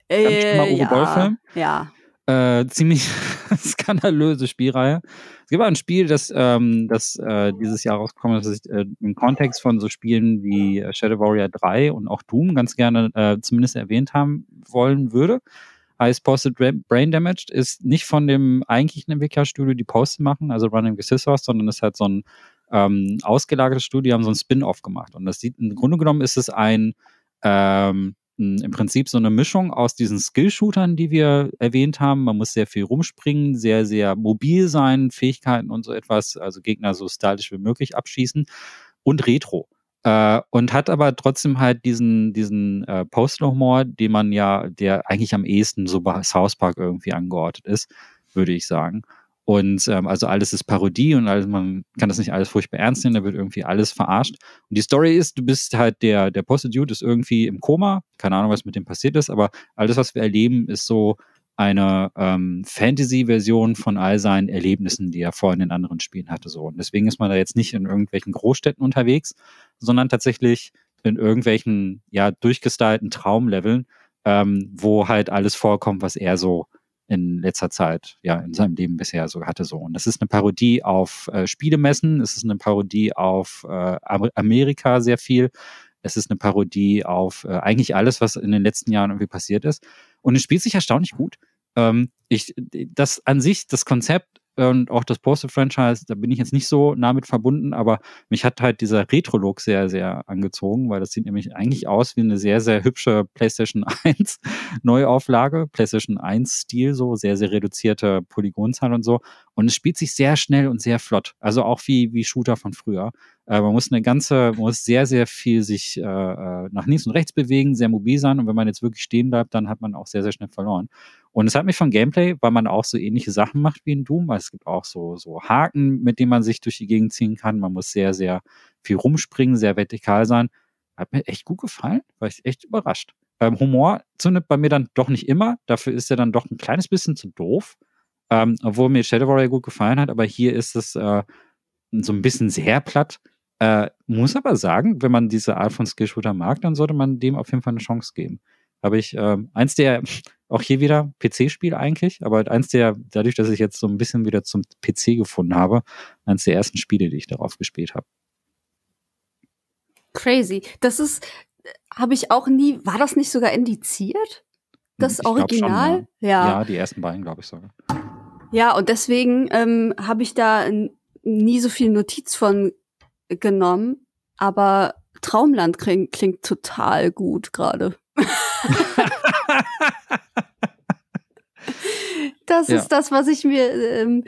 Äh, ja. Ja. Äh, ziemlich, skandalöse Spielreihe. Es gibt ein Spiel, das, ähm, das äh, dieses Jahr rausgekommen ist, das ich äh, im Kontext von so Spielen wie Shadow Warrior 3 und auch Doom ganz gerne äh, zumindest erwähnt haben wollen würde. Heißt Posted Brain Damaged ist nicht von dem eigentlichen Entwicklerstudio, die Post machen, also Running Scissors, sondern ist halt so ein ähm, ausgelagertes Studio, haben so ein Spin-off gemacht. Und das sieht, im Grunde genommen ist es ein ähm, im Prinzip so eine Mischung aus diesen Skill-Shootern, die wir erwähnt haben. Man muss sehr viel rumspringen, sehr, sehr mobil sein, Fähigkeiten und so etwas, also Gegner so stylisch wie möglich abschießen und Retro. Äh, und hat aber trotzdem halt diesen, diesen äh, Postal-Humor, den man ja, der eigentlich am ehesten so bei South Park irgendwie angeordnet ist, würde ich sagen. Und ähm, also alles ist Parodie und alles, man kann das nicht alles furchtbar ernst nehmen, da wird irgendwie alles verarscht. Und die Story ist, du bist halt der, der Prostitute ist irgendwie im Koma, keine Ahnung, was mit dem passiert ist, aber alles, was wir erleben, ist so eine ähm, Fantasy-Version von all seinen Erlebnissen, die er vorhin in anderen Spielen hatte. So. Und deswegen ist man da jetzt nicht in irgendwelchen Großstädten unterwegs, sondern tatsächlich in irgendwelchen ja durchgestylten Traumleveln, ähm, wo halt alles vorkommt, was er so in letzter Zeit, ja, in seinem Leben bisher so hatte so. Und das ist eine Parodie auf äh, Spielemessen, es ist eine Parodie auf äh, Amerika sehr viel, es ist eine Parodie auf äh, eigentlich alles, was in den letzten Jahren irgendwie passiert ist. Und es spielt sich erstaunlich gut. Ähm, ich, das an sich, das Konzept und auch das Postal-Franchise, da bin ich jetzt nicht so nah mit verbunden, aber mich hat halt dieser Retro-Look sehr, sehr angezogen, weil das sieht nämlich eigentlich aus wie eine sehr, sehr hübsche PlayStation 1 Neuauflage, PlayStation 1 Stil, so sehr, sehr reduzierte Polygonzahl und so. Und es spielt sich sehr schnell und sehr flott. Also auch wie, wie Shooter von früher. Äh, man muss eine ganze, man muss sehr, sehr viel sich äh, äh, nach links und rechts bewegen, sehr mobil sein. Und wenn man jetzt wirklich stehen bleibt, dann hat man auch sehr, sehr schnell verloren. Und es hat mich von Gameplay, weil man auch so ähnliche Sachen macht wie in Doom, weil es gibt auch so, so Haken, mit denen man sich durch die Gegend ziehen kann. Man muss sehr, sehr viel rumspringen, sehr vertikal sein. Hat mir echt gut gefallen, war ich echt überrascht. Ähm, Humor zündet bei mir dann doch nicht immer. Dafür ist er dann doch ein kleines bisschen zu doof. Ähm, obwohl mir Shadow Warrior gut gefallen hat, aber hier ist es äh, so ein bisschen sehr platt. Äh, muss aber sagen, wenn man diese Art von Skillshooter mag, dann sollte man dem auf jeden Fall eine Chance geben. Habe ich äh, eins der, auch hier wieder PC-Spiel eigentlich, aber eins der, dadurch, dass ich jetzt so ein bisschen wieder zum PC gefunden habe, eins der ersten Spiele, die ich darauf gespielt habe. Crazy. Das ist, habe ich auch nie, war das nicht sogar indiziert? Das ich Original? Schon, ja. ja. ja. die ersten beiden, glaube ich sogar. Ja, und deswegen ähm, habe ich da nie so viel Notiz von genommen, aber Traumland klingt, klingt total gut gerade. das ja. ist das, was ich mir ähm,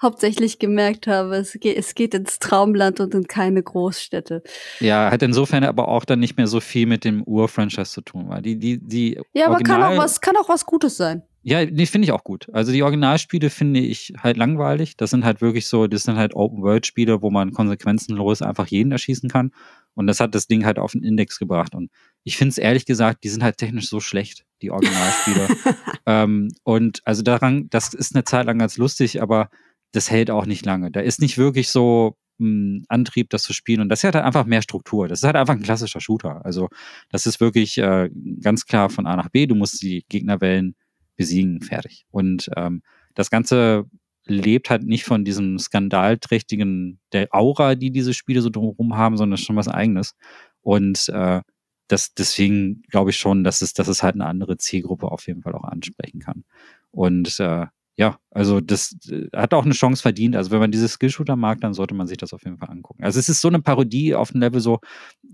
hauptsächlich gemerkt habe. Es geht, es geht ins Traumland und in keine Großstädte. Ja, hat insofern aber auch dann nicht mehr so viel mit dem Ur-Franchise zu tun, weil die, die, die. Ja, aber kann auch was, kann auch was Gutes sein. Ja, nee, finde ich auch gut. Also die Originalspiele finde ich halt langweilig. Das sind halt wirklich so, das sind halt Open-World-Spiele, wo man konsequenzenlos einfach jeden erschießen kann. Und das hat das Ding halt auf den Index gebracht. Und ich finde es ehrlich gesagt, die sind halt technisch so schlecht, die Originalspiele. ähm, und also daran, das ist eine Zeit lang ganz lustig, aber das hält auch nicht lange. Da ist nicht wirklich so ein Antrieb, das zu spielen. Und das hat halt einfach mehr Struktur. Das ist halt einfach ein klassischer Shooter. Also das ist wirklich äh, ganz klar von A nach B. Du musst die Gegnerwellen besiegen, fertig. Und ähm, das Ganze lebt halt nicht von diesem skandalträchtigen, der Aura, die diese Spiele so drumherum haben, sondern ist schon was eigenes. Und äh, das, deswegen glaube ich schon, dass es, dass es halt eine andere Zielgruppe auf jeden Fall auch ansprechen kann. Und äh, ja, also das äh, hat auch eine Chance verdient. Also wenn man diese Skillshooter mag, dann sollte man sich das auf jeden Fall angucken. Also es ist so eine Parodie auf dem Level so,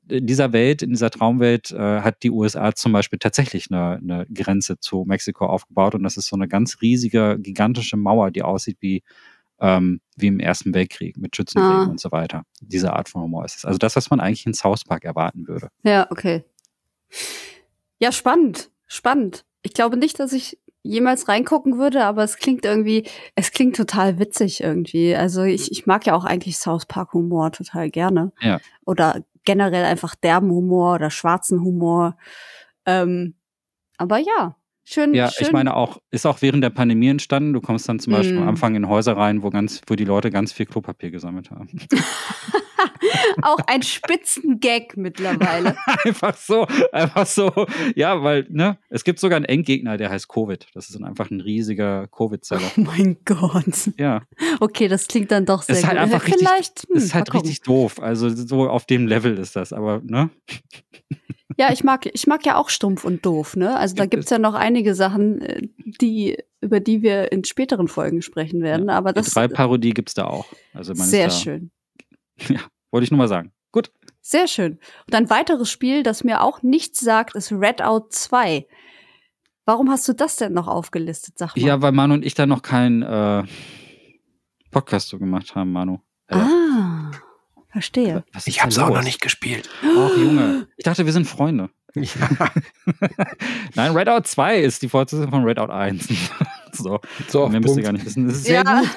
in dieser Welt, in dieser Traumwelt äh, hat die USA zum Beispiel tatsächlich eine, eine Grenze zu Mexiko aufgebaut und das ist so eine ganz riesige, gigantische Mauer, die aussieht wie, ähm, wie im Ersten Weltkrieg mit Schützengräben ah. und so weiter. Diese Art von Humor ist es. Also das, was man eigentlich in South Park erwarten würde. Ja, okay. Ja, spannend. Spannend. Ich glaube nicht, dass ich jemals reingucken würde, aber es klingt irgendwie, es klingt total witzig irgendwie. Also ich, ich mag ja auch eigentlich South Park Humor total gerne. Ja. Oder generell einfach derben Humor oder schwarzen Humor. Ähm, aber ja, Schön, Ja, schön. ich meine auch, ist auch während der Pandemie entstanden. Du kommst dann zum Beispiel am Mm. Anfang in Häuser rein, wo ganz, wo die Leute ganz viel Klopapier gesammelt haben. auch ein Spitzengag mittlerweile. einfach so, einfach so. Ja, weil, ne, es gibt sogar einen Endgegner, der heißt Covid. Das ist dann einfach ein riesiger Covid-Zeller. Oh mein Gott. Ja, Okay, das klingt dann doch sehr ist halt gut. einfach richtig, Vielleicht, hm, ist halt richtig doof. Also so auf dem Level ist das, aber, ne? Ja, ich mag, ich mag ja auch stumpf und doof, ne? Also da Gibt gibt's ja noch einige Sachen, äh, die, über die wir in späteren Folgen sprechen werden. Aber Die das drei Parodie gibt's da auch. Also man sehr ist da, schön. Ja, wollte ich nur mal sagen. Gut. Sehr schön. Und ein weiteres Spiel, das mir auch nichts sagt, ist Redout 2. Warum hast du das denn noch aufgelistet, sag mal? Ja, weil Manu und ich da noch keinen äh, Podcast so gemacht haben, Manu. Äh, Ah, verstehe. Ich da hab's auch noch nicht gespielt. Och, Junge. Ich dachte, wir sind Freunde. Ja. Nein, Redout 2 ist die Fortsetzung von Redout 1. so, So, mehr müsst ihr gar nicht wissen. Das ist sehr ja, gut.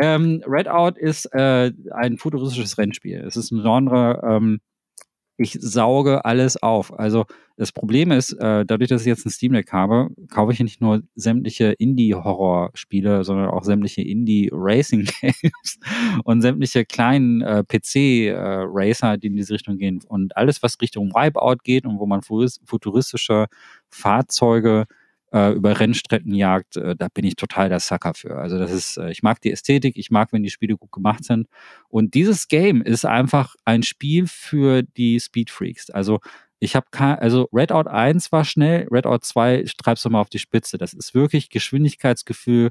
Ähm, Redout ist äh, ein futuristisches Rennspiel. Es ist ein Genre, ähm, ich sauge alles auf. Also das Problem ist, äh, dadurch, dass ich jetzt ein Steam Deck habe, kaufe ich nicht nur sämtliche Indie-Horror-Spiele, sondern auch sämtliche Indie-Racing-Games und sämtliche kleinen äh, PC-Racer, die in diese Richtung gehen. Und alles, was Richtung Wipeout geht und wo man futuristische Fahrzeuge äh, über Rennstrecken jagt, äh, da bin ich total der Sucker für. Also das ist, äh, ich mag die Ästhetik, ich mag, wenn die Spiele gut gemacht sind. Und dieses Game ist einfach ein Spiel für die Speedfreaks. Also ich habe also Redout 1 war schnell, Redout 2 treibst du mal auf die Spitze. Das ist wirklich Geschwindigkeitsgefühl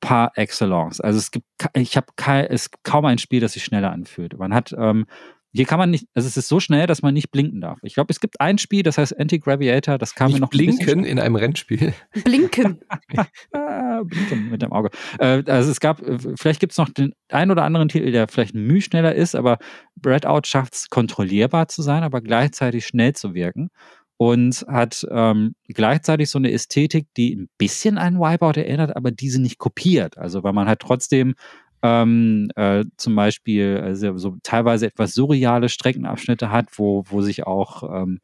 par excellence. Also es gibt, ich habe es gibt kaum ein Spiel, das sich schneller anfühlt. Man hat, ähm, hier kann man nicht, also es ist so schnell, dass man nicht blinken darf. Ich glaube, es gibt ein Spiel, das heißt Anti-Graviator, das kam mir Nicht noch ein blinken in einem Rennspiel. blinken. Ah, blinken mit dem Auge. Äh, also es gab, äh, vielleicht gibt es noch den ein oder anderen Titel, der vielleicht ein Mühe schneller ist, aber Breadout schafft es kontrollierbar zu sein, aber gleichzeitig schnell zu wirken und hat ähm, gleichzeitig so eine Ästhetik, die ein bisschen an Wipeout erinnert, aber diese nicht kopiert. Also weil man halt trotzdem ähm, äh, zum Beispiel also so teilweise etwas surreale Streckenabschnitte hat, wo, wo sich auch, ähm,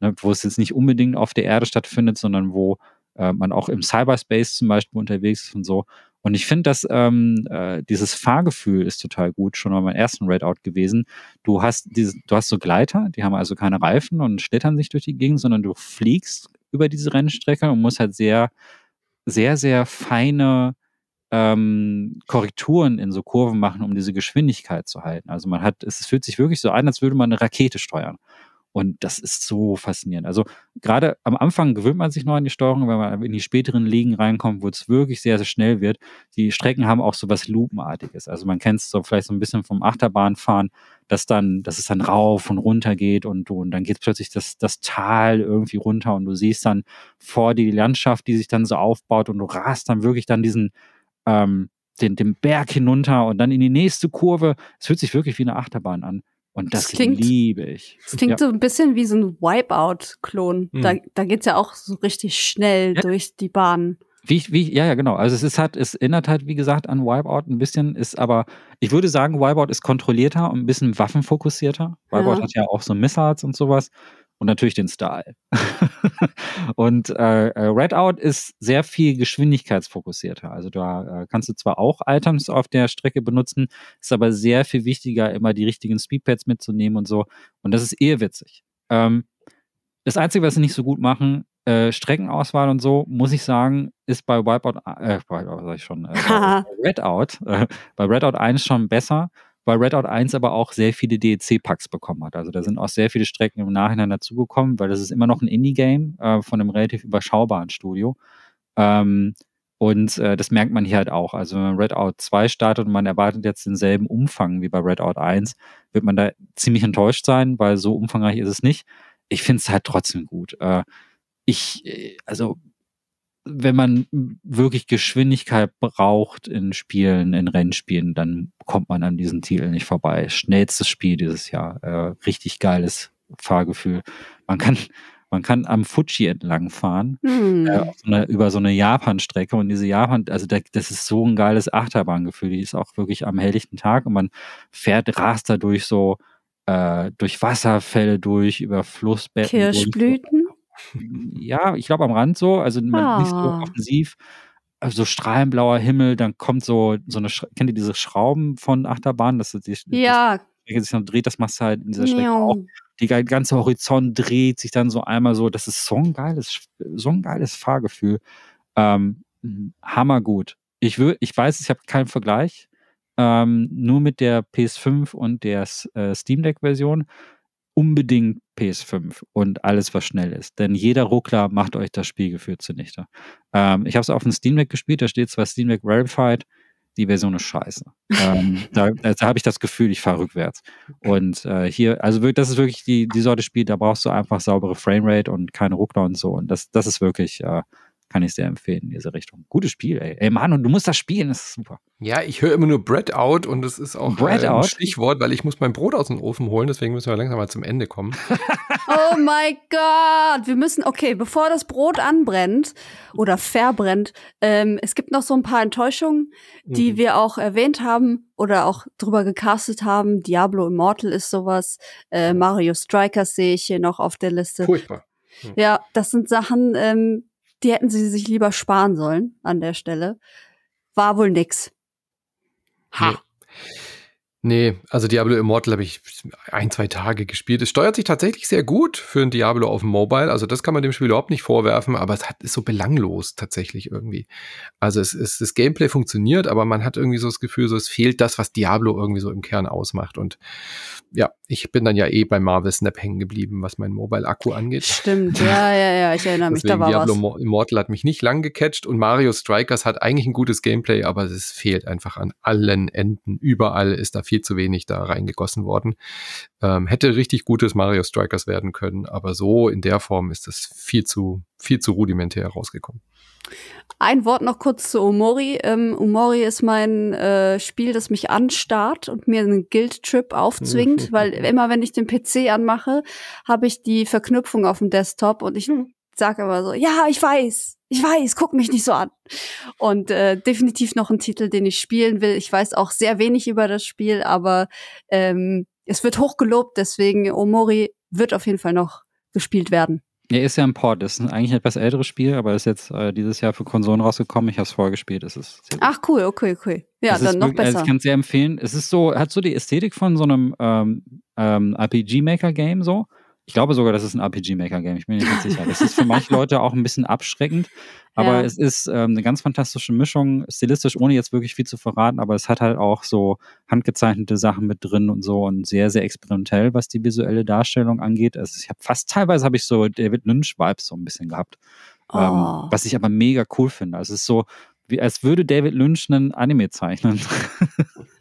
ne, wo es jetzt nicht unbedingt auf der Erde stattfindet, sondern wo äh, man auch im Cyberspace zum Beispiel unterwegs ist und so. Und ich finde, dass ähm, äh, dieses Fahrgefühl ist total gut, schon bei meinem ersten Redout gewesen. Du hast diese, du hast so Gleiter, die haben also keine Reifen und schlittern sich durch die Gegend, sondern du fliegst über diese Rennstrecke und musst halt sehr, sehr, sehr feine ähm, Korrekturen in so Kurven machen, um diese Geschwindigkeit zu halten. Also man hat, es fühlt sich wirklich so an, als würde man eine Rakete steuern. Und das ist so faszinierend. Also gerade am Anfang gewöhnt man sich noch an die Steuerung, wenn man in die späteren Ligen reinkommt, wo es wirklich sehr, sehr schnell wird. Die Strecken haben auch so was Lupenartiges. Also man kennt es so vielleicht so ein bisschen vom Achterbahnfahren, dass dann, dass es dann rauf und runter geht und, und dann geht plötzlich das, das Tal irgendwie runter und du siehst dann vor dir die Landschaft, die sich dann so aufbaut und du rast dann wirklich dann diesen, ähm, den, den Berg hinunter und dann in die nächste Kurve. Es fühlt sich wirklich wie eine Achterbahn an. Und das, Das klingt- liebe ich. Das klingt so ein bisschen wie so ein Wipeout-Klon. Hm. Da, da geht's ja auch so richtig schnell Ja. durch die Bahnen. Wie, wie, ja, ja, genau. Also es ist halt, es erinnert halt, wie gesagt, an Wipeout ein bisschen, ist aber, ich würde sagen, Wipeout ist kontrollierter und ein bisschen waffenfokussierter. Wipeout Ja. hat ja auch so Missiles und sowas. Und natürlich den Style. und äh, äh, Redout ist sehr viel geschwindigkeitsfokussierter. Also da äh, kannst du zwar auch Items auf der Strecke benutzen, ist aber sehr viel wichtiger, immer die richtigen Speedpads mitzunehmen und so. Und das ist eher witzig. Ähm, das Einzige, was sie nicht so gut machen, äh, Streckenauswahl und so, muss ich sagen, ist bei Wipeout, äh, Wipeout sag ich schon, äh, bei Redout, äh, bei Redout 1 schon besser, weil Redout 1 aber auch sehr viele DLC-Packs bekommen hat. Also da sind auch sehr viele Strecken im Nachhinein dazugekommen, weil das ist immer noch ein Indie-Game äh, von einem relativ überschaubaren Studio. Ähm, und äh, das merkt man hier halt auch. Also wenn man Redout 2 startet und man erwartet jetzt denselben Umfang wie bei Redout 1, wird man da ziemlich enttäuscht sein, weil so umfangreich ist es nicht. Ich finde es halt trotzdem gut. Äh, ich, äh, also wenn man wirklich Geschwindigkeit braucht in Spielen, in Rennspielen, dann kommt man an diesen Titel nicht vorbei. Schnellstes Spiel dieses Jahr. Äh, richtig geiles Fahrgefühl. Man kann, man kann am Fuji entlang fahren, Hm. äh, so eine, über so eine Japan-Strecke und diese Japan, also da, das ist so ein geiles Achterbahngefühl. Die ist auch wirklich am helllichten Tag und man fährt, rast da durch so, äh, durch Wasserfälle durch, über Flussbetten. Kirschblüten? Ja, ich glaube am Rand so, also ah. nicht so ah. offensiv. Also strahlenblauer Himmel, dann kommt so, so eine, kennt ihr diese Schrauben von Achterbahn? Das, die, ja. Das, sich dann dreht, das machst du halt in dieser Strecke auch. Die ganze Horizont dreht sich dann so einmal so. Das ist so ein geiles, so ein geiles Fahrgefühl. Ähm, hammergut. Ich, will, ich weiß, ich habe keinen Vergleich. Ähm, nur mit der PS5 und der äh, Steam Deck-Version unbedingt PS5 und alles, was schnell ist. Denn jeder Ruckler macht euch das Spielgefühl zunichte. Ähm, ich habe es auf dem Steam Deck gespielt, da steht zwar Steam Deck Verified, die Version ist scheiße. ähm, da da habe ich das Gefühl, ich fahre rückwärts. Und äh, hier, also das ist wirklich die, die Sorte Spiel, da brauchst du einfach saubere Framerate und keine Ruckler und so. Und das, das ist wirklich, äh, kann ich sehr empfehlen in diese Richtung. Gutes Spiel, ey. Ey, Mann, und du musst das spielen, das ist super. Ja, ich höre immer nur Bread out und das ist auch Bread ein out? Stichwort, weil ich muss mein Brot aus dem Ofen holen, deswegen müssen wir langsam mal zum Ende kommen. oh mein Gott, wir müssen, okay, bevor das Brot anbrennt oder verbrennt, ähm, es gibt noch so ein paar Enttäuschungen, die mhm. wir auch erwähnt haben oder auch drüber gecastet haben. Diablo Immortal ist sowas, äh, Mario Strikers sehe ich hier noch auf der Liste. Furchtbar. Hm. Ja, das sind Sachen, ähm, die hätten sie sich lieber sparen sollen an der Stelle. War wohl nix. Ha. Nee. Nee, also Diablo Immortal habe ich ein, zwei Tage gespielt. Es steuert sich tatsächlich sehr gut für ein Diablo auf dem Mobile. Also das kann man dem Spiel überhaupt nicht vorwerfen, aber es hat, ist so belanglos tatsächlich irgendwie. Also es ist, das Gameplay funktioniert, aber man hat irgendwie so das Gefühl, so es fehlt das, was Diablo irgendwie so im Kern ausmacht. Und ja, ich bin dann ja eh bei Marvel Snap hängen geblieben, was mein Mobile-Akku angeht. Stimmt, ja, ja, ja, ich erinnere mich, da war Diablo was. Immortal hat mich nicht lang gecatcht und Mario Strikers hat eigentlich ein gutes Gameplay, aber es fehlt einfach an allen Enden. Überall ist da viel zu wenig da reingegossen worden. Ähm, hätte richtig gutes Mario Strikers werden können, aber so in der Form ist das viel zu, viel zu rudimentär rausgekommen. Ein Wort noch kurz zu Omori. Ähm, Omori ist mein äh, Spiel, das mich anstarrt und mir einen Guild-Trip aufzwingt, weil immer wenn ich den PC anmache, habe ich die Verknüpfung auf dem Desktop und ich sage aber so, ja, ich weiß, ich weiß, guck mich nicht so an. Und äh, definitiv noch ein Titel, den ich spielen will. Ich weiß auch sehr wenig über das Spiel, aber ähm, es wird hochgelobt, deswegen Omori wird auf jeden Fall noch gespielt werden. Ja, ist ja ein Port. Das ist eigentlich ein etwas älteres Spiel, aber ist jetzt äh, dieses Jahr für Konsolen rausgekommen. Ich habe es vorher gespielt. Es ist Ach cool, okay, okay. Ja, es dann noch wirklich, besser. Also ich kann es sehr empfehlen. Es ist so, hat so die Ästhetik von so einem ähm, ähm, RPG-Maker-Game so. Ich glaube sogar, das ist ein RPG-Maker-Game. Ich bin mir nicht sicher. Das ist für manche Leute auch ein bisschen abschreckend, aber ja. es ist ähm, eine ganz fantastische Mischung, stilistisch, ohne jetzt wirklich viel zu verraten, aber es hat halt auch so handgezeichnete Sachen mit drin und so und sehr, sehr experimentell, was die visuelle Darstellung angeht. Also ich habe fast teilweise habe ich so David Lynch-Vibes so ein bisschen gehabt. Ähm, oh. Ähm, was ich aber mega cool finde. Also es ist so, wie, als würde David Lynch einen Anime zeichnen.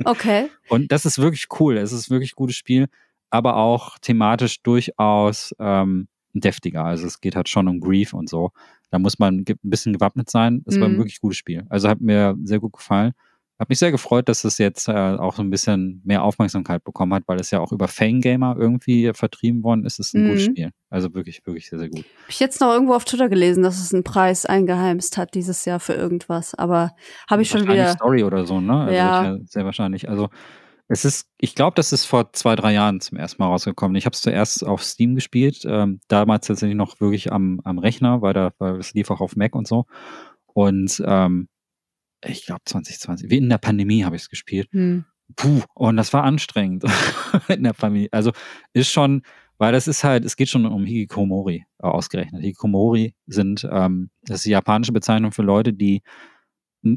Okay. und das ist wirklich cool. Es ist wirklich ein gutes Spiel aber auch thematisch durchaus ähm, deftiger. Also es geht halt schon um Grief und so. Da muss man ein bisschen gewappnet sein. Das mhm. war ein mhm. wirklich gutes Spiel. Also hat mir sehr gut gefallen. Hat mich sehr gefreut, dass es jetzt äh, auch so ein bisschen mehr Aufmerksamkeit bekommen hat, weil es ja auch über Fangamer irgendwie vertrieben worden ist. Es ist ein mhm. gutes Spiel. Also wirklich, wirklich sehr, sehr gut. Hab ich jetzt noch irgendwo auf Twitter gelesen, dass es einen Preis eingeheimst hat dieses Jahr für irgendwas. Aber habe ich schon wieder. Story oder so, ne? Also ja. Sehr wahrscheinlich. Also es ist, ich glaube, das ist vor zwei, drei Jahren zum ersten Mal rausgekommen. Ich habe es zuerst auf Steam gespielt, ähm, damals tatsächlich noch wirklich am, am Rechner, weil, da, weil es lief auch auf Mac und so. Und ähm, ich glaube 2020, wie in der Pandemie habe ich es gespielt. Hm. Puh, und das war anstrengend in der Pandemie. Also ist schon, weil das ist halt, es geht schon um Hikikomori äh, ausgerechnet. Hikikomori sind, ähm, das ist die japanische Bezeichnung für Leute, die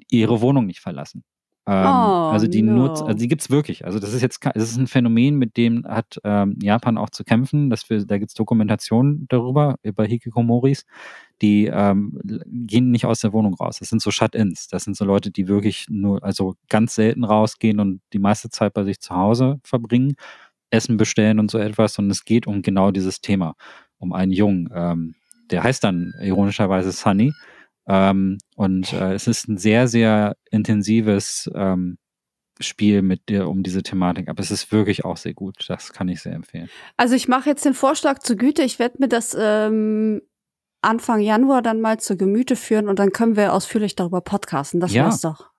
ihre Wohnung nicht verlassen. Ähm, oh, also die no. nutzt, also die gibt's wirklich. Also das ist jetzt, das ist ein Phänomen, mit dem hat ähm, Japan auch zu kämpfen. Dass wir, da gibt's Dokumentationen darüber über Hikikomoris, die ähm, gehen nicht aus der Wohnung raus. Das sind so Shut-ins. Das sind so Leute, die wirklich nur, also ganz selten rausgehen und die meiste Zeit bei sich zu Hause verbringen, Essen bestellen und so etwas. Und es geht um genau dieses Thema, um einen Jungen. Ähm, der heißt dann ironischerweise Sunny ähm, und äh, es ist ein sehr, sehr intensives ähm, Spiel mit dir um diese Thematik. Aber es ist wirklich auch sehr gut. Das kann ich sehr empfehlen. Also ich mache jetzt den Vorschlag zur Güte. Ich werde mir das ähm, Anfang Januar dann mal zur Gemüte führen und dann können wir ausführlich darüber podcasten. Das ja. war's doch.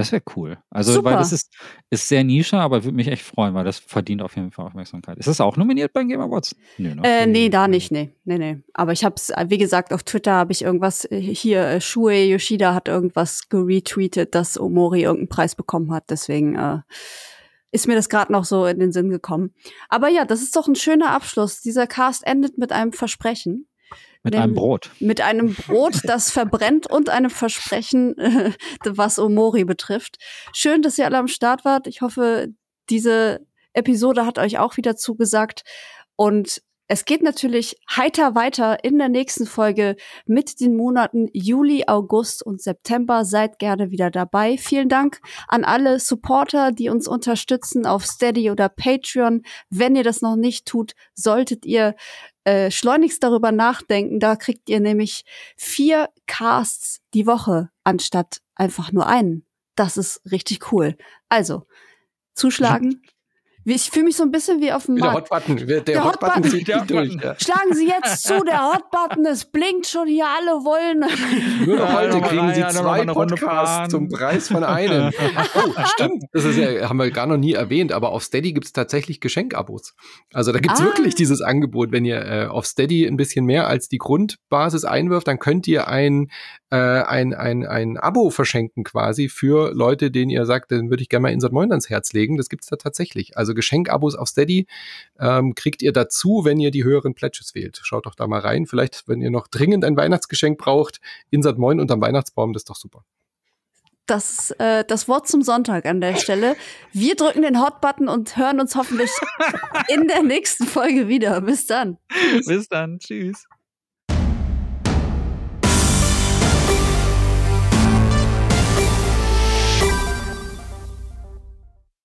Das wäre cool. Also, Super. weil das ist, ist sehr Nische, aber würde mich echt freuen, weil das verdient auf jeden Fall Aufmerksamkeit. Ist das auch nominiert beim Game Awards? Nö, ne? Äh, nee, da nicht, nee. Nee, nee. Aber ich hab's, wie gesagt, auf Twitter habe ich irgendwas, äh, hier, äh, Shue Yoshida hat irgendwas geretweetet, dass Omori irgendeinen Preis bekommen hat. Deswegen äh, ist mir das gerade noch so in den Sinn gekommen. Aber ja, das ist doch ein schöner Abschluss. Dieser Cast endet mit einem Versprechen. Mit einem Brot. Mit einem Brot, das verbrennt und einem Versprechen, äh, was Omori betrifft. Schön, dass ihr alle am Start wart. Ich hoffe, diese Episode hat euch auch wieder zugesagt. Und es geht natürlich heiter weiter in der nächsten Folge mit den Monaten Juli, August und September. Seid gerne wieder dabei. Vielen Dank an alle Supporter, die uns unterstützen auf Steady oder Patreon. Wenn ihr das noch nicht tut, solltet ihr äh, schleunigst darüber nachdenken. Da kriegt ihr nämlich vier Casts die Woche anstatt einfach nur einen. Das ist richtig cool. Also, zuschlagen. Ich fühle mich so ein bisschen wie auf dem Der Hotbutton, der, der Hotbutton Hot zieht der durch. Ja. Schlagen Sie jetzt zu, der Hotbutton, es blinkt schon hier, alle wollen. Nur noch heute kriegen rein, Sie zwei Podcasts zum Preis von einem. oh, stimmt, das ist ja, haben wir gar noch nie erwähnt, aber auf Steady gibt es tatsächlich Geschenkabos. Also da gibt es ah. wirklich dieses Angebot, wenn ihr äh, auf Steady ein bisschen mehr als die Grundbasis einwirft, dann könnt ihr ein äh, ein, ein, ein Abo verschenken quasi für Leute, denen ihr sagt, den würde ich gerne mal Insert Moin ans Herz legen. Das gibt's da tatsächlich. Also Geschenkabos auf Steady ähm, kriegt ihr dazu, wenn ihr die höheren Pledges wählt. Schaut doch da mal rein. Vielleicht, wenn ihr noch dringend ein Weihnachtsgeschenk braucht, Insert Moin unterm Weihnachtsbaum, das ist doch super das, äh, das Wort zum Sonntag an der Stelle. Wir drücken den Hot-Button und hören uns hoffentlich in der nächsten Folge wieder. Bis dann. Bis dann. Tschüss.